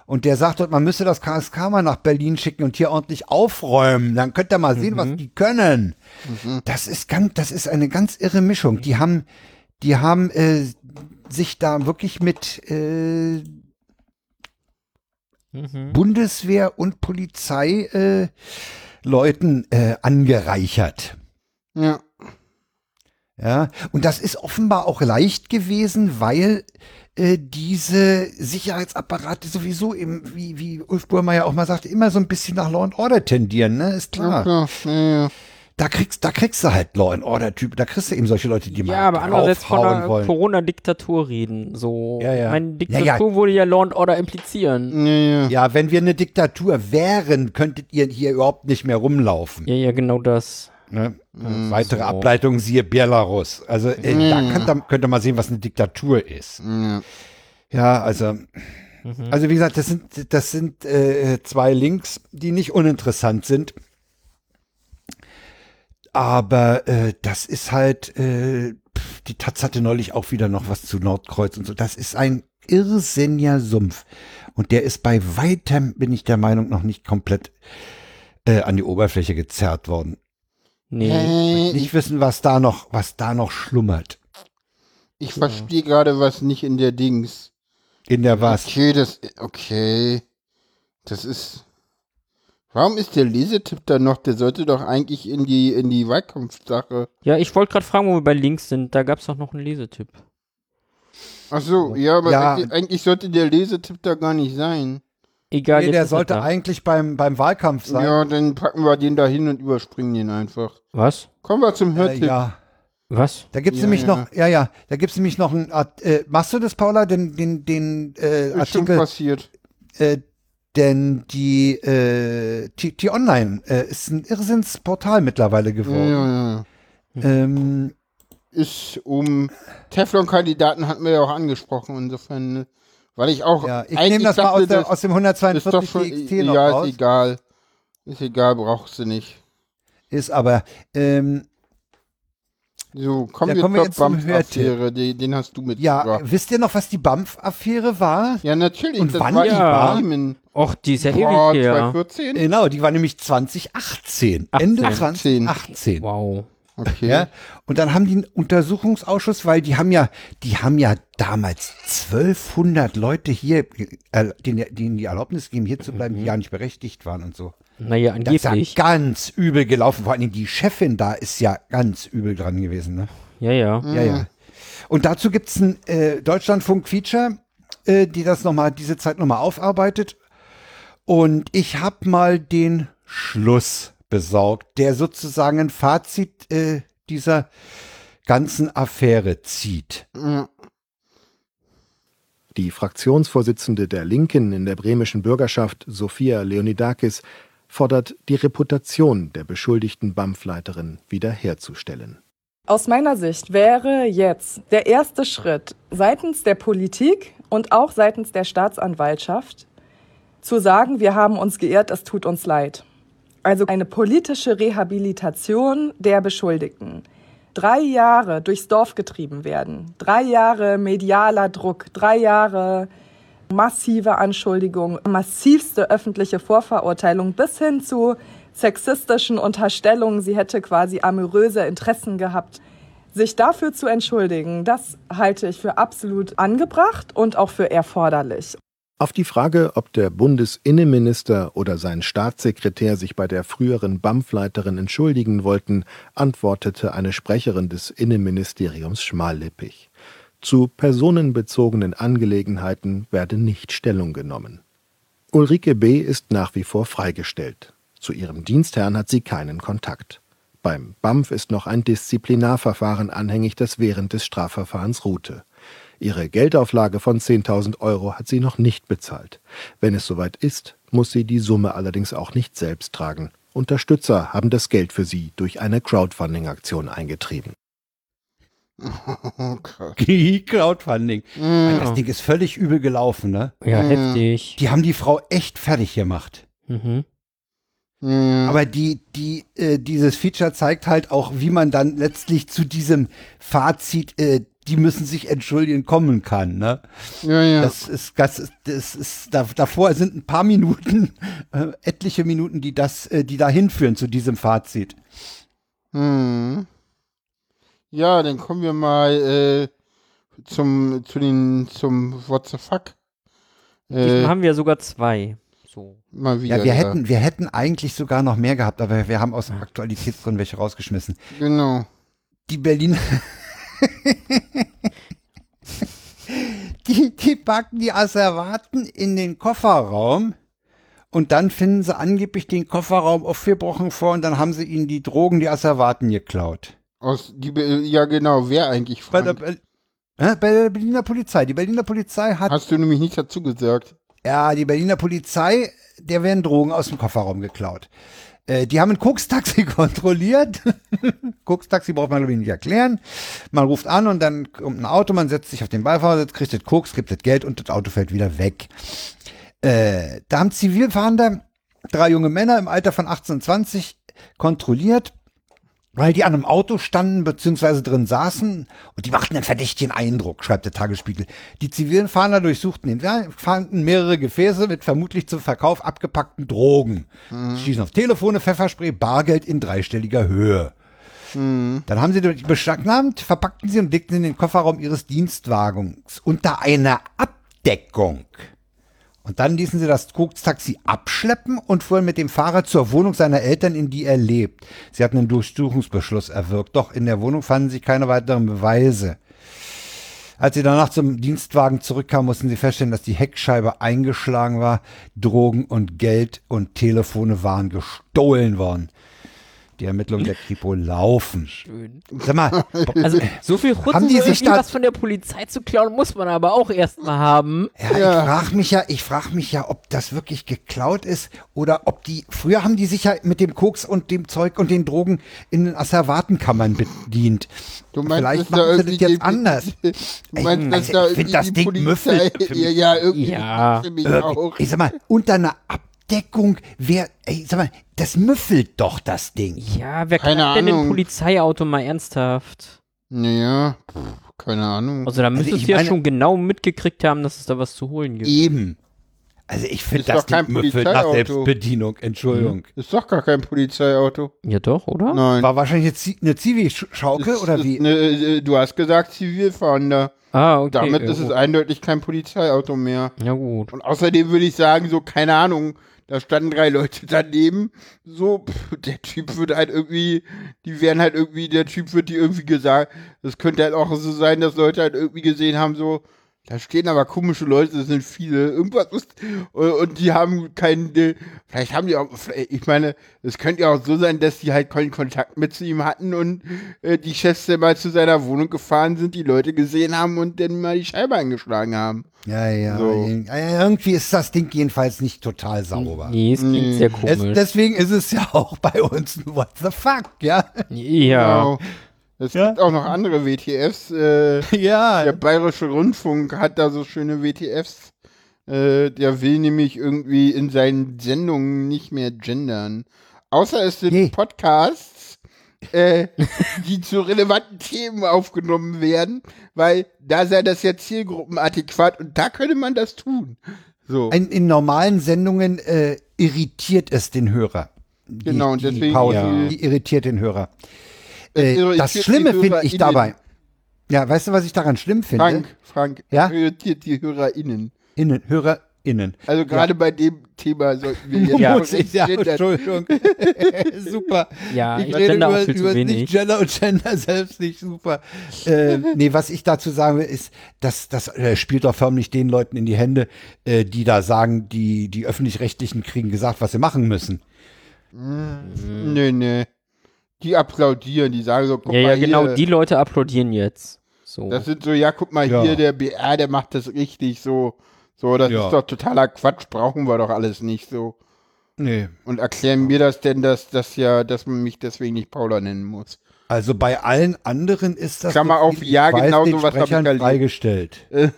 Und der sagt dort, man müsse das KSK mal nach Berlin schicken und hier ordentlich aufräumen. Dann könnt ihr mal sehen, was die können. Das ist ganz, das ist eine ganz irre Mischung. Die haben, die haben äh, sich da wirklich mit äh, Mhm. Bundeswehr und Polizei äh, Leuten äh, angereichert. Ja. Ja, und das ist offenbar auch leicht gewesen, weil äh, diese Sicherheitsapparate sowieso eben, wie, wie Ulf Burmeier auch mal sagte, immer so ein bisschen nach Law and Order tendieren, ne? Ist klar. Ja, ja, ja. Da kriegst, da kriegst du halt Law and Order Typ, da kriegst du eben solche Leute, die Ja, mal aber andererseits von einer. Corona-Diktatur reden. So. Ja, ja. Meine Ja, Diktatur ja. würde ja Law and Order implizieren. Ja, ja. Ja, wenn wir eine Diktatur wären, könntet ihr hier überhaupt nicht mehr rumlaufen. Ja, ja, genau das. Ne? Mhm, Weitere so. Ableitungen siehe Belarus. Also äh, da könnt ihr, könnt ihr mal sehen, was eine Diktatur ist. Ja. Ja, also, Mhm. also wie gesagt, das sind, das sind äh, zwei Links, die nicht uninteressant sind. Aber äh, das ist halt, äh, die Taz hatte neulich auch wieder noch was zu Nordkreuz und so. Das ist ein irrsinniger Sumpf. Und der ist bei weitem, bin ich der Meinung, noch nicht komplett äh, an die Oberfläche gezerrt worden. Nee. Nicht wissen, was da noch, was da noch schlummert. ich verstehe gerade was nicht in der Dings. In der was? Okay, das, okay. Das ist. Warum ist der Lesetipp da noch? Der sollte doch eigentlich in die, in die Wahlkampfsache. Ja, ich wollte gerade fragen, wo wir bei Links sind. Da gab es doch noch einen Lesetipp. Ach so, ja, aber Ja. Eigentlich, eigentlich sollte der Lesetipp da gar nicht sein. Egal, Nee, der er sollte eigentlich beim, beim Wahlkampf sein. Ja, dann packen wir den da hin und überspringen den einfach. Was? Kommen wir zum Äh, Hörtipp. ja. Was? Da gibt's Ja, nämlich ja. noch, ja, ja, da gibt's nämlich noch ein, äh, machst du das, Paula, den, den, den äh, Ist schon Artikel, passiert. äh, denn die, äh, T, T Online äh, ist ein Irrsinnsportal mittlerweile geworden. ja, ja. Ähm, Ist um Teflon-Kandidaten hatten wir ja auch angesprochen, insofern, ne? weil ich auch ja, ich nehme das mal aus, der, aus dem ist 142 doch schon, TXT noch ja, raus. ist egal. Ist egal, brauchst du nicht. Ist aber, ähm, So, kommen Ja, wir kommen wir zur jetzt zum BAMF-Affäre, den, den hast du ja, mitgebracht. wisst ihr noch, was die BAMF-Affäre war? Ja, natürlich, Und das wann war die war? Och, die ist ja Boah, ewig her. 2014? Genau, die war nämlich 2018. 18. Ende 2018. Wow. Okay. Ja, und dann haben die einen Untersuchungsausschuss, weil die haben ja, die haben ja damals 1200 Leute hier, äh, denen, denen die Erlaubnis gegeben, hier zu bleiben, die ja nicht berechtigt waren und so. Naja, Das ist ja angeblich. ganz übel gelaufen. Vor allem die Chefin da ist ja ganz übel dran gewesen. Ne? Ja, ja. Ja, ja. Und dazu gibt's ein äh, Deutschlandfunk-Feature, äh, die das nochmal, diese Zeit nochmal aufarbeitet. Und ich habe mal den Schluss besorgt, der sozusagen ein Fazit äh, dieser ganzen Affäre zieht. Die Fraktionsvorsitzende der Linken in der bremischen Bürgerschaft, Sophia Leonidakis, fordert, die Reputation der beschuldigten BAMF-Leiterin wiederherzustellen. Aus meiner Sicht wäre jetzt der erste Schritt seitens der Politik und auch seitens der Staatsanwaltschaft zu sagen, wir haben uns geirrt, es tut uns leid. Also eine politische Rehabilitation der Beschuldigten. Drei Jahre durchs Dorf getrieben werden, drei Jahre medialer Druck, drei Jahre massive Anschuldigungen, massivste öffentliche Vorverurteilung bis hin zu sexistischen Unterstellungen, sie hätte quasi amoröse Interessen gehabt. Sich dafür zu entschuldigen, das halte ich für absolut angebracht und auch für erforderlich. Auf die Frage, ob der Bundesinnenminister oder sein Staatssekretär sich bei der früheren BAMF-Leiterin entschuldigen wollten, antwortete eine Sprecherin des Innenministeriums schmallippig. Zu personenbezogenen Angelegenheiten werde nicht Stellung genommen. Ulrike B. ist nach wie vor freigestellt. Zu ihrem Dienstherrn hat sie keinen Kontakt. Beim BAMF ist noch ein Disziplinarverfahren anhängig, das während des Strafverfahrens ruhte. Ihre Geldauflage von 10.000 Euro hat sie noch nicht bezahlt. Wenn es soweit ist, muss sie die Summe allerdings auch nicht selbst tragen. Unterstützer haben das Geld für sie durch eine Crowdfunding-Aktion eingetrieben. Oh. Crowdfunding. Mhm. Das Ding ist völlig übel gelaufen, ne? Ja, Mhm. heftig. Die haben die Frau echt fertig gemacht. Mhm. Ja. Aber die, die, äh, dieses Feature zeigt halt auch, wie man dann letztlich zu diesem Fazit, äh, die müssen sich entschuldigen, kommen kann. Ne? ja, ja. Das ist, das ist, das ist da, davor sind ein paar Minuten, äh, etliche Minuten, die das, äh, die da hinführen zu diesem Fazit. Hm. Ja, dann kommen wir mal äh, zum, zu den, zum What the fuck. Diesmal Äh, haben wir sogar zwei. So. mal wieder. Ja, wir da. hätten, wir hätten eigentlich sogar noch mehr gehabt, aber wir haben aus Aktualitätsgründen welche rausgeschmissen. Genau. die Berliner. die, die packen die Asservaten in den Kofferraum und dann finden sie angeblich den Kofferraum aufgebrochen vor und dann haben sie ihnen die Drogen, die Asservaten geklaut. Aus die, ja genau, wer eigentlich? Bei der, Frank? Bei der Berliner Polizei. Die Berliner Polizei hat, Hast du nämlich nicht dazu gesagt. ja, die Berliner Polizei, der werden Drogen aus dem Kofferraum geklaut. Äh, die haben ein Koks-Taxi kontrolliert. Koks-Taxi braucht man, glaube ich, nicht erklären. Man ruft an und dann kommt ein Auto, man setzt sich auf den Beifahrersitz, kriegt das Koks, gibt das Geld und das Auto fällt wieder weg. Äh, da haben Zivilfahrende drei junge Männer im Alter von 18 und 20 kontrolliert, weil die an einem Auto standen beziehungsweise drin saßen und die machten einen verdächtigen Eindruck, schreibt der Tagesspiegel. Die zivilen Fahnder durchsuchten den Wagen, fanden mehrere Gefäße mit vermutlich zum Verkauf abgepackten Drogen, stießen auf Telefone, Pfefferspray, Bargeld in dreistelliger Höhe. Dann haben sie die beschlagnahmt, verpackten sie und legten sie in den Kofferraum ihres Dienstwagens unter einer Abdeckung. Und dann ließen sie das Koks-Taxi abschleppen und fuhren mit dem Fahrer zur Wohnung seiner Eltern, in die er lebt. Sie hatten einen Durchsuchungsbeschluss erwirkt, doch in der Wohnung fanden sich keine weiteren Beweise. Als sie danach zum Dienstwagen zurückkamen, mussten sie feststellen, dass die Heckscheibe eingeschlagen war, Drogen und Geld und Telefone waren gestohlen worden. Die Ermittlungen der Kripo laufen. Schön. Sag mal, Also so viel Rutzen, Haben die sich da- was von der Polizei zu klauen, muss man aber auch erstmal haben. Ja, Ja. ich frage mich ja, ich frage mich ja, ob das wirklich geklaut ist oder ob die, früher haben die sich ja mit dem Koks und dem Zeug und den Drogen in den Asservatenkammern bedient. Du meinst, Vielleicht da machen sie das jetzt die- anders. Du meinst, dass Also, da ich find irgendwie das die Ding Polizei, müffelt ja, ja, irgendwie Ja. auch. Ich sag mal, unter einer Abdeckung, wer, ey, sag mal, das müffelt doch das Ding. Ja, wer Keine knackt denn ein. Polizeiauto mal ernsthaft? Naja, pff, keine Ahnung. Also da müsstest ich du ja meine- schon genau mitgekriegt haben, dass es da was zu holen gibt. Eben. Also ich finde Ist das doch kein Ding müffelt nach Polizeiauto. Selbstbedienung, Entschuldigung. Ist doch gar kein Polizeiauto. Ja doch, oder? Nein. War wahrscheinlich eine, Zi- eine Zivi-Schaukel Ist- oder ist wie? Ne, äh, du hast gesagt Zivilfahrender. Ah, okay. Damit ja, ist es gut. eindeutig kein Polizeiauto mehr. Ja gut. Und außerdem würde ich sagen, so, keine Ahnung, da standen drei Leute daneben, so, pff, der Typ wird halt irgendwie, die werden halt irgendwie, der Typ wird die irgendwie gesagt, das könnte halt auch so sein, dass Leute halt irgendwie gesehen haben, so, da stehen aber komische Leute, das sind viele, irgendwas ist, und, und die haben keinen, äh, vielleicht haben die auch, ich meine, es könnte ja auch so sein, dass die halt keinen Kontakt mit zu ihm hatten und äh, die Chefs dann mal zu seiner Wohnung gefahren sind, die Leute gesehen haben und dann mal die Scheibe eingeschlagen haben. Ja, ja. So. ja, Irgendwie ist das Ding jedenfalls nicht total sauber. Nee, es klingt Nee. sehr Es, komisch. deswegen ist es ja auch bei uns ein What the fuck, ja? ja. Genau. Es Ja. gibt auch noch andere WTFs. Äh, Ja. der Bayerische Rundfunk hat da so schöne WTFs. Äh, der will nämlich irgendwie in seinen Sendungen nicht mehr gendern. Außer es sind Nee. Podcasts, äh, die zu relevanten Themen aufgenommen werden, weil da sei das ja zielgruppenadäquat und da könnte man das tun. So. In, in normalen Sendungen äh, irritiert es den Hörer. Die, Genau, und die deswegen- Pause, Ja. die irritiert den Hörer. Äh, irritiert das Schlimme finde ich dabei. Ja, weißt du, was ich daran schlimm finde? Frank, Frank, Ja? irritiert die HörerInnen. Innen, HörerInnen. Also gerade bei dem Thema sollten wir jetzt Ja. Muss ich, ja. Entschuldigung. super. Ja, ich ich rede über, über nicht Gender und Gender selbst nicht super. äh, nee, was ich dazu sagen will, ist, dass das äh, spielt doch förmlich den Leuten in die Hände, äh, die da sagen, die, die Öffentlich-Rechtlichen kriegen gesagt, was sie machen müssen. Nee, nee. Die applaudieren, die sagen so, guck Ja, ja, mal genau, hier. die Leute applaudieren jetzt. So. Das sind so, ja, guck mal Ja. hier, der BR, der macht das richtig so. So, das Ja. ist doch totaler Quatsch, brauchen wir doch alles nicht so. Nee. Und erklären mir das denn, dass das ja, dass man mich deswegen nicht Paula nennen muss. Also bei allen anderen ist das Klammer so auf, ja, genau den sowas hab ich freigestellt.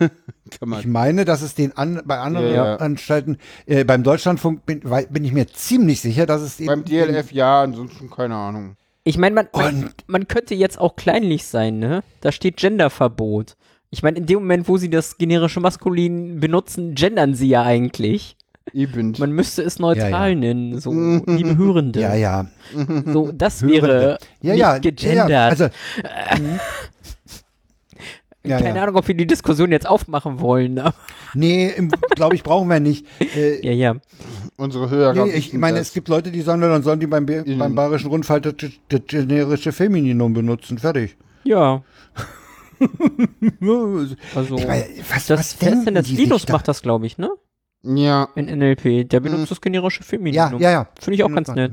Ich meine, dass es den an, bei anderen Ja. Anstalten, äh, beim Deutschlandfunk bin, bin ich mir ziemlich sicher, dass es Beim DLF ja, ansonsten keine Ahnung. Ich meine, man, man, man könnte jetzt auch kleinlich sein, ne? Da steht Genderverbot. Ich meine, in dem Moment, wo sie das generische Maskulin benutzen, gendern sie ja eigentlich. Eben. Man müsste es neutral Ja, ja. nennen, so liebe Hörende. Ja, ja. So, das Hörende. wäre Ja, nicht ja, gegendert. ja, ja. Also, Ja, Keine ja. Ahnung, ob wir die Diskussion jetzt aufmachen wollen. aber- Nee, glaube ich, brauchen wir nicht. Äh, Ja, ja. Unsere Hörer. nee, ich meine, es gibt Leute, die sagen, dann sollen die beim, Mhm. beim Bayerischen Rundfall das, das generische Femininum benutzen. Fertig. Ja, Ich also. meine, was, Das, was wer ist denken denn das Linus da? macht das, glaube ich, ne? Ja. In NLP. Der benutzt Mhm. das generische Ja, Femininum. ja, ja. Finde ich auch ganz nett.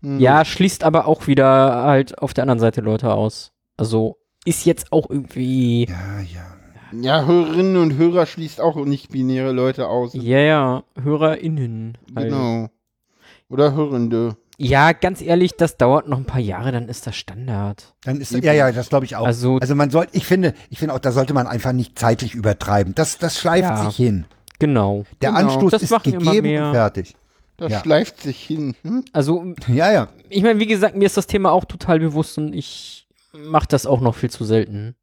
Mhm. Ja, schließt aber auch wieder halt auf der anderen Seite Leute aus. Also ist jetzt auch irgendwie. Ja, ja. Ja, Hörerinnen und Hörer schließt auch nicht-binäre Leute aus. Ja, ja, HörerInnen. Halt. Genau. Oder Hörende. Ja, ganz ehrlich, das dauert noch ein paar Jahre, dann ist das Standard. Dann ist ja, ja, das glaube ich auch. Also- Also, man soll, ich finde, ich finde auch, da sollte man einfach nicht zeitlich übertreiben. Das, das schleift Ja. sich hin. Genau. Der Genau. Anstoß Das ist gegeben mehr. und fertig. Das Ja. schleift sich hin. Hm? Also, Ja, ja. ich meine, wie gesagt, mir ist das Thema auch total bewusst und ich mache das auch noch viel zu selten.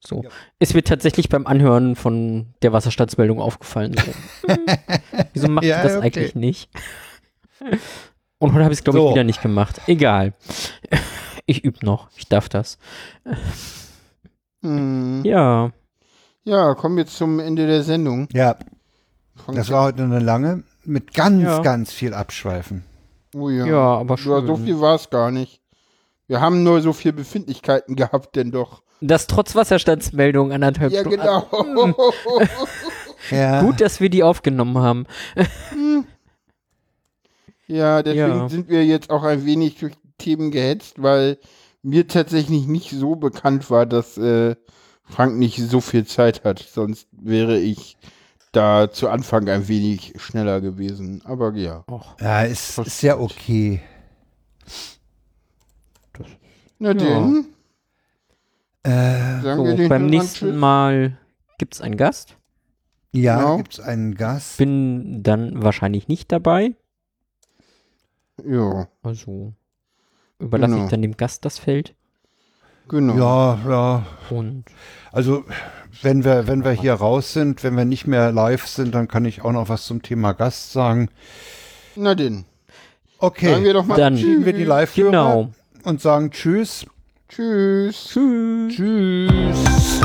So. Ja. Ist mir tatsächlich beim Anhören von der Wasserstandsmeldung aufgefallen. So. Wieso macht Ja, das okay. eigentlich nicht? Und heute habe ich es, glaube So. ich, wieder nicht gemacht. Egal. Ich übe noch. Ich darf das. Hm. Ja. Ja, kommen wir zum Ende der Sendung. Ja, Von- das war heute eine lange mit ganz, Ja. ganz viel Abschweifen. oh ja. Ja, aber Ja, so schön. viel war es gar nicht. Wir haben nur so viel Befindlichkeiten gehabt, denn doch. Das trotz Wasserstandsmeldung anderthalb Ja, Stunden. genau. Ja. Gut, dass wir die aufgenommen haben. ja, deswegen Ja. sind wir jetzt auch ein wenig durch die Themen gehetzt, weil mir tatsächlich nicht so bekannt war, dass äh, Frank nicht so viel Zeit hat. Sonst wäre ich da zu Anfang ein wenig schneller gewesen. Aber ja. Och, Ja, ist, ist ja okay. Na denn, Äh, sagen so, wir den beim nächsten Tschüss. Mal gibt's einen Gast. ja, Genau. gibt's einen Gast. Bin dann wahrscheinlich nicht dabei. Ja, Also überlasse Genau. ich dann dem Gast das Feld. genau. Ja, ja. Und Also, wenn wir, wenn wir hier raus sind, wenn wir nicht mehr live sind, dann kann ich auch noch was zum Thema Gast sagen. Na denn, Okay, Dann- schieben wir die Live-Hörer genau. Und sagen Tschüss. Tschüss. Tschüss. Tschüss.